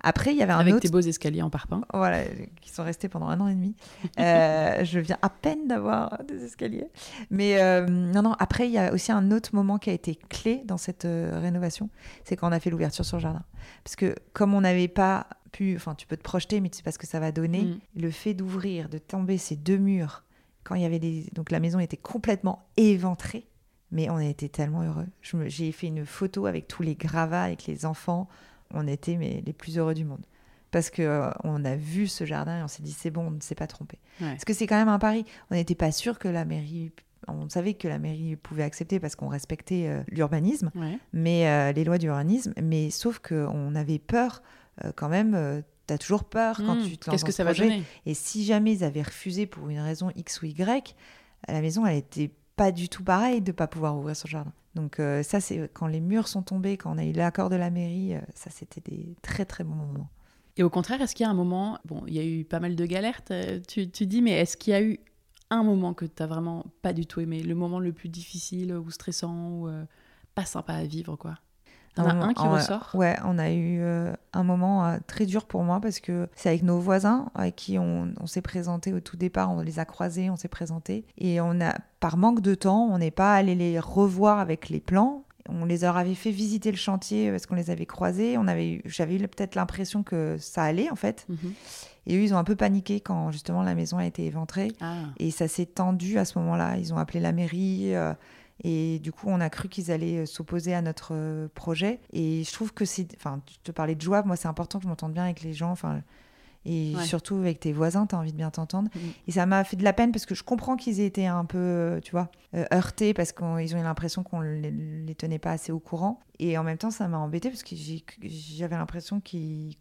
Après, il y avait un Avec autre. tes beaux escaliers en parpaing. Voilà, qui sont restés pendant un an et demi. Euh, je viens à peine d'avoir des escaliers. Mais euh, non, non, après, il y a aussi un autre moment qui a été clé dans cette euh, rénovation. C'est quand on a fait l'ouverture sur le jardin. Parce que comme on n'avait pas pu. Enfin, tu peux te projeter, mais tu sais pas ce que ça va donner. Mm. Le fait d'ouvrir, de tomber ces deux murs, quand il y avait des. Donc la maison était complètement éventrée. Mais on a été tellement heureux. J'ai fait une photo avec tous les gravats, avec les enfants. On était mais, les plus heureux du monde. Parce que euh, on a vu ce jardin et on s'est dit c'est bon, on ne s'est pas trompé. Ouais. Parce que c'est quand même un pari. On n'était pas sûr que la mairie on savait que la mairie pouvait accepter parce qu'on respectait euh, l'urbanisme, Ouais. mais euh, les lois d'urbanisme, mais sauf qu'on avait peur euh, quand même. T'as toujours peur quand Hmm, tu te lances Qu'est-ce que ça va projet. donner? Et si jamais ils avaient refusé pour une raison X ou Y, la maison, elle était pas du tout pareille de pas pouvoir ouvrir son jardin. Donc euh, ça, c'est quand les murs sont tombés, quand on a eu l'accord de la mairie, euh, ça, c'était des très très bons moments. Et au contraire, est-ce qu'il y a un moment, bon, il y a eu pas mal de galères, t'as- tu, tu dis, mais est-ce qu'il y a eu un moment que tu vraiment pas du tout aimé Le moment le plus difficile ou stressant ou euh, pas sympa à vivre, quoi? Un qui en- ressort Ouais, on a eu euh, un moment euh, très dur pour moi parce que c'est avec nos voisins avec qui on, on s'est présenté au tout départ, on les a croisés, on s'est présenté et on a, par manque de temps, on n'est pas allé les revoir avec les plans. On les avait fait visiter le chantier parce qu'on les avait croisés. On avait, eu- j'avais eu peut-être l'impression que ça allait en fait. Mhm. Et eux, ils ont un peu paniqué quand justement la maison a été éventrée. Ah, Et ça s'est tendu à ce moment-là. Ils ont appelé la mairie. euh, et du coup, on a cru qu'ils allaient euh, s'opposer à notre euh, projet. Et je trouve que c'est. Enfin, tu te parlais de joie. Moi, c'est important que je m'entende bien avec les gens. Enfin. Et Ouais. surtout avec tes voisins, tu as envie de bien t'entendre. Mhm. Et ça m'a fait de la peine parce que je comprends qu'ils aient été un peu, euh, tu vois, heurtés parce qu'ils ont eu l'impression qu'on les, les tenait pas assez au courant. Et en même temps, ça m'a embêté parce que j'avais l'impression qu'ils.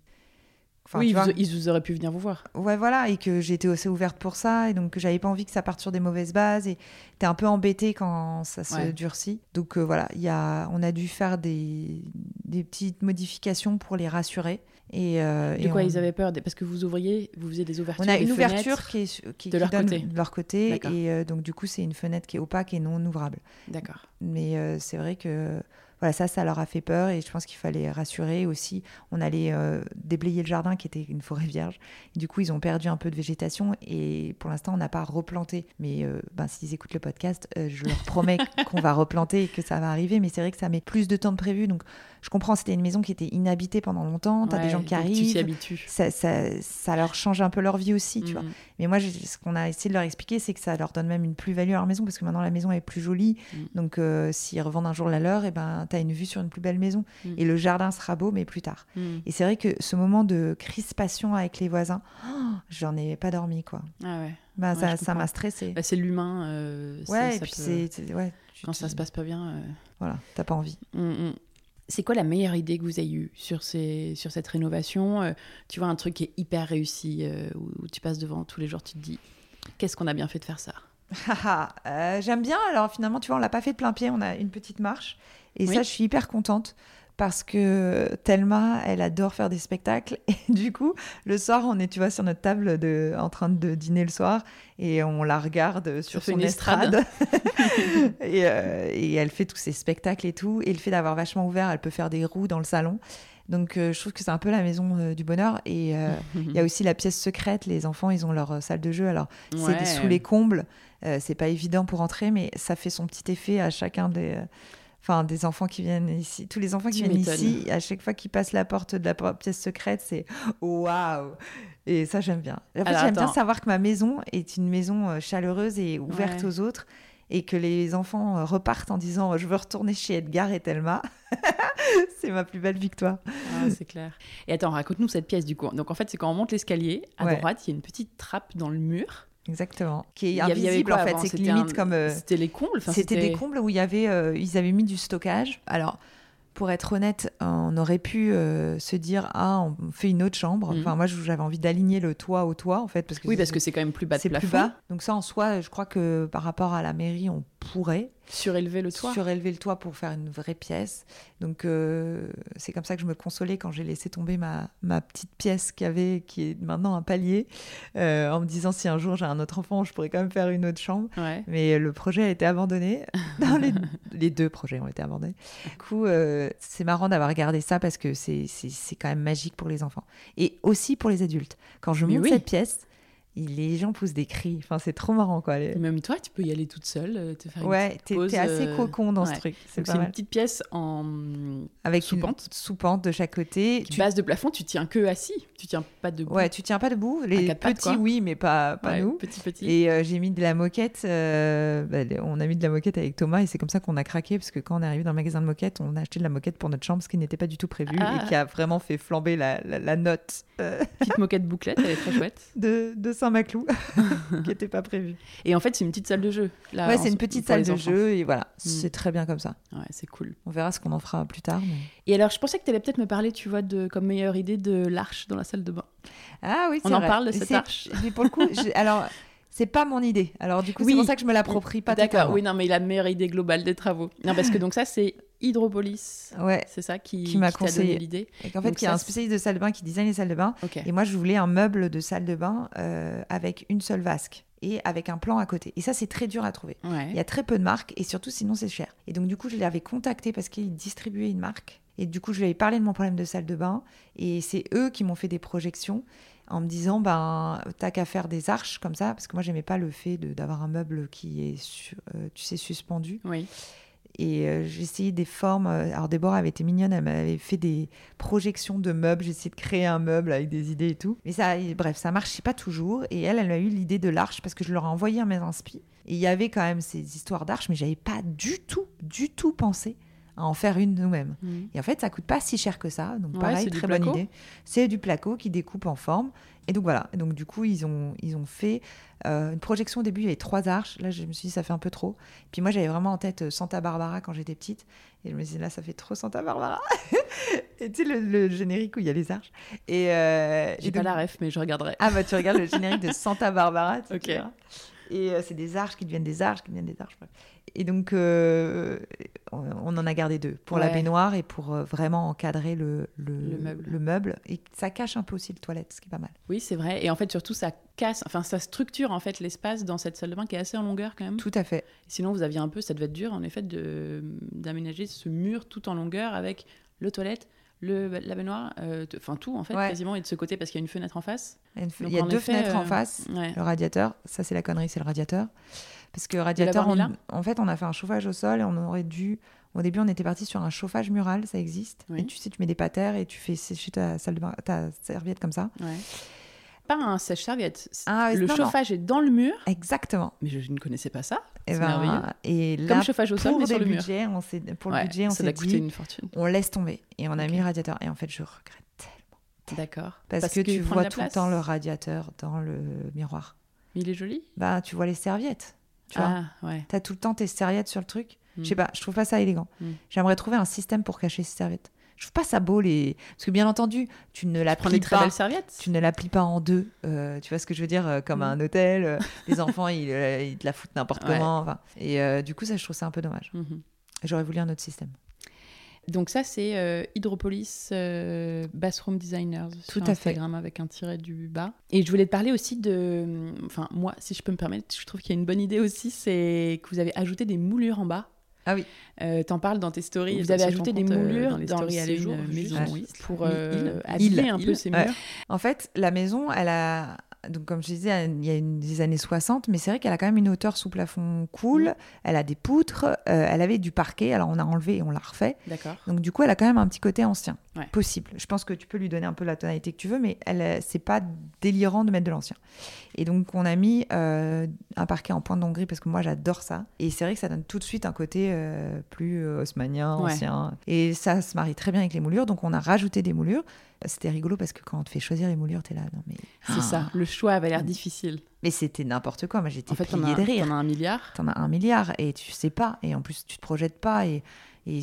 Enfin, oui, ils, auraient pu venir vous voir. Ouais, voilà, et que j'étais aussi ouverte pour ça, et donc que j'avais pas envie que ça parte sur des mauvaises bases, et t'es un peu embêtée quand ça se Ouais. durcit. Donc euh, voilà, il y a, on a dû faire des, des petites modifications pour les rassurer. Et, euh, De et quoi on, ils avaient peur? Parce que vous ouvriez, vous faisiez des ouvertures. On a une ouverture qui est qui, de qui leur donne côté. de leur côté, et euh, donc du coup c'est une fenêtre qui est opaque et non ouvrable. D'accord. Mais euh, c'est vrai que voilà, ça, ça leur a fait peur et je pense qu'il fallait rassurer aussi. On allait euh, déblayer le jardin qui était une forêt vierge. Du coup, ils ont perdu un peu de végétation et pour l'instant, on n'a pas replanté. Mais euh, ben, s'ils écoutent le podcast, euh, je leur promets qu'on va replanter et que ça va arriver. Mais c'est vrai que ça met plus de temps de prévu. Donc, je comprends, c'était une maison qui était inhabitée pendant longtemps. Tu as des gens qui donc Tu arrivent. habitues. Ça, ça, ça leur change un peu leur vie aussi, tu vois. Mhm. Mais moi, j'ai- ce qu'on a essayé de leur expliquer, c'est que ça leur donne même une plus-value à leur maison parce que maintenant la maison est plus jolie. Mm. Donc, euh, s'ils revendent un jour la leur, et ben, tu as une vue sur une plus belle maison. Mm. Et le jardin sera beau, mais plus tard. Mhm. Et c'est vrai que ce moment de crispation avec les voisins, oh, j'en ai pas dormi, quoi. Ah ouais. Bah, Ouais, ça m'a stressé. Bah, c'est l'humain. euh, ouais, et puis peut- c'est. Ouais, Quand ça se passe pas bien. euh, Voilà, t'as pas envie. Mm, mm. C'est quoi la meilleure idée que vous ayez eue sur, ces, sur cette rénovation Euh, Tu vois un truc qui est hyper réussi, euh, où, où tu passes devant tous les jours, tu te dis, qu'est-ce qu'on a bien fait de faire ça? Haha, euh, J'aime bien. Alors finalement, tu vois, on l'a pas fait de plein pied. On a une petite marche. Et Oui. ça, je suis hyper contente parce que Thelma, elle adore faire des spectacles. Et du coup, le soir, on est, tu vois, sur notre table de, en train de dîner le soir et on la regarde sur son estrade. et, euh, et elle fait tous ses spectacles et tout. Et le fait d'avoir vachement ouvert, elle peut faire des roues dans le salon. Donc, euh, je trouve que c'est un peu la maison euh, du bonheur. Et il y a aussi la pièce secrète. Les enfants, ils ont leur salle de jeu. Alors, c'est Ouais. sous les combles. Euh, c'est pas évident pour entrer, mais ça fait son petit effet à chacun des, enfin, des enfants qui viennent ici. Tous les enfants qui Tu viennent ici, à chaque fois qu'ils passent la porte de la pièce secrète, c'est waouh. Et ça, j'aime bien. En fait, Alors, j'aime bien savoir que ma maison est une maison euh, chaleureuse et ouverte Ouais. aux autres. Et que les enfants euh, repartent en disant Je veux retourner chez Edgar et Thelma. c'est ma plus belle victoire. Ah, c'est clair. Et attends, raconte-nous cette pièce du coup. Donc en fait, c'est quand on monte l'escalier, à Ouais. droite, il y a une petite trappe dans le mur. Exactement. Qui est invisible quoi en fait. C'est C'était limite un- comme. euh, C'était les combles enfin, C'était des combles où il y avait, euh, ils avaient mis du stockage. Alors, pour être honnête, on aurait pu euh, se dire ah, on fait une autre chambre. Mhm. Enfin, moi, j'avais envie d'aligner le toit au toit en fait parce que Oui, parce que c'est quand même plus bas c'est plus bas. Donc ça, en soi, je crois que par rapport à la mairie, on pourrait Surélever le toit. surélever le toit pour faire une vraie pièce. Donc euh, c'est comme ça que je me consolais quand j'ai laissé tomber ma, ma petite pièce qui avait, qui est maintenant un palier, euh, en me disant si un jour j'ai un autre enfant, je pourrais quand même faire une autre chambre. Ouais. Mais le projet a été abandonné. Non, les, les deux projets ont été abandonnés. Du coup, euh, c'est marrant d'avoir regardé ça parce que c'est c'est- c'est quand même magique pour les enfants. Et aussi pour les adultes. Quand je Mais monte oui. cette pièce, les gens poussent des cris. Enfin, c'est trop marrant, quoi. Les- Même toi, tu peux y aller toute seule, euh, te faire une Ouais, t'es assez euh, cocon dans ouais. ce truc. C'est une petite pièce en Avec soupente. une soupente de chaque côté. Tu- base de plafond, tu tiens que assis, tu tiens pas debout. Ouais, tu tiens pas debout. Les pattes, petits, oui, mais pas, pas Ouais, nous. Petit petit. Et euh, j'ai mis de la moquette. euh, bah, on a mis de la moquette avec Thomas et c'est comme ça qu'on a craqué parce que quand on est arrivé dans le magasin de moquette, on a acheté de la moquette pour notre chambre, ce qui n'était pas du tout prévu Ah. et qui a vraiment fait flamber la, la- la note euh, Petite moquette bouclette, elle est très chouette. de, de 5 un maclou qui n'était pas prévu. Et en fait, c'est une petite salle de jeu. Là, ouais, en- c'est une petite salle de enfants. jeu et voilà, c'est très bien comme ça. Ouais, c'est cool. On verra ce qu'on en fera plus tard. mais- Et alors, je pensais que tu allais peut-être me parler, tu vois, de comme meilleure idée de l'arche dans la salle de bain. Ah oui, On c'est en vrai. parle de cette c'est- arche Mais pour le coup, j'ai- alors c'est pas mon idée. Alors du coup, Oui. c'est pour ça que je me l'approprie pas D'accord, oui, non, mais la meilleure idée globale des travaux. Non, parce que donc ça, c'est Hydropolis. Ouais. C'est ça qui, Qui m'a conseillé. l'idée. Et qu'en fait, il y a un spécialiste de salle de bain qui design les salles de bain. Et moi, je voulais un meuble de salle de bain euh, avec une seule vasque et avec un plan à côté. Et ça, c'est très dur à trouver. Ouais. Il y a très peu de marques et surtout, sinon, c'est cher. Et donc, du coup, je l'avais contacté parce qu'il distribuait une marque. Et du coup, je lui avais parlé de mon problème de salle de bain. Et c'est eux qui m'ont fait des projections en me disant, ben, t'as qu'à faire des arches comme ça. Parce que moi, j'aimais pas le fait d'avoir un meuble qui est, euh, tu sais, suspendu. Oui. Et euh, j'ai essayé des formes. euh, Alors, Déborah avait été mignonne, elle m'avait fait des projections de meubles. J'ai essayé de créer un meuble avec des idées et tout. Mais ça, et bref, ça marchait pas toujours. Et elle, elle a eu l'idée de l'arche parce que je leur ai envoyé un mes inspi. Et il y avait quand même ces histoires d'arches, mais j'avais pas du tout, du tout pensé à en faire une nous-mêmes. Mhm. Et en fait, ça coûte pas si cher que ça. Donc, Ouais, pareil, très bonne idée. C'est du placo qui découpe en forme. Et donc, voilà. Donc, du coup, ils ont, ils ont fait euh, une projection au début. Il y avait trois arches. Là, je me suis dit, ça fait un peu trop. Puis moi, j'avais vraiment en tête euh, Santa Barbara quand j'étais petite. Et je me disais, là, ça fait trop Santa Barbara. et tu sais, le, le générique où il y a les arches. Et, euh, J'ai pas donc- la ref, mais je regarderai. Ah, bah, tu regardes le générique de Santa Barbara. tu Ok. Et euh, c'est des arches qui deviennent des arches, qui deviennent des arches. bref. Et donc, euh, on en a gardé deux, pour la baignoire et pour euh, vraiment encadrer le, le, Le meuble. le meuble. Et ça cache un peu aussi le toilette, ce qui est pas mal. Oui, c'est vrai. Et en fait, surtout, ça casse, enfin, ça structure en fait l'espace dans cette salle de bain qui est assez en longueur quand même. Tout à fait. Sinon, vous aviez un peu, ça devait être dur en effet de- d'aménager ce mur tout en longueur avec le toilette, le, la baignoire, euh, enfin tout en fait Ouais. quasiment et de ce côté parce qu'il y a une fenêtre en face. Il y a, une- Donc, il y a en deux effet, fenêtres en face. Ouais. Le radiateur, ça c'est la connerie, c'est le radiateur. Parce que radiateur, on- en fait, on a fait un chauffage au sol et on aurait dû. Au début, on était parti sur un chauffage mural, ça existe. Oui. Et tu sais, tu mets des patères et tu fais sécher ta, salle de bain, ta serviette comme ça. Ouais. Pas un sèche-serviette. Ah, le non, non. chauffage est dans le mur. Exactement. Mais je ne connaissais pas ça. Et, C'est ben, merveilleux. et là, Comme chauffage au sol, pour mais sur le mur. budgets, on pour Ouais, le budget, on s'est dit, une fortune. on laisse tomber. Et on a mis le radiateur. Et en fait, je regrette tellement. D'accord. Parce, que qu'il tu vois tout le temps le radiateur dans le miroir. Mais il est joli. Bah, tu vois les serviettes. Tu vois, ah ouais. t'as tout le temps tes serviettes sur le truc. Mm. Je sais pas, je trouve pas ça élégant. Mm. J'aimerais trouver un système pour cacher ces serviettes. Je trouve pas ça beau les. Parce que bien entendu, tu ne la plies pas. Tu ne la plies pas en deux. euh, tu vois ce que je veux dire euh, Comme Mm. un hôtel. euh, les enfants, ils, ils te la foutent n'importe Ouais. comment. enfin. Et euh, du coup, ça, je trouve ça un peu dommage. Mhm. J'aurais voulu un autre système. Donc ça, c'est euh, Hydropolis euh, Bathroom Designers Tout sur à fait. Instagram avec un tiret du bas. Et je voulais te parler aussi de... Enfin, moi, si je peux me permettre, je trouve qu'il y a une bonne idée aussi, c'est que vous avez ajouté des moulures en bas. Ah oui. Euh, T'en parles dans tes stories. Vous avez ajouté des euh, moulures dans les dans stories, une juste maison, oui. pour Il- il- habiller il- un il- peu ces ouais. murs. En fait, la maison, elle a. Donc, comme je disais, il y a une, des années 60, mais c'est vrai qu'elle a quand même une hauteur sous plafond cool. Mhm. Elle a des poutres. euh, elle avait du parquet. Alors, on a enlevé et on l'a refait. D'accord. Donc, du coup, elle a quand même un petit côté ancien. Ouais. Possible. Je pense que tu peux lui donner un peu la tonalité que tu veux, mais elle, euh, c'est pas délirant de mettre de l'ancien. Et donc, on a mis euh, un parquet en pointe d'Hongrie parce que moi, j'adore ça. Et c'est vrai que ça donne tout de suite un côté euh, plus euh, haussmannien, Ouais. ancien. Et ça se marie très bien avec les moulures. Donc, on a rajouté des moulures. C'était rigolo parce que quand on te fait choisir les moulures, t'es là. Non, mais. C'est Ah. ça. Le choix avait l'air difficile. Mais c'était n'importe quoi. Moi, j'étais En fait, pliée de rire. t'en as un milliard. T'en as un milliard et tu sais pas. Et en plus, tu te projettes pas. Et, de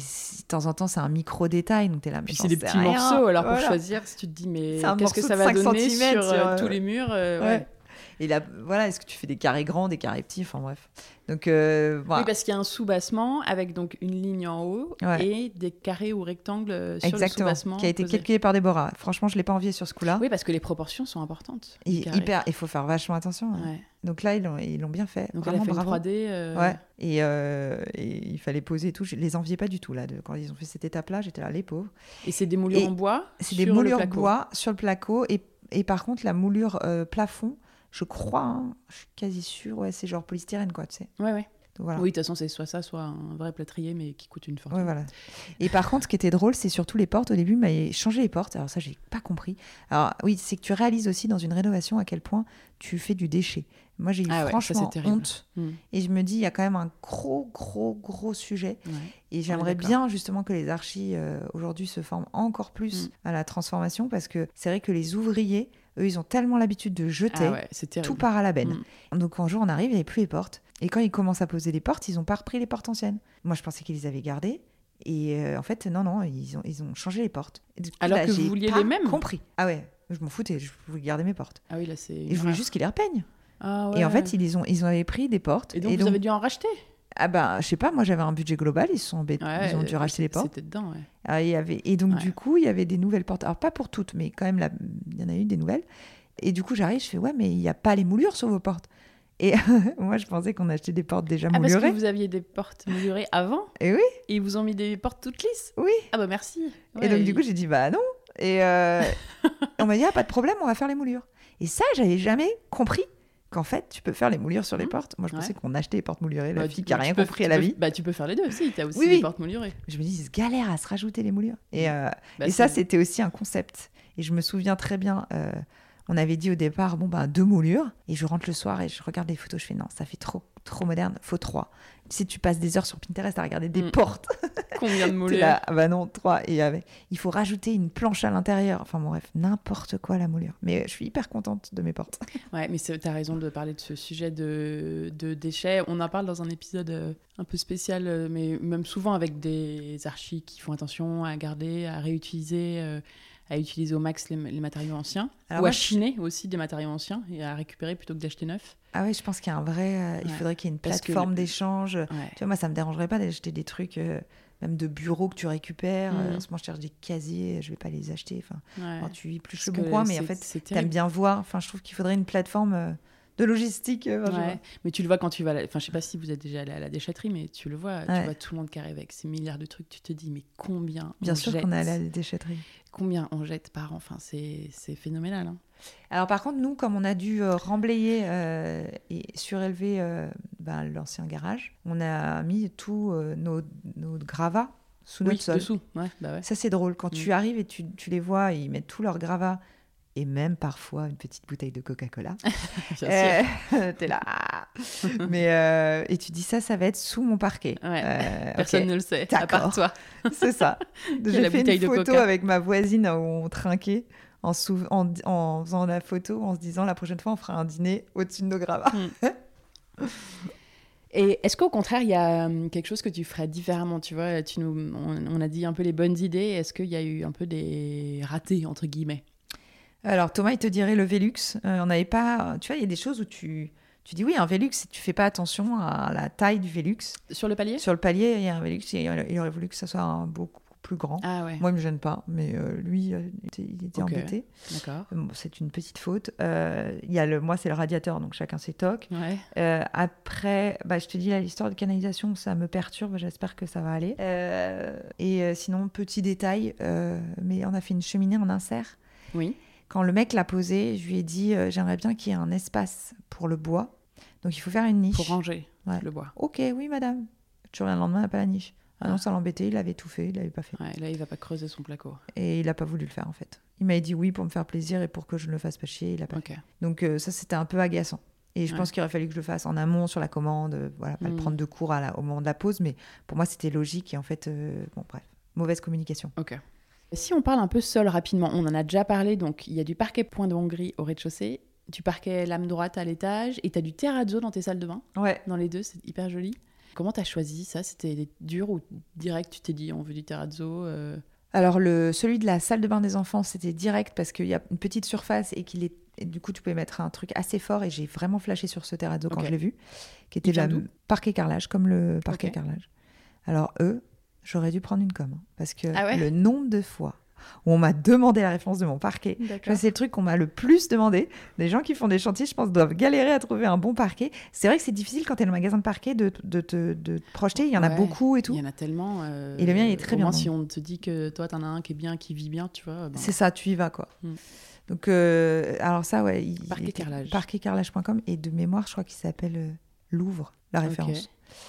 temps en temps, c'est un micro détail. Donc, t'es là. mais Puis c'est des petits rien. morceaux. Alors pour Voilà. choisir, si tu te dis mais qu'est-ce que ça va 5 donner sur, sur, euh, tous les murs euh, Ouais. ouais. Et là, voilà, est-ce que tu fais des carrés grands, des carrés petits Enfin, bref. Donc, euh, voilà. Oui, parce qu'il y a un sous-bassement avec donc une ligne en haut Ouais. et des carrés ou rectangles euh, sur le sous-bassement. Qui a été calculé par Déborah. Franchement, je l'ai pas envié sur ce coup-là. Oui, parce que les proportions sont importantes. hyper, il faut faire vachement attention. hein. Ouais. Donc là, ils l'ont, bien fait. Donc elle a Vraiment fait une bravo. 3D. euh, Ouais. Et, euh, et il fallait poser et tout. Je les enviais pas du tout là. De, quand ils ont fait cette étape-là, j'étais là, les pauvres. Et c'est des moulures Et en bois. C'est des moulures placo. bois sur le placo. Et, et par contre, la moulure plafond, je crois, hein, je suis quasi sûre, ouais, c'est genre polystyrène, quoi, tu sais. Ouais, ouais. Donc, voilà. Oui, de toute façon, c'est soit ça, soit un vrai plâtrier, mais qui coûte une fortune. Ouais, voilà. Et par contre, ce qui était drôle, c'est surtout les portes. Au début, mais changé les portes. Alors ça, j'ai pas compris. Alors oui, c'est que tu réalises aussi dans une rénovation à quel point tu fais du déchet. Moi, j'ai eu Ah ouais, ça, franchement c'est terrible. honte. Mm. Et je me dis, il y a quand même un gros, gros, gros sujet. Ouais. Et j'aimerais bien justement que les archis euh, aujourd'hui se forment encore plus Mm. à la transformation parce que c'est vrai que les ouvriers Eux, ils ont tellement l'habitude de jeter, Ah ouais, tout part à la benne. Mm. Donc un jour, on arrive, il n'y avait plus les portes. Et quand ils commencent à poser les portes, ils n'ont pas repris les portes anciennes. Moi, je pensais qu'ils les avaient gardées. Et euh, en fait, non, non, ils ont, ils ont changé les portes. Et coup, Alors là, que vous vouliez pas les mêmes compris. Ah ouais, je m'en foutais, je voulais garder mes portes. Ah oui, là, c'est. Et je voulais juste qu'ils les repeignent. Ah Et en ouais. fait, ils, ont, ils avaient pris des portes. Et donc, vous avez dû en racheter ah bah, je sais pas, moi j'avais un budget global, ils sont embêtés, Ouais, ils ont dû racheter les portes. C'était dedans, ouais. Ah, il y avait... Et donc, Ouais. du coup, il y avait des nouvelles portes. Alors, pas pour toutes, mais quand même, là, il y en a eu des nouvelles. Et du coup, j'arrive, je fais, ouais, mais il n'y a pas les moulures sur vos portes. Et moi, je pensais qu'on achetait des portes déjà Ah, parce moulurées. que vous aviez des portes moulurées avant Et oui, et ils vous ont mis des portes toutes lisses oui. Ah bah merci. et donc, du coup, j'ai dit, bah non. Et euh, on m'a dit, ah, pas de problème, on va faire les moulures. Et ça, j'avais jamais compris qu'en fait, tu peux faire les moulures sur les Mhm. portes. Moi, je Ouais. pensais qu'on achetait les portes moulurées. La bah, fille tu- qui a tu rien peux- compris tu à la peux- vie. Bah tu peux faire les deux aussi, t'as aussi Oui, des oui. portes moulurées. Je me dis, ils se galèrent à se rajouter les moulures. Et, euh, Bah, et ça, c'était aussi un concept. Et je me souviens très bien, euh, on avait dit au départ, bon, ben, deux moulures. Et je rentre le soir et je regarde les photos. Je fais, non, ça fait trop, trop moderne, faut trois. Tu sais, tu passes des heures sur Pinterest à regarder des Mm. portes. combien de moulures là, ah bah non, trois. Et avec- il faut rajouter une planche à l'intérieur. Enfin, bon, bref, n'importe quoi la moulure. Mais je suis hyper contente de mes portes. Ouais, mais c'est- t'as raison de parler de ce sujet de, de déchets. On en parle dans un épisode euh, un peu spécial, euh, mais même souvent avec des archis qui font attention à garder, à réutiliser, euh, à utiliser au max les, les matériaux anciens, Alors ou moi, à je- chiner aussi des matériaux anciens et à récupérer plutôt que d'acheter neuf. Ah oui, je pense qu'il y a un vrai. euh, il Ouais. faudrait qu'il y ait une plateforme le- d'échange. Ouais. Tu vois, moi, ça me dérangerait pas d'acheter des trucs, euh, même de bureau que tu récupères. Euh, Mhm. en ce moment, je cherche des casiers, je vais pas les acheter. Enfin, Ouais. alors, tu épluches le bon coin, mais en fait, t'aimes terrible. bien voir. Enfin, je trouve qu'il faudrait une plateforme euh, de logistique. euh, Ouais, mais tu le vois quand tu vas. à la- Enfin, je sais pas si vous êtes déjà allé à la déchetterie, mais tu le vois. Ouais. Tu vois tout le monde qui arrive avec ces milliards de trucs. Tu te dis, mais combien Bien on sûr jette qu'on est allé à la déchetterie. Combien on jette par an Enfin, c'est c'est phénoménal. hein. Alors par contre, nous, comme on a dû euh, remblayer euh, et surélever ben, l'ancien garage, on a mis tous nos, nos gravats sous Oui, notre sol. dessous. Ouais, bah ouais. Ça, c'est drôle. Quand Mm. tu arrives et tu, tu les vois, ils mettent tous leurs gravats et même parfois une petite bouteille de Coca-Cola. Euh, T'es là. Mais euh, et tu dis ça, ça va être sous mon parquet. Ouais. Euh, Personne ne le sait, à part toi. C'est ça. J'ai fait une photo Coca. avec ma voisine où on trinquait en, sou- en, en faisant la photo, en se disant la prochaine fois on fera un dîner au-dessus de nos gravats. Et est-ce qu'au contraire, il y a hum, quelque chose que tu ferais différemment Tu vois, tu nous, on, on a dit un peu les bonnes idées. Est-ce qu'il y a eu un peu des ratés, entre guillemets? Alors Thomas, il te dirait le Velux. Euh, on n'avait pas. Tu vois, il y a des choses où tu, tu dis oui, un Velux, si tu fais pas attention à la taille du Velux. Sur le palier? Sur le palier, il y a un Velux, il aurait voulu que ça soit un beaucoup plus grand. Ah ouais, Moi, il me gêne pas, mais euh, lui, euh, il était, il était Ok. embêté. d'accord. Bon, c'est une petite faute. Euh, il y a le, moi, c'est le radiateur, donc chacun ses tocs. Ouais. Euh, après, bah, je te dis, là, l'histoire de canalisation, ça me perturbe. J'espère que ça va aller. Et sinon, petit détail, mais on a fait une cheminée en insert. Oui. Quand le mec l'a posée, je lui ai dit, euh, j'aimerais bien qu'il y ait un espace pour le bois. Donc, il faut faire une niche. Pour ranger Ouais. le bois. Ok, oui, madame. Tu reviens le lendemain, il n'y a pas la niche. Ah non, ça l'embêtait, il avait tout fait, il l'avait pas fait. Ouais, là, il va pas creuser son placo. Et il n'a pas voulu le faire, en fait. Il m'avait dit oui pour me faire plaisir et pour que je ne le fasse pas chier, il a pas Ok. Donc euh, ça, c'était un peu agaçant. Et je Ouais. pense qu'il aurait fallu que je le fasse en amont sur la commande, euh, voilà, pas le Mm. prendre de cours à la- au moment de la pause, mais pour moi, c'était logique et en fait, euh, bon, bref, mauvaise communication. Ok. Si on parle un peu sol rapidement, on en a déjà parlé, donc il y a du parquet point de Hongrie au rez-de-chaussée, du parquet lame droite à l'étage, et tu as du terrazzo dans tes salles de bain, Ouais. dans les deux, c'est hyper joli. Comment t'as choisi ça? C'était dur ou direct tu t'es dit on veut du terrazzo euh, Alors, le, celui de la salle de bain des enfants, c'était direct parce qu'il y a une petite surface et qu'il est. et du coup, tu pouvais mettre un truc assez fort et j'ai vraiment flashé sur ce terrazzo quand je l'ai vu, qui était d'où? parquet carrelage, comme le parquet carrelage. Alors, eux, j'aurais dû prendre une com, hein, parce que Ah ouais le nombre de fois où on m'a demandé la référence de mon parquet, c'est le truc qu'on m'a le plus demandé. Des gens qui font des chantiers, je pense, doivent galérer à trouver un bon parquet. C'est vrai que c'est difficile quand tu es dans le magasin de parquet de, de, te- de te projeter. Il y en a beaucoup et Il tout. y en a tellement. euh, Et le mien, il est très bien, moins, si on te dit que toi, t'en as un qui est bien, qui vit bien, tu vois. ben, C'est ça, tu y vas, quoi. Mm. Donc, euh, alors ça, ouais. il- Parquet il carrelage. Parquetcarrelage.com. Et de mémoire, je crois qu'il s'appelle euh, Louvre, la référence.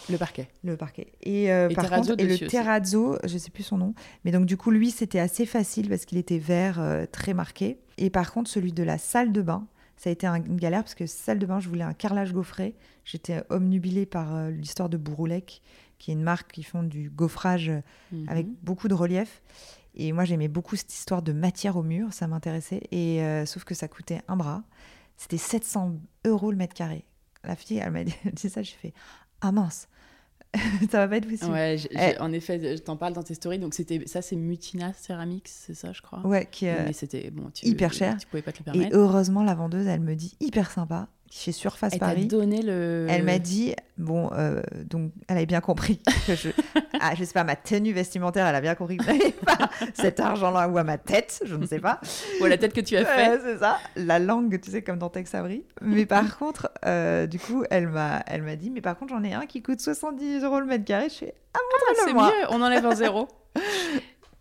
Le parquet. Le parquet. Et, euh, Et par terrazzo contre, et le aussi. terrazzo, je sais plus son nom, mais donc du coup, lui, c'était assez facile parce qu'il était vert, euh, très marqué. Et par contre, celui de la salle de bain, ça a été un- une galère parce que salle de bain, je voulais un carrelage gaufré. J'étais omnubilée par euh, l'histoire de Bouroulec, qui est une marque qui font du gaufrage Mhm. avec beaucoup de relief. Et moi, j'aimais beaucoup cette histoire de matière au mur, ça m'intéressait. Et euh, sauf que ça coûtait un bras. C'était 700 euros le mètre carré. La fille, elle m'a dit, dit ça, j'ai fait ah mince. ça va pas être possible. Ouais, Eh. en effet, je t'en parle dans tes stories. Donc, c'était ça, c'est Mutina Ceramics, c'est ça, je crois. Ouais, qui, euh, Mais c'était bon, tu, hyper cher. Tu pouvais pas te le et permettre. heureusement, la vendeuse, elle me dit hyper sympa, chez Surface Elle Paris. donné le. Elle m'a dit, bon, euh, donc elle avait bien compris que je, ah, je sais pas, ma tenue vestimentaire, elle a bien compris que je n'avais pas cet argent-là ou à ma tête, je ne sais pas. Ou la tête que tu as fait. Ouais, c'est ça. La langue, tu sais, comme dans Tex Avery. Mais par contre, euh, du coup, elle m'a, elle m'a dit, mais par contre, j'en ai un qui coûte 70 euros le mètre carré. Je fais, ah, Ah, c'est mieux, on enlève un zéro.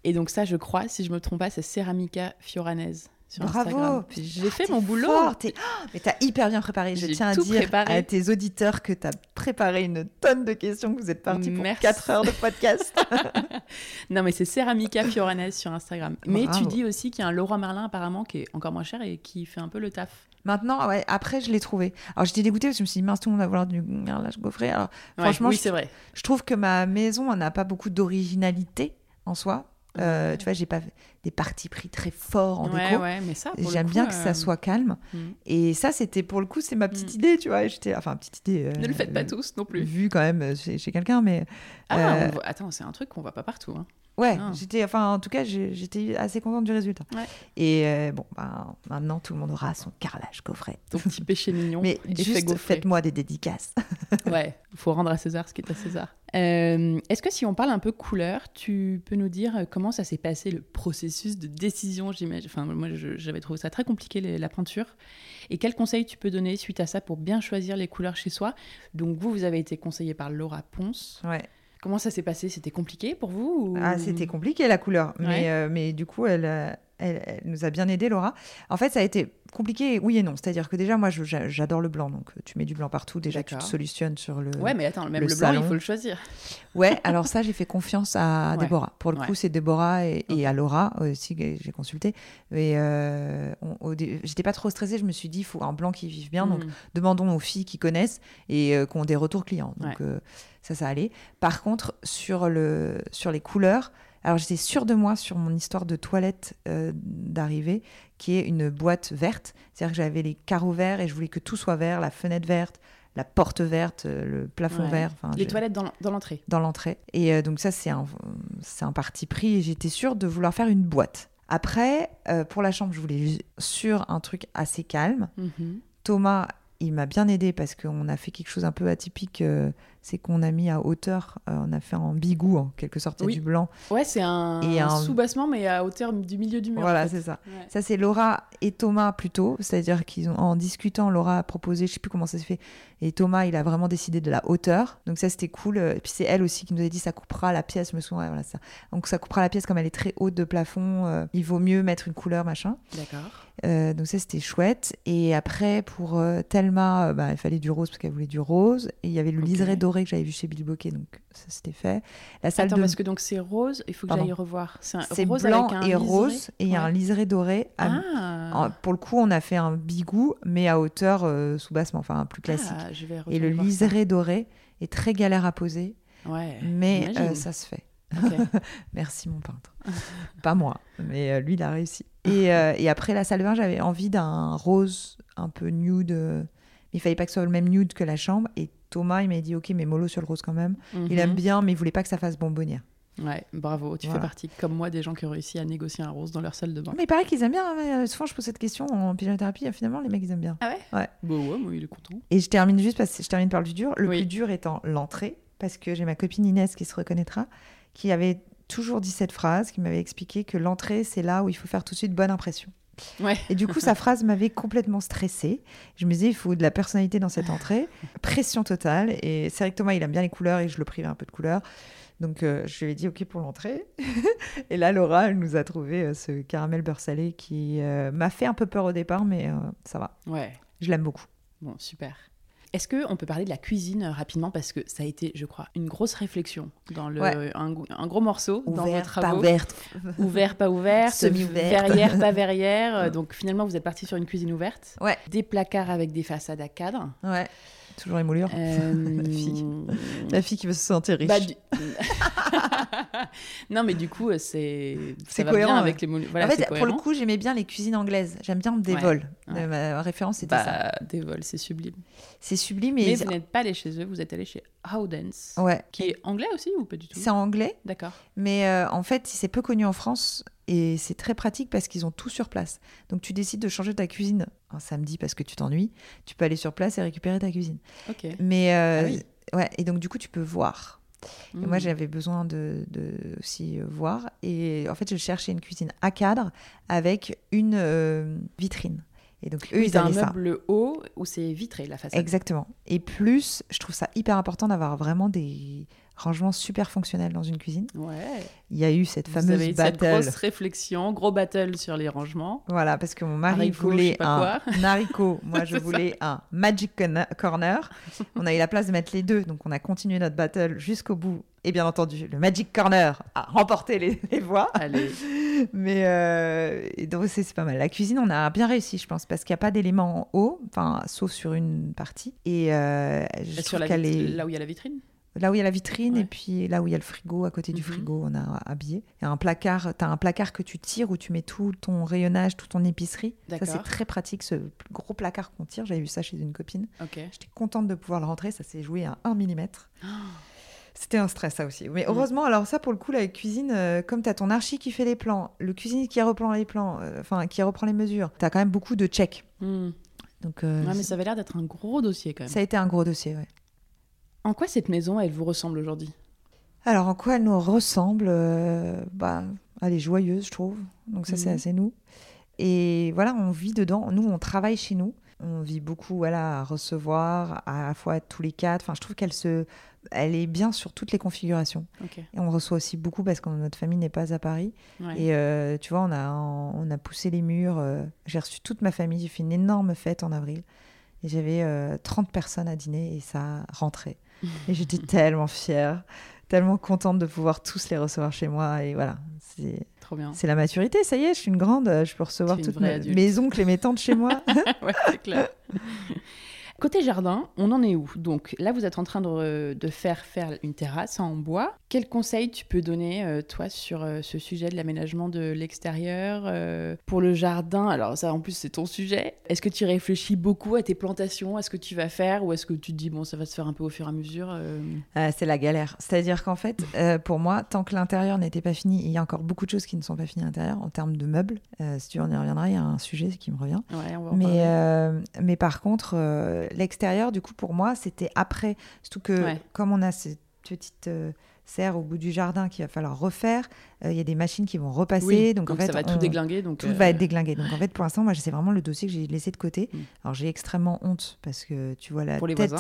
Et donc ça, je crois, si je me trompe pas, c'est Ceramica Fioranese sur Bravo. Instagram. J'ai fait T'es mon boulot. fort, Oh, mais t'as hyper bien préparé. Je tiens à dire préparé. à tes auditeurs que t'as préparé une tonne de questions, que vous êtes partis pour Merci. 4 heures de podcast. Non, mais c'est Ceramica Fioranese sur Instagram. Mais tu dis aussi qu'il y a un Laura Merlin apparemment qui est encore moins cher et qui fait un peu le taf. Maintenant, ouais, après, je l'ai trouvé. Alors, j'étais dégoûtée parce que je me suis dit, mince, tout le monde va vouloir du garlage gaufré. Alors, Ouais, franchement, oui, je, c'est vrai. je trouve que ma maison n'a pas beaucoup d'originalité en soi. Euh, tu vois, j'ai pas des partis pris très forts en Ouais, déco. ouais, mais ça, pour le J'aime bien que euh, ça soit calme. mm. Et ça, c'était pour le coup, c'est ma petite Mm. idée, tu vois. J'étais, enfin, petite idée. euh, Ne le faites pas euh, tous non plus. Vu quand même euh, chez, chez quelqu'un, mais Ah, euh, on attends, c'est un truc qu'on voit pas partout. hein. Ouais, Ah. j'étais, enfin, en tout cas, j'étais assez contente du résultat. Ouais. Et euh, bon, ben, maintenant, tout le monde aura son carrelage gaufré. Ton petit péché mignon. Mais juste, faites-moi des dédicaces. Ouais, il faut rendre à César ce qui est à César. Euh, Est-ce que si on parle un peu couleur, tu peux nous dire euh, comment ça s'est passé le processus de décision, j'imagine? Enfin, moi, j'avais trouvé ça très compliqué, les- la peinture. Et quels conseils tu peux donner suite à ça pour bien choisir les couleurs chez soi? Donc, vous, vous avez été conseillé par Laura Ponce. Ouais. Comment ça s'est passé? C'était compliqué pour vous ou- Ah, c'était compliqué la couleur, Ouais. mais, euh, mais du coup, elle, euh, elle, elle nous a bien aidé, Laura. En fait, ça a été compliqué, oui et non. C'est-à-dire que déjà, moi, j'adore le blanc, donc euh, tu mets du blanc partout. Déjà, tu te solutionnes sur le. Ouais, mais attends, même le le, blanc, il faut le choisir. Ouais, alors ça, j'ai fait confiance à Ouais. Déborah. Pour le Ouais. coup, c'est Déborah et, à Laura aussi que j'ai consulté. Et euh, j'étais pas trop stressée. Je me suis dit, il faut un blanc qui vive bien. Donc, Mm. demandons aux filles qui connaissent et euh, qui ont des retours clients. Donc Ouais. euh, ça, ça allait. Par contre, sur, le, sur les couleurs, alors j'étais sûre de moi sur mon histoire de toilette euh, d'arrivée, qui est une boîte verte. C'est-à-dire que j'avais les carreaux verts et je voulais que tout soit vert, la fenêtre verte, la porte verte, euh, le plafond Ouais. vert. Les toilettes dans l'entrée. dans l'entrée. Et euh, donc ça, c'est un, un parti pris et j'étais sûre de vouloir faire une boîte. Après, euh, pour la chambre, je voulais sur un truc assez calme. Mhm. Thomas, il m'a bien aidé parce qu'on a fait quelque chose un peu atypique. euh, c'est qu'on a mis à hauteur, euh, on a fait en bigou en quelque sorte, Oui. du blanc. Ouais, c'est un, Et un- sous-bassement, mais à hauteur du milieu du mur. Voilà, en fait. c'est ça. Ouais. Ça, c'est Laura et Thomas plutôt. C'est-à-dire qu'ils ont, en discutant, Laura a proposé, je sais plus comment ça se fait, et Thomas, il a vraiment décidé de la hauteur. Donc ça, c'était cool. Et puis c'est elle aussi qui nous a dit, ça coupera la pièce, je me souviens, voilà ça. Donc ça coupera la pièce comme elle est très haute de plafond. euh, il vaut mieux mettre une couleur, machin. D'accord. Euh, donc ça, c'était chouette. Et après, pour Thelma, bah, il fallait du rose parce qu'elle voulait du rose. Et il y avait le Ok. liseré doré que j'avais vu chez Bill Bokeh, donc ça, c'était fait. La salle Attends, de parce que donc c'est rose, il faut que j'aille revoir. C'est rose blanc avec un et liseré rose, et il y a un liseré doré à Ah, Pour le coup, on a fait un bigou, mais à hauteur euh, sous-bassement, enfin plus classique. Ah, je vais et le ça. liseré doré est très galère à poser, Ouais. mais euh, ça se fait. Merci mon peintre. Pas moi, mais euh, lui, il a réussi. Et, euh, et après la salle de bain, j'avais envie d'un rose un peu nude, mais il fallait pas que ce soit le même nude que la chambre. Et Thomas, il m'a dit, ok, mais mollo sur le rose quand même. Il aime Mhm. bien, mais il voulait pas que ça fasse bonbonnière. Ouais, bravo. Tu Voilà. fais partie, comme moi, des gens qui ont réussi à négocier un rose dans leur salle de bain. Mais il paraît qu'ils aiment bien. hein, euh, souvent, je pose cette question en pyjonothérapie, et finalement, les mecs, ils aiment bien. Ah ouais? Ouais. Bah ouais, moi, il est content. Et je termine juste parce que je termine par le plus dur. Le Oui. plus dur étant l'entrée, parce que j'ai ma copine Inès qui se reconnaîtra, qui avait toujours dit cette phrase, qui m'avait expliqué que l'entrée, c'est là où il faut faire tout de suite bonne impression. Ouais. Et du coup, sa phrase m'avait complètement stressée. Je me disais, il faut de la personnalité dans cette entrée. Pression totale. Et c'est vrai que Thomas, il aime bien les couleurs et je le privais un peu de couleurs. Donc, euh, je lui ai dit OK pour l'entrée. et là, Laura, elle nous a trouvé euh, ce caramel beurre salé qui euh, m'a fait un peu peur au départ, mais ça va. Ouais. Je l'aime beaucoup. Bon, super. Est-ce qu'on peut parler de la cuisine euh, rapidement? Parce que ça a été, je crois, une grosse réflexion dans le, Ouais. un, gros morceau dans vos Ouvert, travaux. pas ouverte. Ouvert, pas ouvert, Semi-ouverte. verrière, pas verrière. Euh, Donc finalement, vous êtes parti sur une cuisine ouverte. Ouais. Des placards avec des façades à cadre. Ouais. Toujours les moulures. Euh, La fille. La fille qui veut se sentir riche. bah, du- non, mais du coup, euh, c'est ça C'est cohérent, bien ouais. avec les Voilà, en fait, pour le coup, j'aimais bien les cuisines anglaises. J'aime bien des Ouais, vols. ouais. Euh, Ma référence, c'était ça. Bah, des vols, c'est sublime. C'est sublime. Mais Et... vous n'êtes pas allé chez eux, vous êtes allé chez Howdens, Ouais. qui est anglais aussi ou pas du tout? C'est anglais, D'accord. mais euh, en fait, c'est peu connu en France et c'est très pratique parce qu'ils ont tout sur place. Donc, tu décides de changer ta cuisine un samedi parce que tu t'ennuies, tu peux aller sur place et récupérer ta cuisine. Ok. Mais euh, Ah oui. ouais, et donc du coup, tu peux voir. Et Mm. moi, j'avais besoin de, de aussi euh, voir. Et en fait, je cherchais une cuisine à cadre avec une euh, vitrine. Et donc, eux, Oui, ils un avaient ça. meuble haut où c'est vitré la façade. Exactement. Et plus, je trouve ça hyper important d'avoir vraiment des rangements super fonctionnels dans une cuisine. Ouais. Il y a eu cette Vous fameuse avez eu cette battle. grosse réflexion, gros battle sur les rangements. Voilà, parce que mon mari Haricot, voulait un haricot, moi je ça. voulais un magic corner-. On a eu la place de mettre les deux, donc on a continué notre battle jusqu'au bout. Et bien entendu, le magic corner a remporté les, les voix. Allez. Mais euh, donc c'est pas mal. La cuisine, on a bien réussi, je pense, parce qu'il n'y a pas d'éléments en haut, enfin sauf sur une partie. Et euh, je sur la est là où il y a la vitrine? Là où il y a la vitrine Ouais. et puis là où il y a le frigo, à côté du Mhm. frigo, on a habillé. Il y a un placard, tu as un placard que tu tires où tu mets tout ton rayonnage, toute ton épicerie. Ça, c'est très pratique, ce gros placard qu'on tire. J'avais vu ça chez une copine. J'étais contente de pouvoir le rentrer. Ça s'est joué à 1 mm. Oh. C'était un stress, ça aussi. Mais heureusement, alors ça, pour le coup, la cuisine, euh, comme tu as ton archi qui fait les plans, le cuisinier qui reprend les plans, euh, enfin, qui reprend les mesures, tu as quand même beaucoup de checks. Hmm. Donc, euh, Ouais, mais ça avait l'air d'être un gros dossier quand même. ça a été un gros dossier, ouais. En quoi cette maison, elle vous ressemble aujourd'hui? Alors, en quoi elle nous ressemble euh, bah, Elle est joyeuse, je trouve. Donc, ça, c'est Mhm. assez nous. Et voilà, on vit dedans. Nous, on travaille chez nous. On vit beaucoup voilà, à recevoir, à la fois tous les quatre. Enfin, je trouve qu'elle se... elle est bien sur toutes les configurations. Et on reçoit aussi beaucoup parce que notre famille n'est pas à Paris. Ouais. Et euh, tu vois, on a, on a poussé les murs. euh, j'ai reçu toute ma famille. J'ai fait une énorme fête en avril. Et j'avais euh, 30 personnes à dîner et ça rentrait. Et j'étais tellement fière, tellement contente de pouvoir tous les recevoir chez moi. Et voilà, c'est Trop bien. c'est la maturité. Ça y est, je suis une grande. Je peux recevoir toutes mes, mes oncles et mes tantes chez moi. ouais, c'est clair. Côté jardin, on en est où? Donc là, vous êtes en train de, de faire faire une terrasse en bois. Quel conseil tu peux donner, euh, toi, sur euh, ce sujet de l'aménagement de l'extérieur euh, Pour le jardin, alors ça, en plus, c'est ton sujet. Est-ce que tu réfléchis beaucoup à tes plantations, à ce que tu vas faire? Ou est-ce que tu te dis, bon, ça va se faire un peu au fur et à mesure euh, c'est la galère. C'est-à-dire qu'en fait, pour moi, tant que l'intérieur n'était pas fini, il y a encore beaucoup de choses qui ne sont pas finies à l'intérieur en termes de meubles. Si tu on y reviendra, il y a un sujet qui me revient. Ouais, on va en Mais, par contre, l'extérieur, du coup, pour moi, c'était après. Surtout que, Ouais. comme on a cette petite euh, serre au bout du jardin qu'il va falloir refaire, euh, il y a des machines qui vont repasser. Oui, donc, en fait, ça va on- tout déglinguer. Donc, tout euh, va être déglingué. Donc en fait, pour l'instant, moi, c'est vraiment le dossier que j'ai laissé de côté. Mm. Alors j'ai extrêmement honte parce que tu vois la Pour tête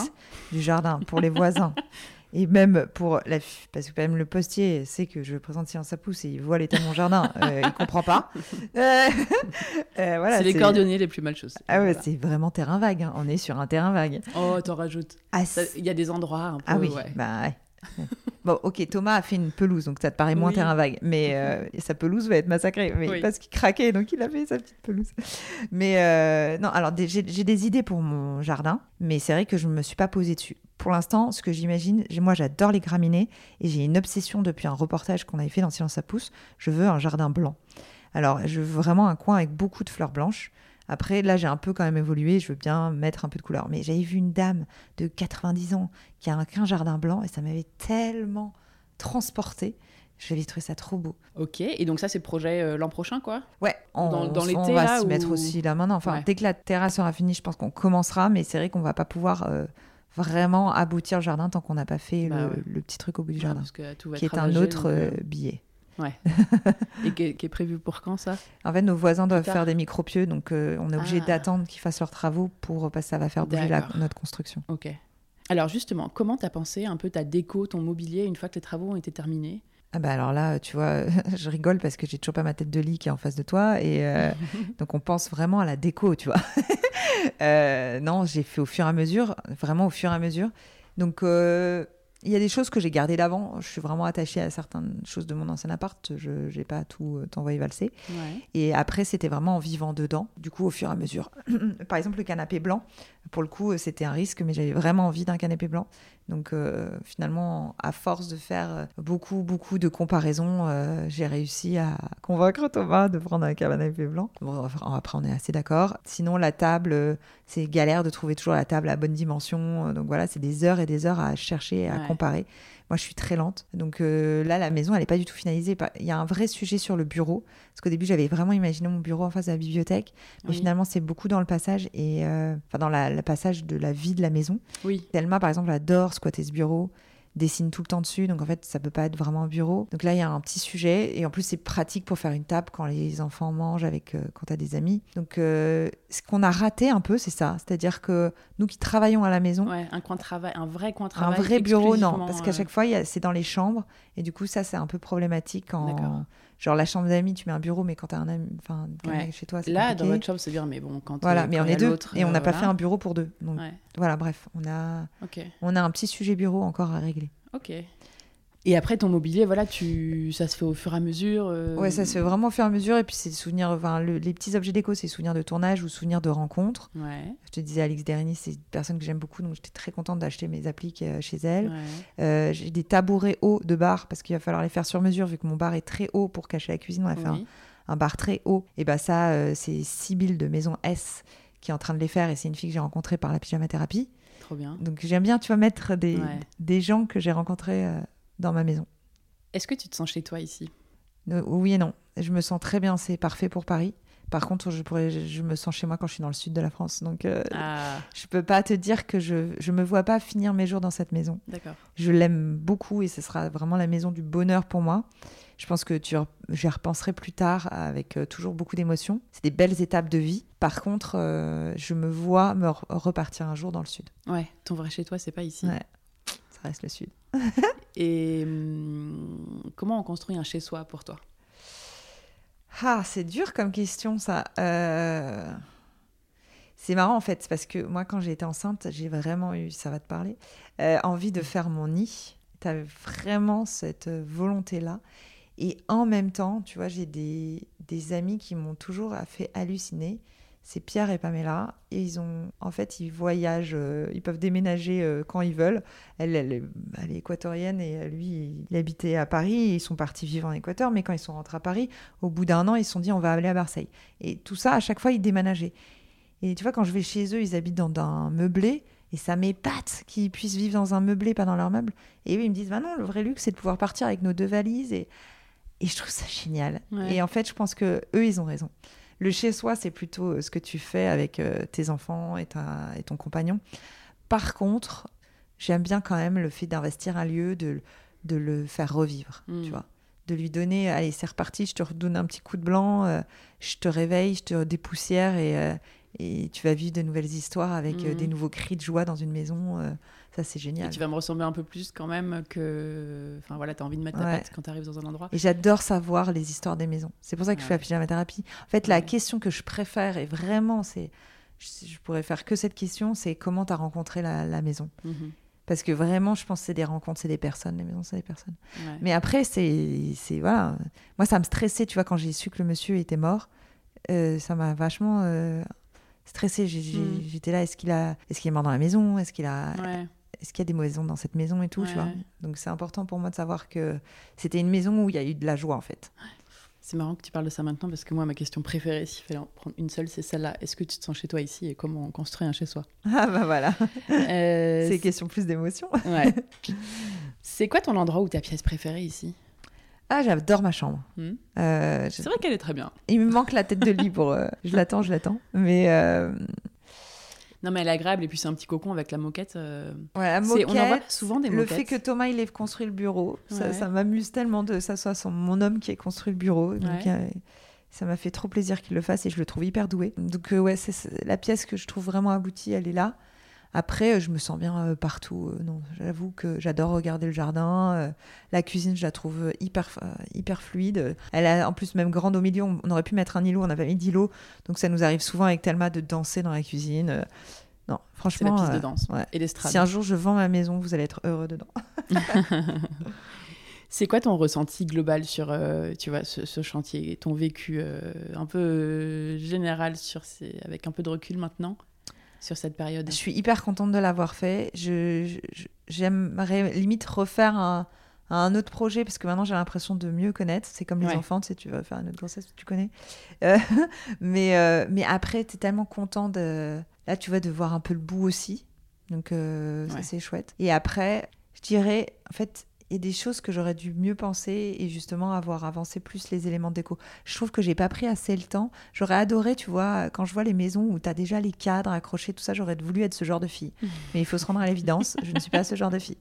du jardin pour les voisins. Et même pour la parce que même le postier sait que je présente Silence à pouce et il voit l'état de mon jardin, euh, il comprend pas. Euh, euh, voilà, c'est les cordonniers les plus mal chaussés. Ah ouais, Voilà. c'est vraiment terrain vague. hein. On est sur un terrain vague. Oh, t'en rajoutes. Ah, Il y a des endroits un peu. ah oui, ouais. bah ouais. Bon, ok, Thomas a fait une pelouse, donc ça te paraît moins Oui. terrain vague. Mais euh, sa pelouse va être massacrée. Mais Oui. parce qu'il craquait, donc il a fait sa petite pelouse. Mais euh, non, alors j'ai des idées pour mon jardin, mais c'est vrai que je ne me suis pas posée dessus. Pour l'instant, ce que j'imagine, moi j'adore les graminées et j'ai une obsession depuis un reportage qu'on avait fait dans Silence à pouce. Je veux un jardin blanc. Alors, je veux vraiment un coin avec beaucoup de fleurs blanches. Après, là, j'ai un peu quand même évolué. Je veux bien mettre un peu de couleur. Mais j'avais vu une dame de 90 ans qui a un, qu'un jardin blanc et ça m'avait tellement transportée. J'avais trouvé ça trop beau. Ok, et donc ça, c'est projet euh, l'an prochain, quoi? Ouais, on, Dans- dans on l'été, va là, s'y ou- mettre aussi là maintenant. Enfin, Ouais. dès que la terrasse sera finie, je pense qu'on commencera. Mais c'est vrai qu'on va pas pouvoir euh, vraiment aboutir le jardin tant qu'on n'a pas fait Bah le, ouais. le petit truc au bout du Ouais, jardin, parce que tout va qui est un autre euh, euh, billet. Et qui est, qui est prévu pour quand, ça? En fait, nos voisins doivent faire des micropieux, donc euh, on est obligé Ah. d'attendre qu'ils fassent leurs travaux pour parce que ça va faire bouger la- notre construction. Ok. Alors justement, comment t'as pensé un peu ta déco, ton mobilier, une fois que les travaux ont été terminés? Ah bah alors là, tu vois, je rigole parce que j'ai toujours pas ma tête de lit qui est en face de toi et euh, donc on pense vraiment à la déco, tu vois. Euh, non, j'ai fait au fur et à mesure, vraiment au fur et à mesure. Donc euh, il y a des choses que j'ai gardées d'avant. Je suis vraiment attachée à certaines choses de mon ancien appart. Je n'ai pas tout euh, envoyé valser. Ouais. Et après, c'était vraiment en vivant dedans, du coup, au fur et à mesure. Par exemple, le canapé blanc, pour le coup, euh, c'était un risque, mais j'avais vraiment envie d'un canapé blanc. Donc euh, finalement, à force de faire euh, beaucoup, beaucoup de comparaisons, euh, j'ai réussi à convaincre Thomas de prendre un canapé blanc. Bon, après, on est assez d'accord. Sinon, la table, c'est galère de trouver toujours la table à bonne dimension. Donc voilà, c'est des heures et des heures à chercher et à Ouais. comparer. Moi, je suis très lente. Donc euh, là, la maison, elle n'est pas du tout finalisée. Il y a un vrai sujet sur le bureau. Parce qu'au début, j'avais vraiment imaginé mon bureau en face de la bibliothèque. Mais Oui. finalement, c'est beaucoup dans le passage et euh, enfin dans le passage de la vie de la maison. Oui. Thelma, par exemple, adore squatter ce bureau, dessine tout le temps dessus, donc en fait, ça peut pas être vraiment un bureau. Donc là, il y a un petit sujet, et en plus, c'est pratique pour faire une table quand les enfants mangent avec, euh, quand t'as des amis. Donc, euh, ce qu'on a raté un peu, c'est ça. C'est-à-dire que nous qui travaillons à la maison, Ouais, un coin de travail, un vrai coin de un travail. vrai bureau, non, parce qu'à euh, chaque fois, c'est dans les chambres, et du coup, ça, c'est un peu problématique quand. Genre, la chambre d'amis, tu mets un bureau, mais quand t'as un ami, enfin, Ouais. chez toi, c'est Là, dans votre chambre, c'est bien, mais bon, quand. Voilà, euh, mais quand on est deux, et on euh, n'a pas voilà. fait un bureau pour deux. Donc, Ouais, voilà, bref, on a, on a un petit sujet bureau encore à régler. Ok. Et après, ton mobilier, voilà, tu... ça se fait au fur et à mesure. euh, Ouais, ça se fait vraiment au fur et à mesure. Et puis, c'est souvenirs, enfin, le- les petits objets déco, c'est souvenirs de tournage ou souvenirs de rencontres. Ouais. Je te disais, Alix Derigny, c'est une personne que j'aime beaucoup, donc j'étais très contente d'acheter mes appliques euh, chez elle. ouais. Euh, J'ai des tabourets hauts de bar parce qu'il va falloir les faire sur mesure, vu que mon bar est très haut pour cacher la cuisine. On a fait un, Oui. un bar très haut. Et bah, ça, euh, c'est Sybille de Maison S qui est en train de les faire. Et c'est une fille que j'ai rencontrée par la pyjama thérapie. Trop bien. Donc, j'aime bien, tu vas mettre des, Ouais. des gens que j'ai rencontrés dans ma maison. Est-ce que tu te sens chez toi ici? Euh, Oui et non. Je me sens très bien, c'est parfait pour Paris. Par contre, je, pourrais, je, me sens chez moi quand je suis dans le sud de la France. Donc, euh, Ah, je peux pas te dire que je je me vois pas finir mes jours dans cette maison. d'accord. Je l'aime beaucoup et ce sera vraiment la maison du bonheur pour moi. Je pense que tu, j'y repenserai plus tard avec euh, toujours beaucoup d'émotions. C'est des belles étapes de vie. Par contre, euh, je me vois me re- repartir un jour dans le sud. Ouais, ton vrai chez toi, c'est pas ici. Ouais. Ça reste le sud. Et hum, comment on construit un chez soi pour toi? Ah, c'est dur comme question, ça. Euh, C'est marrant, en fait, parce que moi, quand j'ai été enceinte, j'ai vraiment eu, ça va te parler, euh, envie de faire mon nid. Tu avais vraiment cette euh, volonté-là. Et en même temps, tu vois, j'ai des, des amis qui m'ont toujours fait halluciner. C'est Pierre et Pamela. Et ils ont, en fait, ils voyagent, euh, ils peuvent déménager euh, quand ils veulent. Elle, elle, est- elle est équatorienne et lui, il habitait à Paris. Ils sont partis vivre en Équateur, mais quand ils sont rentrés à Paris, au bout d'un an, ils se sont dit on va aller à Marseille. Et tout ça, à chaque fois, ils déménageaient. Et tu vois, quand je vais chez eux, ils habitent dans un meublé. Et ça m'épate qu'ils puissent vivre dans un meublé, pas dans leur meuble. Et eux, ils me disent bah non, le vrai luxe, c'est de pouvoir partir avec nos deux valises. Et, et je trouve ça génial. Ouais. Et en fait, je pense que eux, ils ont raison. Le chez-soi, c'est plutôt euh, ce que tu fais avec euh, tes enfants et, ta, et ton compagnon. Par contre, j'aime bien quand même le fait d'investir un lieu, de, de le faire revivre, Mm. tu vois. De lui donner, allez, c'est reparti, je te redonne un petit coup de blanc, euh, je te réveille, je te dépoussière et, euh, et tu vas vivre de nouvelles histoires avec euh, Mhm. des nouveaux cris de joie dans une maison. Ça, c'est Et génial. tu vas me ressembler un peu plus quand même que. Enfin voilà, t'as envie de mettre ta Ouais. patte quand t'arrives dans un endroit. Et j'adore savoir les histoires des maisons. C'est pour ça que je fais la Ouais. pyjama thérapie. En fait, la question que je préfère, et vraiment, c'est. Je, pourrais faire que cette question, c'est comment tu as rencontré la, la maison? Mhm. Parce que vraiment, je pense que c'est des rencontres, c'est des personnes. Les maisons, c'est des personnes. Ouais. Mais après, c'est. Voilà. Moi, ça me stressait, tu vois, quand j'ai su que le monsieur était mort. euh, ça m'a vachement euh, stressée. Mm. J'étais là, est-ce qu'il a... est qu'il est mort dans la maison? Est-ce qu'il a... Ouais. Est-ce qu'il y a des mauvaises ondes dans cette maison et tout, tu Ouais. vois Donc c'est important pour moi de savoir que c'était une maison où il y a eu de la joie, en fait. C'est marrant que tu parles de ça maintenant parce que moi, ma question préférée, s'il fallait en prendre une seule, c'est celle-là. Est-ce que tu te sens chez toi ici et comment on construit un chez soi? Ah bah voilà. Euh, C'est question plus d'émotion. Ouais. C'est quoi ton endroit ou ta pièce préférée ici? Ah, j'adore ma chambre. Hmm Euh, je- C'est vrai qu'elle est très bien. Il me manque la tête de lit pour. euh, Je l'attends, je l'attends. Mais euh, Non, mais elle est agréable et puis c'est un petit cocon avec la moquette. euh, voilà, c'est- on en voit moquette, souvent des Le moquettes. fait que Thomas il ait construit le bureau, ça, Ouais. ça m'amuse tellement de ça soit son, mon homme qui ait construit le bureau. Donc, Ouais. euh, ça m'a fait trop plaisir qu'il le fasse et je le trouve hyper doué. Donc euh, ouais, c'est la pièce que je trouve vraiment aboutie, elle est là. Après, euh, je me sens bien euh, partout. euh, non, j'avoue que j'adore regarder le jardin. la cuisine, je la trouve hyper, hyper fluide. Elle a en plus même grande au milieu. On, aurait pu mettre un îlot, on n'a pas mis d'îlot. Donc ça nous arrive souvent avec Thelma de danser dans la cuisine. Non, C'est la franchement. piste de danse ouais. et l'estrade. si un jour je vends ma maison, vous allez être heureux dedans. C'est quoi ton ressenti global sur euh, tu vois, ce, ce chantier, ton vécu euh, un peu euh, général sur ces... avec un peu de recul maintenant? Sur cette période Je suis hyper contente de l'avoir fait. Je, j'aimerais limite refaire un, un autre projet parce que maintenant j'ai l'impression de mieux connaître. C'est comme les Ouais. enfants, tu sais, tu vas faire une autre grossesse, tu connais. Euh, mais, euh, mais après, tu es tellement content de. Là, tu vois, de voir un peu le bout aussi. Donc, euh, ça, c'est chouette. Et après, je dirais, en fait, y a des choses que j'aurais dû mieux penser et justement avoir avancé plus les éléments de déco. Je trouve que j'ai pas pris assez le temps. J'aurais adoré, tu vois, quand je vois les maisons où tu as déjà les cadres accrochés, tout ça, j'aurais voulu être ce genre de fille. Mais il faut se rendre à l'évidence, je ne suis pas ce genre de fille.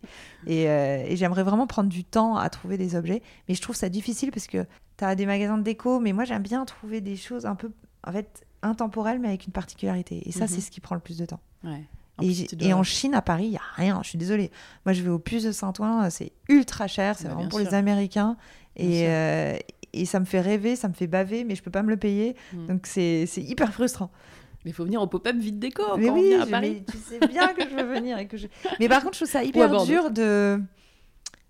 Et, euh, et j'aimerais vraiment prendre du temps à trouver des objets. Mais je trouve ça difficile parce que tu as des magasins de déco, mais moi j'aime bien trouver des choses un peu, en fait, intemporelles, mais avec une particularité. Et ça, c'est ce qui prend le plus de temps. Ouais. Et, en Chine, à Paris, il n'y a rien. Je suis désolée. Moi, je vais au Puce de Saint-Ouen, c'est ultra cher. C'est Bah, vraiment pour sûr. les Américains. Et, euh, et ça me fait rêver, ça me fait baver, mais je peux pas me le payer. Mm. Donc, c'est hyper frustrant. Mais il faut venir au pop-up vide déco mais quand on oui, vient à je- Paris. mais tu sais bien que je veux venir. Et que je... Mais par contre, je trouve ça hyper dur de...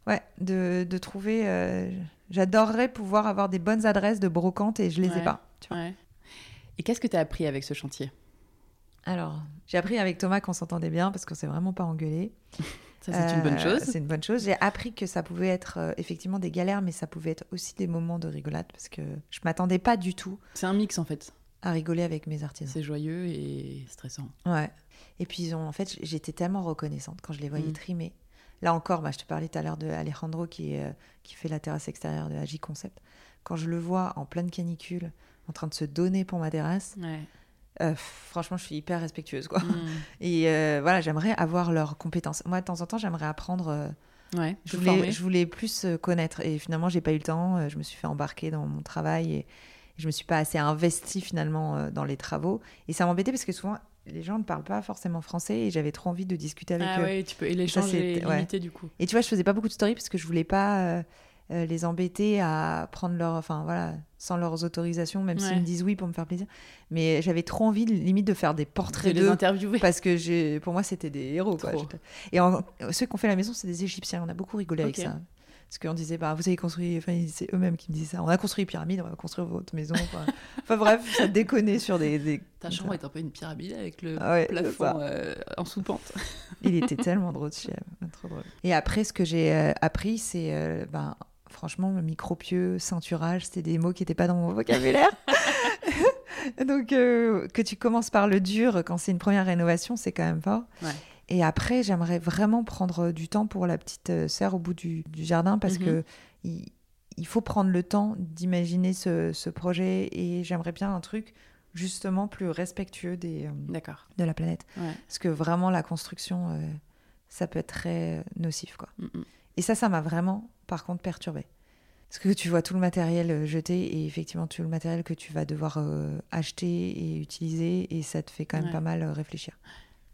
Ouais, de, de trouver... euh, J'adorerais pouvoir avoir des bonnes adresses de brocante et je les ai pas. tu vois. Ouais. Et qu'est-ce que tu as appris avec ce chantier? Alors, j'ai appris avec Thomas qu'on s'entendait bien parce qu'on s'est vraiment pas engueulé. Ça, c'est une bonne Euh, chose. C'est une bonne chose. J'ai appris que ça pouvait être euh, effectivement des galères, mais ça pouvait être aussi des moments de rigolade parce que je m'attendais pas du tout C'est un mix en fait. à rigoler avec mes artisans. C'est joyeux et stressant. Ouais. Et puis ils ont, en fait, j'étais tellement reconnaissante quand je les voyais Mm. trimer. Là encore, bah, je te parlais tout à l'heure de Alejandro qui, euh, qui fait la terrasse extérieure de Agi Concept. Quand je le vois en pleine canicule, en train de se donner pour ma terrasse, Ouais. Euh, franchement, je suis hyper respectueuse. Quoi. Mm. Et euh, voilà, j'aimerais avoir leurs compétences. Moi, de temps en temps, j'aimerais apprendre. euh, Ouais. Je voulais, former. je voulais plus connaître et finalement j'ai pas eu le temps. Je me suis fait embarquer dans mon travail et je me suis pas assez investie finalement dans les travaux. Et ça m'embêtait parce que souvent les gens ne parlent pas forcément français et j'avais trop envie de discuter avec Ah eux. ouais, tu peux. Et l'échange est ouais. limité du coup. Et tu vois, je faisais pas beaucoup de stories parce que je voulais pas euh, les embêter à prendre leur, enfin voilà, sans leurs autorisations, même Ouais. s'ils me disent oui pour me faire plaisir. Mais j'avais trop envie de- limite de faire des De portraits les d'eux interviewer. parce que j'ai, pour moi, c'était des héros. Quoi. Et en- ceux qui ont fait la maison, c'est des Égyptiens. On a beaucoup rigolé avec ça. Parce qu'on disait, bah, vous avez construit, enfin, c'est eux-mêmes qui me disaient ça. On a construit une pyramide, on va construire votre maison. Enfin, enfin, bref, ça déconnait sur des. des- Ta chambre est un peu une pyramide avec le Ah ouais, plafond euh, en sous-pente. Il était tellement drôle, chien. Trop drôle. Et après, ce que j'ai euh, appris, c'est, euh, ben, franchement, le micropieux, ceinturage, c'était des mots qui n'étaient pas dans mon vocabulaire. Donc, euh, que tu commences par le dur quand c'est une première rénovation, c'est quand même fort. Ouais. Et après, j'aimerais vraiment prendre du temps pour la petite euh, sœur au bout du, du jardin parce Mhm. que il, il faut prendre le temps d'imaginer ce, ce projet et j'aimerais bien un truc justement plus respectueux des, euh, de la planète. Ouais. Parce que vraiment, la construction, euh, ça peut être très euh, nocif. Quoi. Mm, mm. Et ça, ça m'a vraiment, par contre, perturbé. Parce que tu vois tout le matériel euh, jeté et effectivement tout le matériel que tu vas devoir euh, acheter et utiliser et ça te fait quand même Ouais. pas mal euh, réfléchir.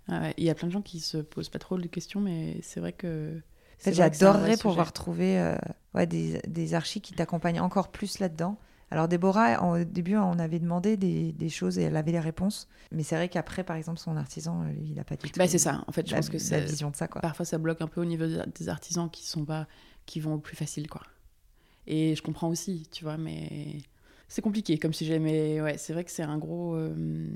Ah ouais, Il y a plein de gens qui se posent pas trop de questions, mais c'est vrai que. En fait, j'adorerais pouvoir trouver euh, ouais, des, des archis qui t'accompagnent encore plus là-dedans. Alors Déborah, au début, on avait demandé des, des choses et elle avait les réponses. Mais c'est vrai qu'après, par exemple, son artisan, lui, il n'a pas du tout Bah, c'est ça. En fait, je la, pense que la c'est. vision de ça. Quoi. Parfois, ça bloque un peu au niveau des des artisans qui sont pas, qui vont au plus facile, quoi. Et je comprends aussi, tu vois, mais c'est compliqué comme sujet. Mais ouais, c'est vrai que c'est un gros, euh,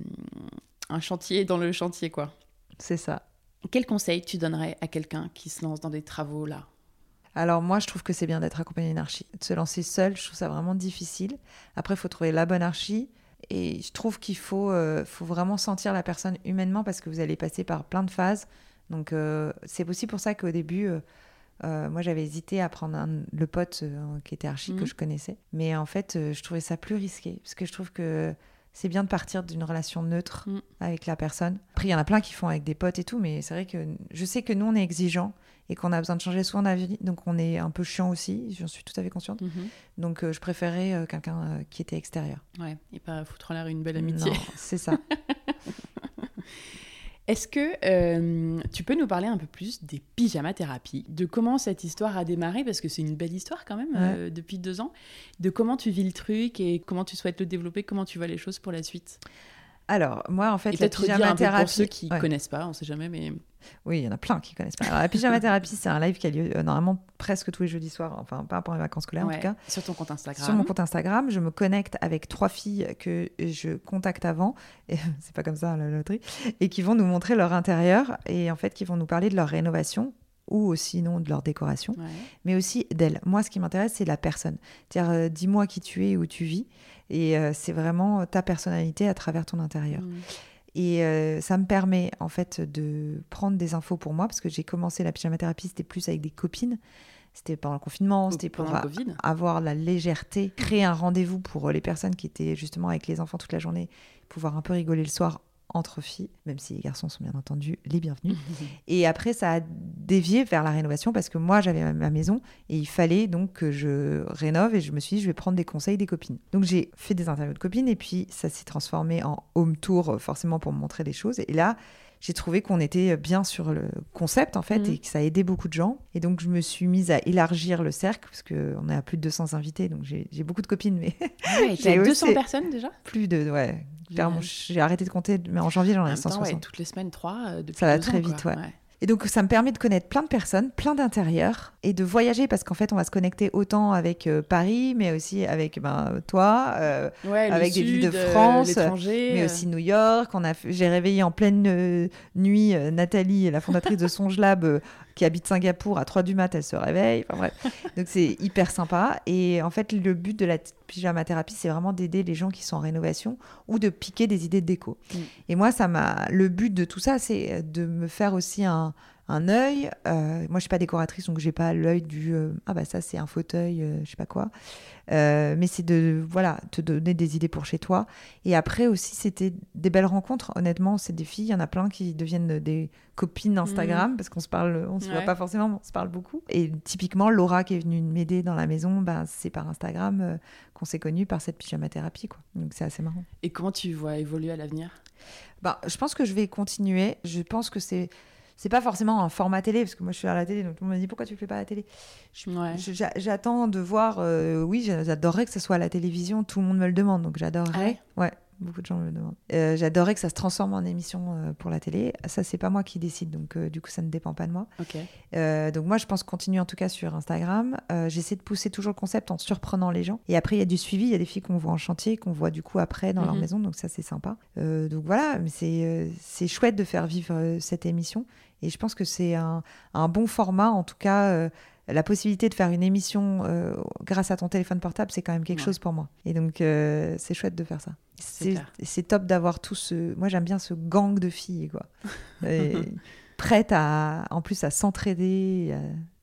un chantier dans le chantier, quoi. C'est ça. Quel conseil tu donnerais à quelqu'un qui se lance dans des travaux là? Alors moi, je trouve que c'est bien d'être accompagné d'une archi. De se lancer seul, je trouve ça vraiment difficile. Après, il faut trouver la bonne archi. Et je trouve qu'il faut, euh, faut vraiment sentir la personne humainement parce que vous allez passer par plein de phases. Donc euh, c'est aussi pour ça qu'au début, euh, moi j'avais hésité à prendre un- le pote qui était archi Mhm. que je connaissais. Mais en fait, je trouvais ça plus risqué parce que je trouve que c'est bien de partir d'une relation neutre Mhm. avec la personne. Après, il y en a plein qui font avec des potes et tout, mais c'est vrai que je sais que nous on est exigeants et qu'on a besoin de changer souvent d'avis, donc on est un peu chiant aussi, j'en suis tout à fait consciente. Donc euh, je préférais euh, quelqu'un euh, qui était extérieur. Ouais, et pas foutre en l'air une belle amitié. C'est ça. Est-ce que tu peux nous parler un peu plus des pyjama thérapies, de comment cette histoire a démarré, parce que c'est une belle histoire quand même depuis deux ans, de comment tu vis le truc et comment tu souhaites le développer, comment tu vois les choses pour la suite? Alors, moi, en fait, Et la pyjama peu pour thérapie. ceux qui Ouais. connaissent pas, on sait jamais, mais Oui, il y en a plein qui connaissent pas. Alors, la pyjama thérapie, c'est un live qui a lieu euh, normalement presque tous les jeudis soirs, enfin, pas pendant les vacances scolaires en tout cas. sur ton compte Instagram. Sur mon compte Instagram, je me connecte avec trois filles que je contacte avant, et c'est pas comme ça la loterie, et qui vont nous montrer leur intérieur et en fait qui vont nous parler de leur rénovation ou aussi non de leur décoration, Ouais. mais aussi d'elles. Moi, ce qui m'intéresse, c'est la personne. C'est-à-dire, euh, dis-moi qui tu es et où tu vis, et euh, c'est vraiment ta personnalité à travers ton intérieur. Mm. Et euh, ça me permet en fait de prendre des infos pour moi parce que j'ai commencé la pyjama thérapie, c'était plus avec des copines. C'était pendant le confinement, c'était pour a- avoir la légèreté, créer un rendez-vous pour les personnes qui étaient justement avec les enfants toute la journée, pouvoir un peu rigoler le soir entre filles, même si les garçons sont bien entendu les bienvenus. Et après, ça a dévié vers la rénovation parce que moi, j'avais ma- ma maison et il fallait donc que je rénove et je me suis dit, je vais prendre des conseils des copines. Donc, j'ai fait des interviews de copines et puis ça s'est transformé en home tour, euh, forcément pour me montrer des choses. Et là, j'ai trouvé qu'on était bien sur le concept en fait Mhm. et que ça aidait beaucoup de gens. Et donc, je me suis mise à élargir le cercle parce qu'on est à plus de 200 invités. Donc, j'ai beaucoup de copines, mais Ouais, J'ai t'as aussi- 200 personnes déjà? Plus de. Ouais. J'ai arrêté de compter, mais en janvier, j'en En ai même temps, 160. ouais, toutes les semaines, 3 depuis Ça va très ans, vite, quoi. ouais. Et donc, ça me permet de connaître plein de personnes, plein d'intérieurs, et de voyager, parce qu'en fait, on va se connecter autant avec euh, Paris, mais aussi avec ben, toi, euh, Ouais, Avec des villes de euh, France, mais aussi New York. On a, fait- j'ai réveillé en pleine nuit Nathalie, la fondatrice de Songe Lab, euh, qui habite Singapour. À 3 du mat, elle se réveille. Enfin bref. Donc, c'est hyper sympa. Et en fait, le but de la pyjama thérapie, c'est vraiment d'aider les gens qui sont en rénovation ou de piquer des idées de déco. Mm. Et moi, ça m'a. Le but de tout ça, c'est de me faire aussi un un œil. Euh, moi, je suis pas décoratrice, donc j'ai pas l'œil du euh, ah bah ça c'est un fauteuil, euh, je sais pas quoi. Euh, mais c'est de voilà te donner des idées pour chez toi. Et après aussi, c'était des belles rencontres. Honnêtement, c'est des filles, il y en a plein qui deviennent des copines Instagram parce qu'on se parle, on se voit pas forcément, mais on se parle beaucoup. Et typiquement, Laura qui est venue m'aider dans la maison, bah, c'est par Instagram qu'on s'est connus par cette pyjama thérapie quoi. Donc c'est assez marrant. Et comment tu vois évoluer à l'avenir? Bah, je pense que je vais continuer. Je pense que c'est c'est pas forcément un format télé parce que moi je suis à la télé donc tout le monde me dit pourquoi tu le fais pas à la télé? Ouais. J'attends de voir. euh, oui, j'a- j'adorerais que ce soit à la télévision. Tout le monde me le demande donc j'adorerais. Ah ouais. Beaucoup de gens me le demandent. Euh, J'adorerais que ça se transforme en émission euh, pour la télé. Ça, c'est pas moi qui décide, donc euh, du coup, ça ne dépend pas de moi. Euh, donc moi, je pense continuer en tout cas sur Instagram. Euh, J'essaie de pousser toujours le concept en surprenant les gens. Et après, il y a du suivi. Il y a des filles qu'on voit en chantier, qu'on voit du coup après dans leur Mhm. maison. Donc ça, c'est sympa. Euh, donc voilà, mais c'est euh, c'est chouette de faire vivre euh, cette émission. Et je pense que c'est un, un bon format. En tout cas, euh, la possibilité de faire une émission euh, grâce à ton téléphone portable, c'est quand même quelque Ouais. chose pour moi. Et donc, euh, c'est chouette de faire ça. C'est top d'avoir tout ce... Moi, j'aime bien ce gang de filles, quoi. Et prêtes à, en plus, à s'entraider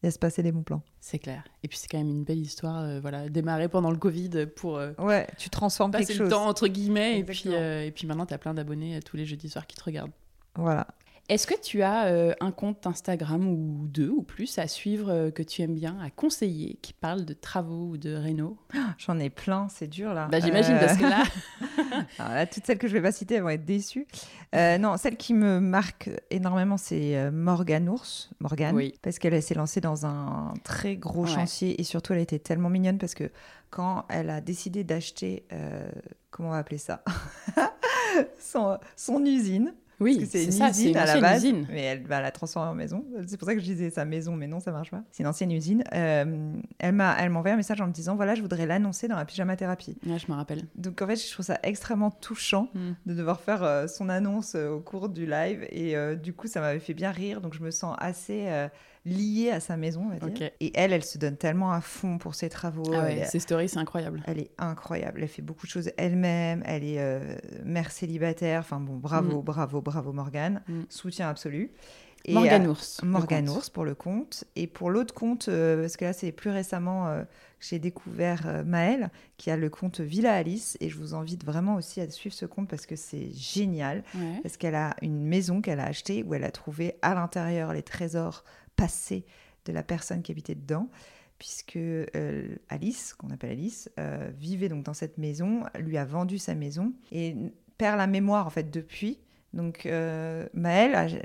et à, se passer des bons plans. C'est clair. Et puis c'est quand même une belle histoire, euh, voilà, démarrer pendant le Covid pour euh, Ouais, tu transformes passer quelque le chose. temps entre guillemets, et puis, euh, et puis maintenant tu as plein d'abonnés tous les jeudis soirs qui te regardent. Voilà. Est-ce que tu as euh, un compte Instagram ou deux ou plus à suivre euh, que tu aimes bien, à conseiller, qui parle de travaux ou de réno J'en ai plein, c'est dur là. Bah j'imagine Euh, parce que là, Alors là, toutes celles que je vais pas citer, elles vont être déçues. Euh, non, celle qui me marque énormément, c'est euh, Morgane Ours, Morgane, Oui. parce qu'elle s'est lancée dans un très gros Ouais. chantier et surtout, elle était tellement mignonne parce que quand elle a décidé d'acheter, euh, comment on va appeler ça, son, son usine. Oui, c'est une ça, usine une à la base, usine. mais elle va la transformer en maison. C'est pour ça que je disais sa maison, mais non, ça marche pas. C'est une ancienne usine. Euh, elle m'a, elle m'a envoyé un message en me disant voilà, je voudrais l'annoncer dans la pyjama thérapie. Ouais, je me rappelle. Donc en fait, je trouve ça extrêmement touchant Mm. de devoir faire euh, son annonce euh, au cours du live et du coup, ça m'avait fait bien rire. Donc je me sens assez liée à sa maison, on va dire. Ok. Et elle, elle se donne tellement à fond pour ses travaux. Ah ouais, ces stories, c'est incroyable. elle est incroyable. Elle fait beaucoup de choses elle-même. Elle est euh, mère célibataire. Enfin bon, bravo, bravo, bravo Morgane. Mm. Soutien absolu. Et, Morgane euh, Ours. le Morgane compte. Ours pour le compte. Et pour l'autre compte, euh, parce que là c'est plus récemment euh, que j'ai découvert euh, Maëlle, qui a le compte Villa Alice. Et je vous invite vraiment aussi à suivre ce compte parce que c'est génial. Ouais. Parce qu'elle a une maison qu'elle a achetée où elle a trouvé à l'intérieur les trésors passés de la personne qui habitait dedans. Puisque euh, Alice, qu'on appelle Alice, euh, vivait donc dans cette maison, lui a vendu sa maison et perd la mémoire en fait depuis. Donc euh, Maëlle,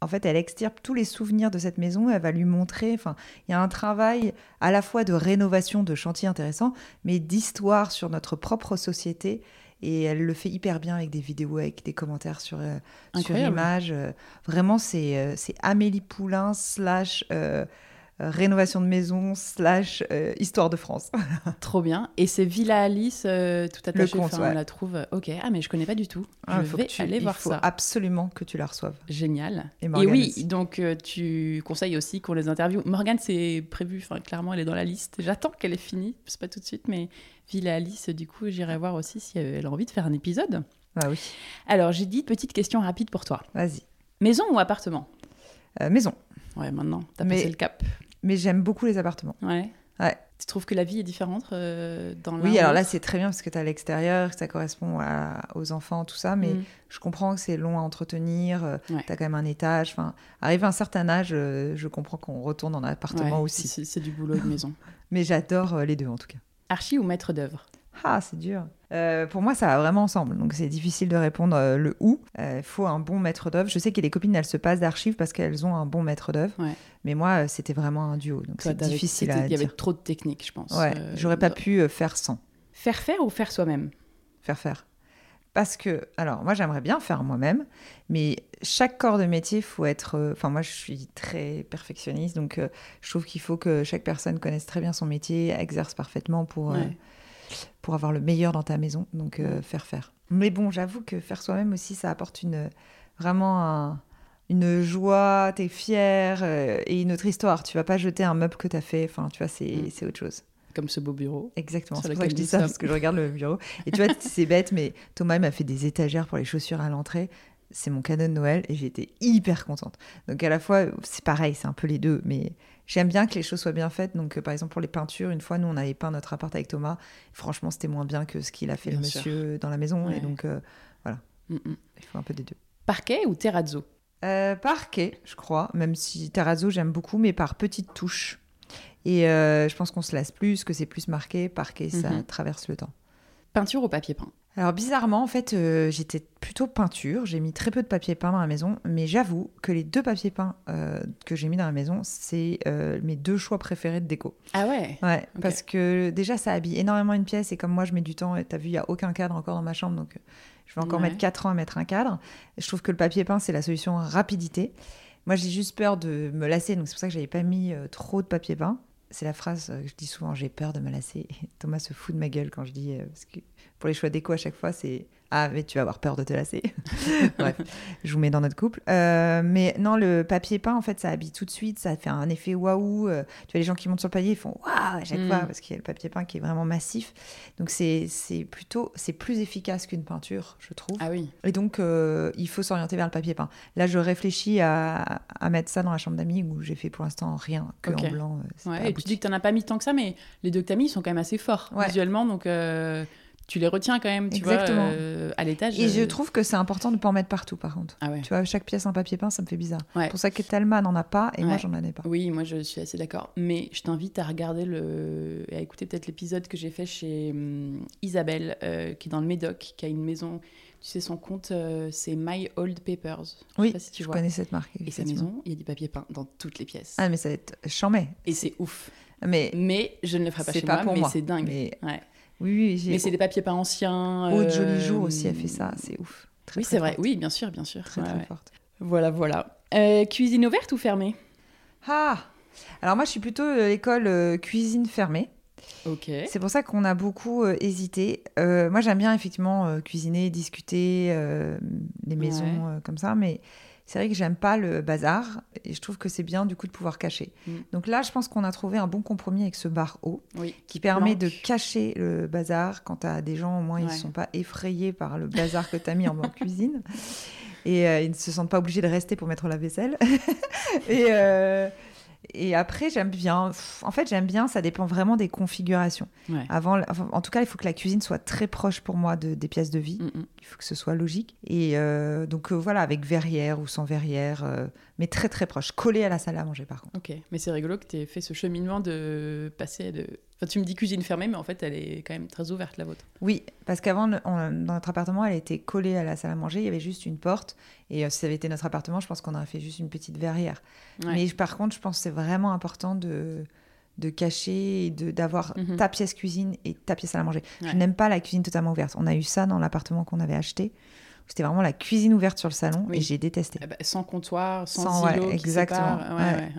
en fait, elle extirpe tous les souvenirs de cette maison. Elle va lui montrer. Enfin, il y a un travail à la fois de rénovation, de chantier intéressant, mais d'histoire sur notre propre société Et elle le fait hyper bien avec des vidéos, avec des commentaires sur, euh, sur image. Euh, vraiment, c'est euh, Amélie Poulain slash euh, euh, rénovation de maison slash euh, histoire de France. Trop bien. Et c'est Villa Alice, tout attaché, compte, ouais. on la trouve. Ok, ah mais je connais pas du tout. Ah, je faut vais que tu- aller il voir faut ça. absolument que tu la reçoives. Génial. Et Et, oui, aussi. donc tu conseilles aussi qu'on les interviewe. Morgane, c'est prévu, enfin clairement, elle est dans la liste. J'attends qu'elle ait fini, c'est pas tout de suite, mais Villa Alice, du coup, j'irai voir aussi si elle a envie de faire un épisode. Bah oui, Alors, j'ai dit petite question rapide pour toi. vas-y. Maison ou appartement? Euh, maison. Ouais, maintenant, t'as Mais- passé le cap. Mais j'aime beaucoup les appartements. Ouais. Ouais. Tu trouves que la vie est différente euh, dans Oui, ou alors là, c'est très bien parce que tu as l'extérieur, que ça correspond à- aux enfants, tout ça. Mais Mm. je comprends que c'est long à entretenir. euh, Ouais. Tu as quand même un étage. Enfin, arrivé à un certain âge, euh, je comprends qu'on retourne en appartement Ouais, aussi. c'est- C'est du boulot de maison. Mais j'adore euh, les deux en tout cas. Archi ou maître d'œuvre? Ah, c'est dur. Euh, pour moi, ça va vraiment ensemble. Donc, c'est difficile de répondre euh, le où. Il faut un bon maître d'œuvre. Je sais que les copines, elles se passent d'archives parce qu'elles ont un bon maître d'œuvre. Ouais. Mais moi, euh, c'était vraiment un duo. Donc, c'est difficile à Il y avait trop de techniques, je pense. Ouais, euh, j'aurais pas pu euh, faire sans. Faire faire ou faire soi-même? Faire faire. Parce que, alors, moi, j'aimerais bien faire moi-même, mais chaque corps de métier, faut être. euh, Enfin, moi, je suis très perfectionniste, donc euh, je trouve qu'il faut que chaque personne connaisse très bien son métier, exerce parfaitement pour, euh, pour avoir le meilleur dans ta maison, donc faire faire. Mais bon, j'avoue que faire soi-même aussi, ça apporte une, vraiment un- une joie, t'es fier, euh, et une autre histoire. Tu vas pas jeter un meuble que t'as fait, enfin, tu vois, c'est Mm. c'est autre chose. Comme ce beau bureau. Exactement, c'est pour ça que je dis ça, parce que je regarde le bureau. Et tu vois, c'est bête, mais Thomas il m'a fait des étagères pour les chaussures à l'entrée. C'est mon cadeau de Noël et j'étais hyper contente. Donc à la fois, c'est pareil, c'est un peu les deux, mais j'aime bien que les choses soient bien faites. Donc euh, par exemple pour les peintures, une fois nous on avait peint notre appart avec Thomas. Franchement, c'était moins bien que ce qu'il a fait le sûr. monsieur dans la maison. Ouais. Et donc euh, Mm, mm. il faut un peu des deux. Parquet ou terrazzo? Euh, parquet, je crois, même si terrazzo j'aime beaucoup, mais par petites touches. Et euh, je pense qu'on se lasse plus, que c'est plus marqué. Parquet, ça Mhm. traverse le temps. Peinture ou papier peint? Alors bizarrement, en fait, euh, j'étais plutôt peinture. J'ai mis très peu de papier peint dans la maison, mais j'avoue que les deux papiers peints euh, que j'ai mis dans la maison, c'est mes deux choix préférés de déco. Ah ouais? Ouais, parce que déjà, ça habille énormément une pièce et comme moi, je mets du temps. Et t'as vu, il y a aucun cadre encore dans ma chambre, donc je vais encore Ouais. mettre 4 ans à mettre un cadre. Je trouve que le papier peint, c'est la solution rapidité. Moi, j'ai juste peur de me lasser, donc c'est pour ça que j'avais pas mis euh, trop de papier peint. C'est la phrase euh, que je dis souvent, j'ai peur de me lasser. Thomas se fout de ma gueule quand je dis, euh, parce que pour les choix déco à chaque fois, c'est ah mais tu vas avoir peur de te lasser. Bref, je vous mets dans notre couple. Euh, mais non, le papier peint, en fait, ça habille tout de suite, ça fait un effet waouh. Euh, tu vois les gens qui montent sur le palier, ils font waouh à chaque Mm. fois parce qu'il y a le papier peint qui est vraiment massif. Donc c'est plutôt c'est plus efficace qu'une peinture, je trouve. Ah oui. Et donc, euh, il faut s'orienter vers le papier peint. Là, je réfléchis à, à mettre ça dans la chambre d'amis où j'ai fait pour l'instant rien que en blanc. Ouais, et tu abouti. dis que t'en as pas mis tant que ça, mais les deux que t'as mis, ils sont quand même assez forts Ouais. visuellement, donc euh, tu les retiens quand même, tu Exactement. vois, euh, à l'étage. Et je euh, trouve que c'est important de ne pas en mettre partout, par contre. Ah ouais. Tu vois, chaque pièce un papier peint, ça me fait bizarre. Ouais. C'est pour ça que Talma n'en a pas et moi, Ouais. j'en ai pas. Oui, moi je suis assez d'accord. Mais je t'invite à regarder le... et à écouter peut-être l'épisode que j'ai fait chez hum, Isabelle, euh, qui est dans le Médoc, qui a une maison. Tu sais, son compte, euh, c'est My Old Papers. Je Oui, sais pas si tu je vois. connais cette marque. Et sa maison, il y a du papier peint dans toutes les pièces. Ah, mais ça va être chambé. Et c'est ouf. Mais Mais je ne le ferai pas chez pas moi, pour mais moi. c'est dingue. Mais Ouais. Oui, oui. Mais c'est des papiers peints anciens. Aude euh, Joli Jour aussi, elle fait ça. C'est ouf. Très, Oui, c'est vrai. Oui, bien sûr, bien sûr. Très, Ouais, très ouais. forte. Voilà, voilà. Euh, cuisine ouverte ou fermée? Ah Alors, moi, je suis plutôt l'école euh, cuisine fermée. Ok. C'est pour ça qu'on a beaucoup euh, hésité. Moi, j'aime bien effectivement cuisiner, discuter, les maisons Ouais. comme ça, mais c'est vrai que j'aime pas le bazar et je trouve que c'est bien du coup de pouvoir cacher. Mm. Donc là, je pense qu'on a trouvé un bon compromis avec ce bar haut Oui. qui permet de cacher le bazar quand tu as des gens, au moins, ils ne sont pas effrayés par le bazar que tu as mis en, en cuisine. Et euh, ils ne se sentent pas obligés de rester pour mettre la vaisselle. et, euh, et après, j'aime bien. En fait, j'aime bien, ça dépend vraiment des configurations. Ouais. Avant, enfin, en tout cas, il faut que la cuisine soit très proche pour moi de, des pièces de vie. Mm, mm. Il faut que ce soit logique. Et euh, donc, euh, voilà, avec verrière ou sans verrière, euh, mais très très proche. Collé à la salle à manger, par contre. Ok, mais c'est rigolo que tu aies fait ce cheminement de passer de. Enfin, tu me dis cuisine fermée, mais en fait, elle est quand même très ouverte, la vôtre. Oui, parce qu'avant, dans notre appartement, elle était collée à la salle à manger. Il y avait juste une porte. Et euh, si ça avait été notre appartement, je pense qu'on aurait fait juste une petite verrière. Ouais. Mais par contre, je pense que c'est vraiment important de, de cacher et d'avoir Mhm. ta pièce cuisine et ta pièce à la manger. Ouais. Je n'aime pas la cuisine totalement ouverte. On a eu ça dans l'appartement qu'on avait acheté. C'était vraiment la cuisine ouverte sur le salon Oui. et j'ai détesté. Eh ben, sans comptoir, sans, Sans- ouais, qui exactement. ouais.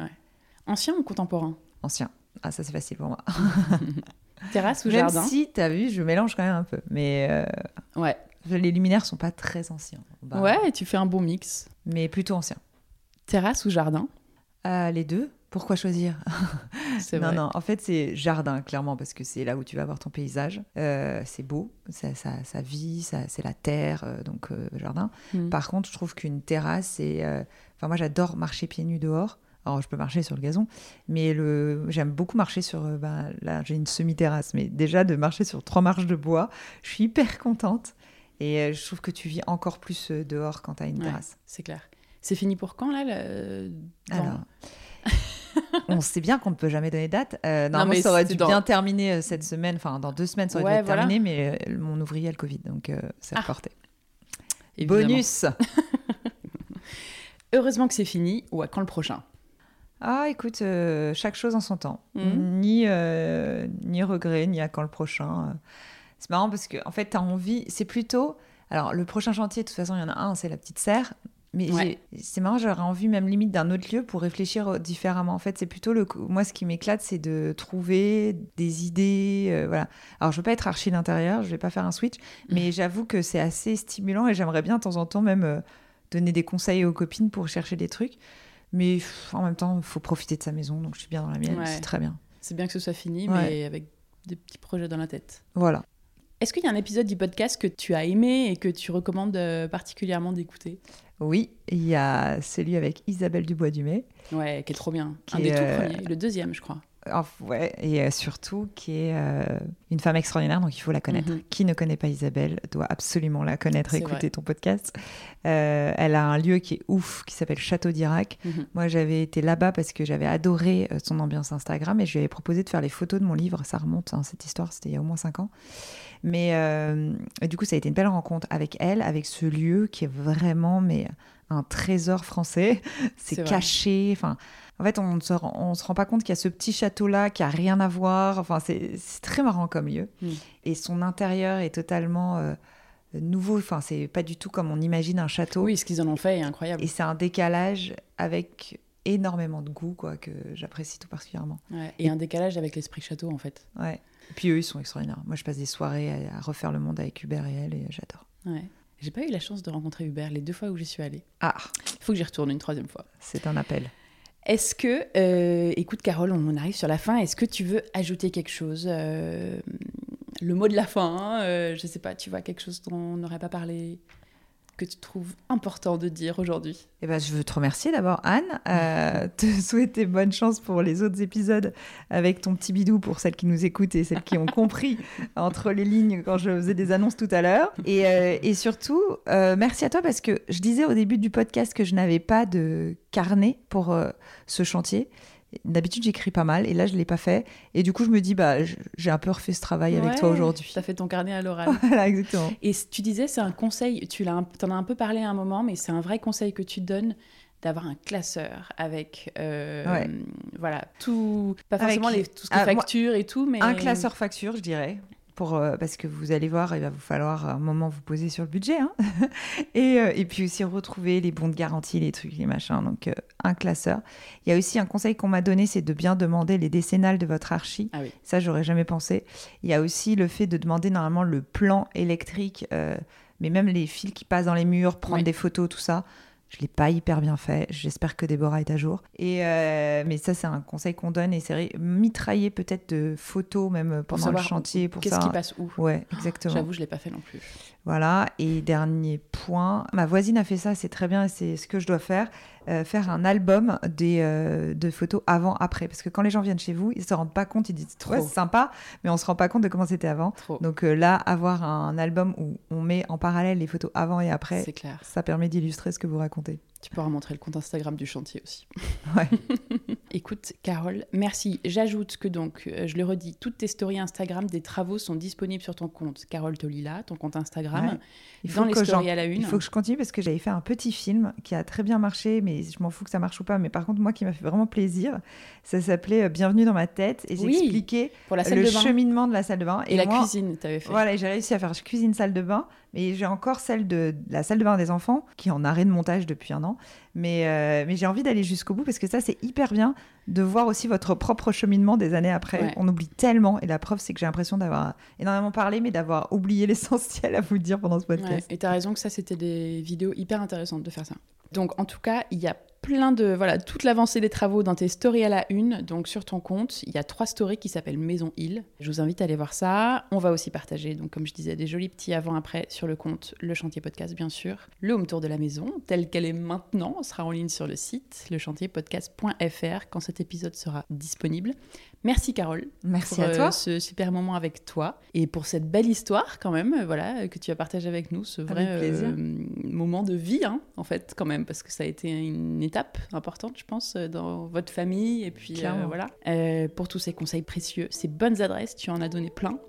Ancien ou contemporain? Ancien. Ah, ça c'est facile pour moi. Terrasse ou Même jardin? si, t'as vu, je mélange quand même un peu. Mais euh, Ouais. les luminaires sont pas très anciens. Bah, Ouais, tu fais un bon mix. Mais plutôt anciens. Terrasse ou jardin? Ah, les deux Pourquoi choisir? C'est Non, vrai. non, en fait, c'est jardin, clairement, parce que c'est là où tu vas voir ton paysage. Euh, c'est beau, ça, ça, ça vit, ça, c'est la terre, euh, donc euh, jardin. Mhm. Par contre, je trouve qu'une terrasse, c'est. euh, Enfin, moi, j'adore marcher pieds nus dehors. Alors, je peux marcher sur le gazon, mais le... j'aime beaucoup marcher sur. bah, là, j'ai une semi-terrasse, mais déjà de marcher sur trois marches de bois, je suis hyper contente. Et euh, je trouve que tu vis encore plus euh, dehors quand tu as une Ouais. terrasse. C'est clair. C'est fini pour quand, là le- dans- Alors, on sait bien qu'on ne peut jamais donner de date. Euh, normalement, mais ça aurait dû dans- bien terminer cette semaine. Enfin, dans deux semaines, ça aurait Ouais, dû voilà. terminé, mais euh, mon ouvrier a le Covid, donc euh, c'est Ah, reporté. Évidemment. Bonus Heureusement que c'est fini. Ou à quand le prochain? Ah, écoute, euh, chaque chose en son temps. Mhm. Ni, euh, ni regret, ni à quand le prochain. euh. C'est marrant parce que, en fait, tu as envie. C'est plutôt. Alors, le prochain chantier, de toute façon, il y en a un, c'est la petite serre. Mais Ouais. c'est marrant, j'aurais envie même limite d'un autre lieu pour réfléchir euh, différemment. En fait, c'est plutôt le. Moi, ce qui m'éclate, c'est de trouver des idées. euh, voilà. Alors, je veux pas être archi d'intérieur, je vais pas faire un switch, mais j'avoue que c'est assez stimulant et j'aimerais bien de temps en temps même euh, donner des conseils aux copines pour chercher des trucs. Mais pff, en même temps, il faut profiter de sa maison, donc je suis bien dans la mienne, Ouais. c'est très bien. C'est bien que ce soit fini, Ouais. mais avec des petits projets dans la tête. Voilà. Est-ce qu'il y a un épisode du podcast que tu as aimé et que tu recommandes euh, particulièrement d'écouter? Oui, il y a celui avec Isabelle Dubois-Dumay. Ouais, qui est trop bien. Qui un des est, tout euh, premiers, le deuxième, je crois. Ouais, et euh, surtout qui est euh, une femme extraordinaire, donc il faut la connaître. Mhm. Qui ne connaît pas Isabelle doit absolument la connaître et écouter vrai. ton podcast. Euh, elle a un lieu qui est ouf, qui s'appelle Château d'Irak. Mhm. Moi, j'avais été là-bas parce que j'avais adoré son ambiance Instagram et je lui avais proposé de faire les photos de mon livre. Ça remonte, hein, cette histoire, c'était il y a au moins cinq ans. Mais euh, du coup, ça a été une belle rencontre avec elle, avec ce lieu qui est vraiment mais un trésor français. C'est caché. Enfin, en fait, on ne se rend, on se rend pas compte qu'il y a ce petit château-là qui a rien à voir. Enfin, c'est très marrant comme lieu. Mm. Et son intérieur est totalement euh, nouveau. Enfin, c'est pas du tout comme on imagine un château. Oui, ce qu'ils en ont fait est incroyable. Et c'est un décalage avec énormément de goût, quoi, que j'apprécie tout particulièrement. Ouais, Et un décalage avec l'esprit château, en fait. Ouais. Et puis eux, ils sont extraordinaires. Moi, je passe des soirées à, à refaire le monde avec Hubert et elle, et j'adore. Ouais. J'ai pas eu la chance de rencontrer Hubert les deux fois où j'y suis allée. Ah, Il faut que j'y retourne une troisième fois. c'est un appel. Est-ce que, euh, écoute Carole, on arrive sur la fin. Est-ce que tu veux ajouter quelque chose euh, Le mot de la fin, euh, je sais pas, tu vois quelque chose dont on n'aurait pas parlé, que tu trouves important de dire aujourd'hui Eh ben, je veux te remercier d'abord, Anne, euh, te souhaiter bonne chance pour les autres épisodes avec ton petit bidou pour celles qui nous écoutent et celles qui ont compris entre les lignes quand je faisais des annonces tout à l'heure. Et, euh, et surtout, euh, merci à toi parce que je disais au début du podcast que je n'avais pas de carnet pour ce chantier. D'habitude, j'écris pas mal et là, je l'ai pas fait. Et du coup, je me dis, bah, j'ai un peu refait ce travail avec toi aujourd'hui. T'as fait ton carnet à l'oral. voilà, exactement. Et tu disais, c'est un conseil, tu l'as, t'en as un peu parlé à un moment, mais c'est un vrai conseil que tu donnes d'avoir un classeur avec, euh, Ouais. voilà, tout, pas Avec- forcément les, tout ce qui est Ah, moi- facture et tout, mais Un classeur facture, je dirais. Pour, euh, parce que vous allez voir, il va vous falloir un moment vous poser sur le budget. hein. et, euh, et puis aussi retrouver les bons de garantie, les trucs, les machins. Donc, euh, un classeur. Il y a aussi un conseil qu'on m'a donné, c'est de bien demander les décennales de votre archi. Ah oui. Ça, j'aurais jamais pensé. Il y a aussi le fait de demander normalement le plan électrique, mais même les fils qui passent dans les murs, prendre Oui. des photos, tout ça. Je l'ai pas hyper bien fait. J'espère que Déborah est à jour. Et euh, mais ça, c'est un conseil qu'on donne. Et c'est mitrailler peut-être de photos même pendant le chantier pour Qu'est-ce qui passe où Ouais, exactement. J'avoue, je l'ai pas fait non plus. Voilà. Et dernier point, ma voisine a fait ça, c'est très bien, c'est ce que je dois faire, euh, faire un album des, euh, de photos avant-après. Parce que quand les gens viennent chez vous, ils se rendent pas compte, ils disent Trop. ouais, c'est sympa, mais on se rend pas compte de comment c'était avant. Trop. Donc euh, là, avoir un album où on met en parallèle les photos avant et après, C'est clair. ça permet d'illustrer ce que vous racontez. Tu pourras montrer le compte Instagram du chantier aussi. Ouais. Écoute, Carole, merci. J'ajoute que donc, je le redis, toutes tes stories Instagram des travaux sont disponibles sur ton compte Carole Tolila, ton compte Instagram, Ouais. Il dans les stories à la une. Il faut que je continue parce que j'avais fait un petit film qui a très bien marché, mais je m'en fous que ça marche ou pas. Mais par contre, moi qui m'a fait vraiment plaisir, ça s'appelait euh, Bienvenue dans ma tête et Oui, j'expliquais salle le de cheminement de la salle de bain. et, la moi, cuisine, tu avais fait. Voilà, j'ai réussi à faire cuisine salle de bain, mais j'ai encore celle de de la salle de bain des enfants qui est en arrêt de montage depuis un an. Mais, euh, mais j'ai envie d'aller jusqu'au bout parce que ça, c'est hyper bien de voir aussi votre propre cheminement des années après. Ouais. On oublie tellement, et la preuve, c'est que j'ai l'impression d'avoir énormément parlé, mais d'avoir oublié l'essentiel à vous dire pendant ce Ouais, podcast. et tu as raison que ça, c'était des vidéos hyper intéressantes de faire ça. Donc, en tout cas, il y a plein de. Voilà, toute l'avancée des travaux dans tes stories à la une. Donc, sur ton compte, il y a trois stories qui s'appellent Maison Île. Je vous invite à aller voir ça. On va aussi partager, donc, comme je disais, des jolis petits avant-après sur le compte Le Chantier Podcast, bien sûr. Le home tour de la maison, telle qu'elle est maintenant, sera en ligne sur le site, lechantierpodcast.fr, quand cet épisode sera disponible. Merci, Carole Merci pour à euh, toi. ce super moment avec toi et pour cette belle histoire quand même, euh, voilà, euh, que tu as partagé avec nous, ce vrai euh, moment de vie, hein, en fait, quand même, parce que ça a été une étape importante, je pense, euh, dans votre famille et puis euh, voilà. Euh, pour tous ces conseils précieux, ces bonnes adresses, tu en as donné plein.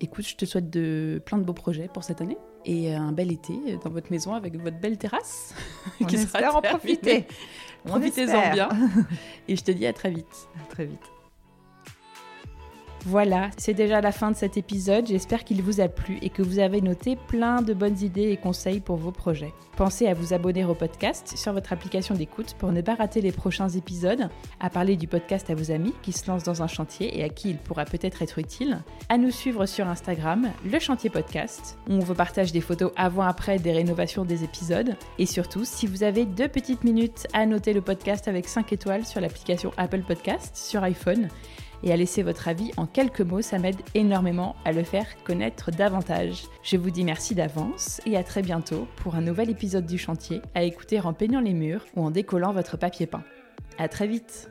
Écoute, je te souhaite de, plein de beaux projets pour cette année et un bel été dans votre maison avec votre belle terrasse. On qui sera espère en profiter. On Profitez-en bien. Et je te dis à très vite. À Très vite. Voilà, c'est déjà la fin de cet épisode. J'espère qu'il vous a plu et que vous avez noté plein de bonnes idées et conseils pour vos projets. Pensez à vous abonner au podcast sur votre application d'écoute pour ne pas rater les prochains épisodes, à parler du podcast à vos amis qui se lancent dans un chantier et à qui il pourra peut-être être utile, à nous suivre sur Instagram, le chantier podcast, où on vous partage des photos avant-après des rénovations des épisodes, et surtout, si vous avez deux petites minutes à noter le podcast avec 5 étoiles sur l'application Apple Podcast sur iPhone, et à laisser votre avis en quelques mots, ça m'aide énormément à le faire connaître davantage. Je vous dis merci d'avance et à très bientôt pour un nouvel épisode du chantier à écouter en peignant les murs ou en décollant votre papier peint. À très vite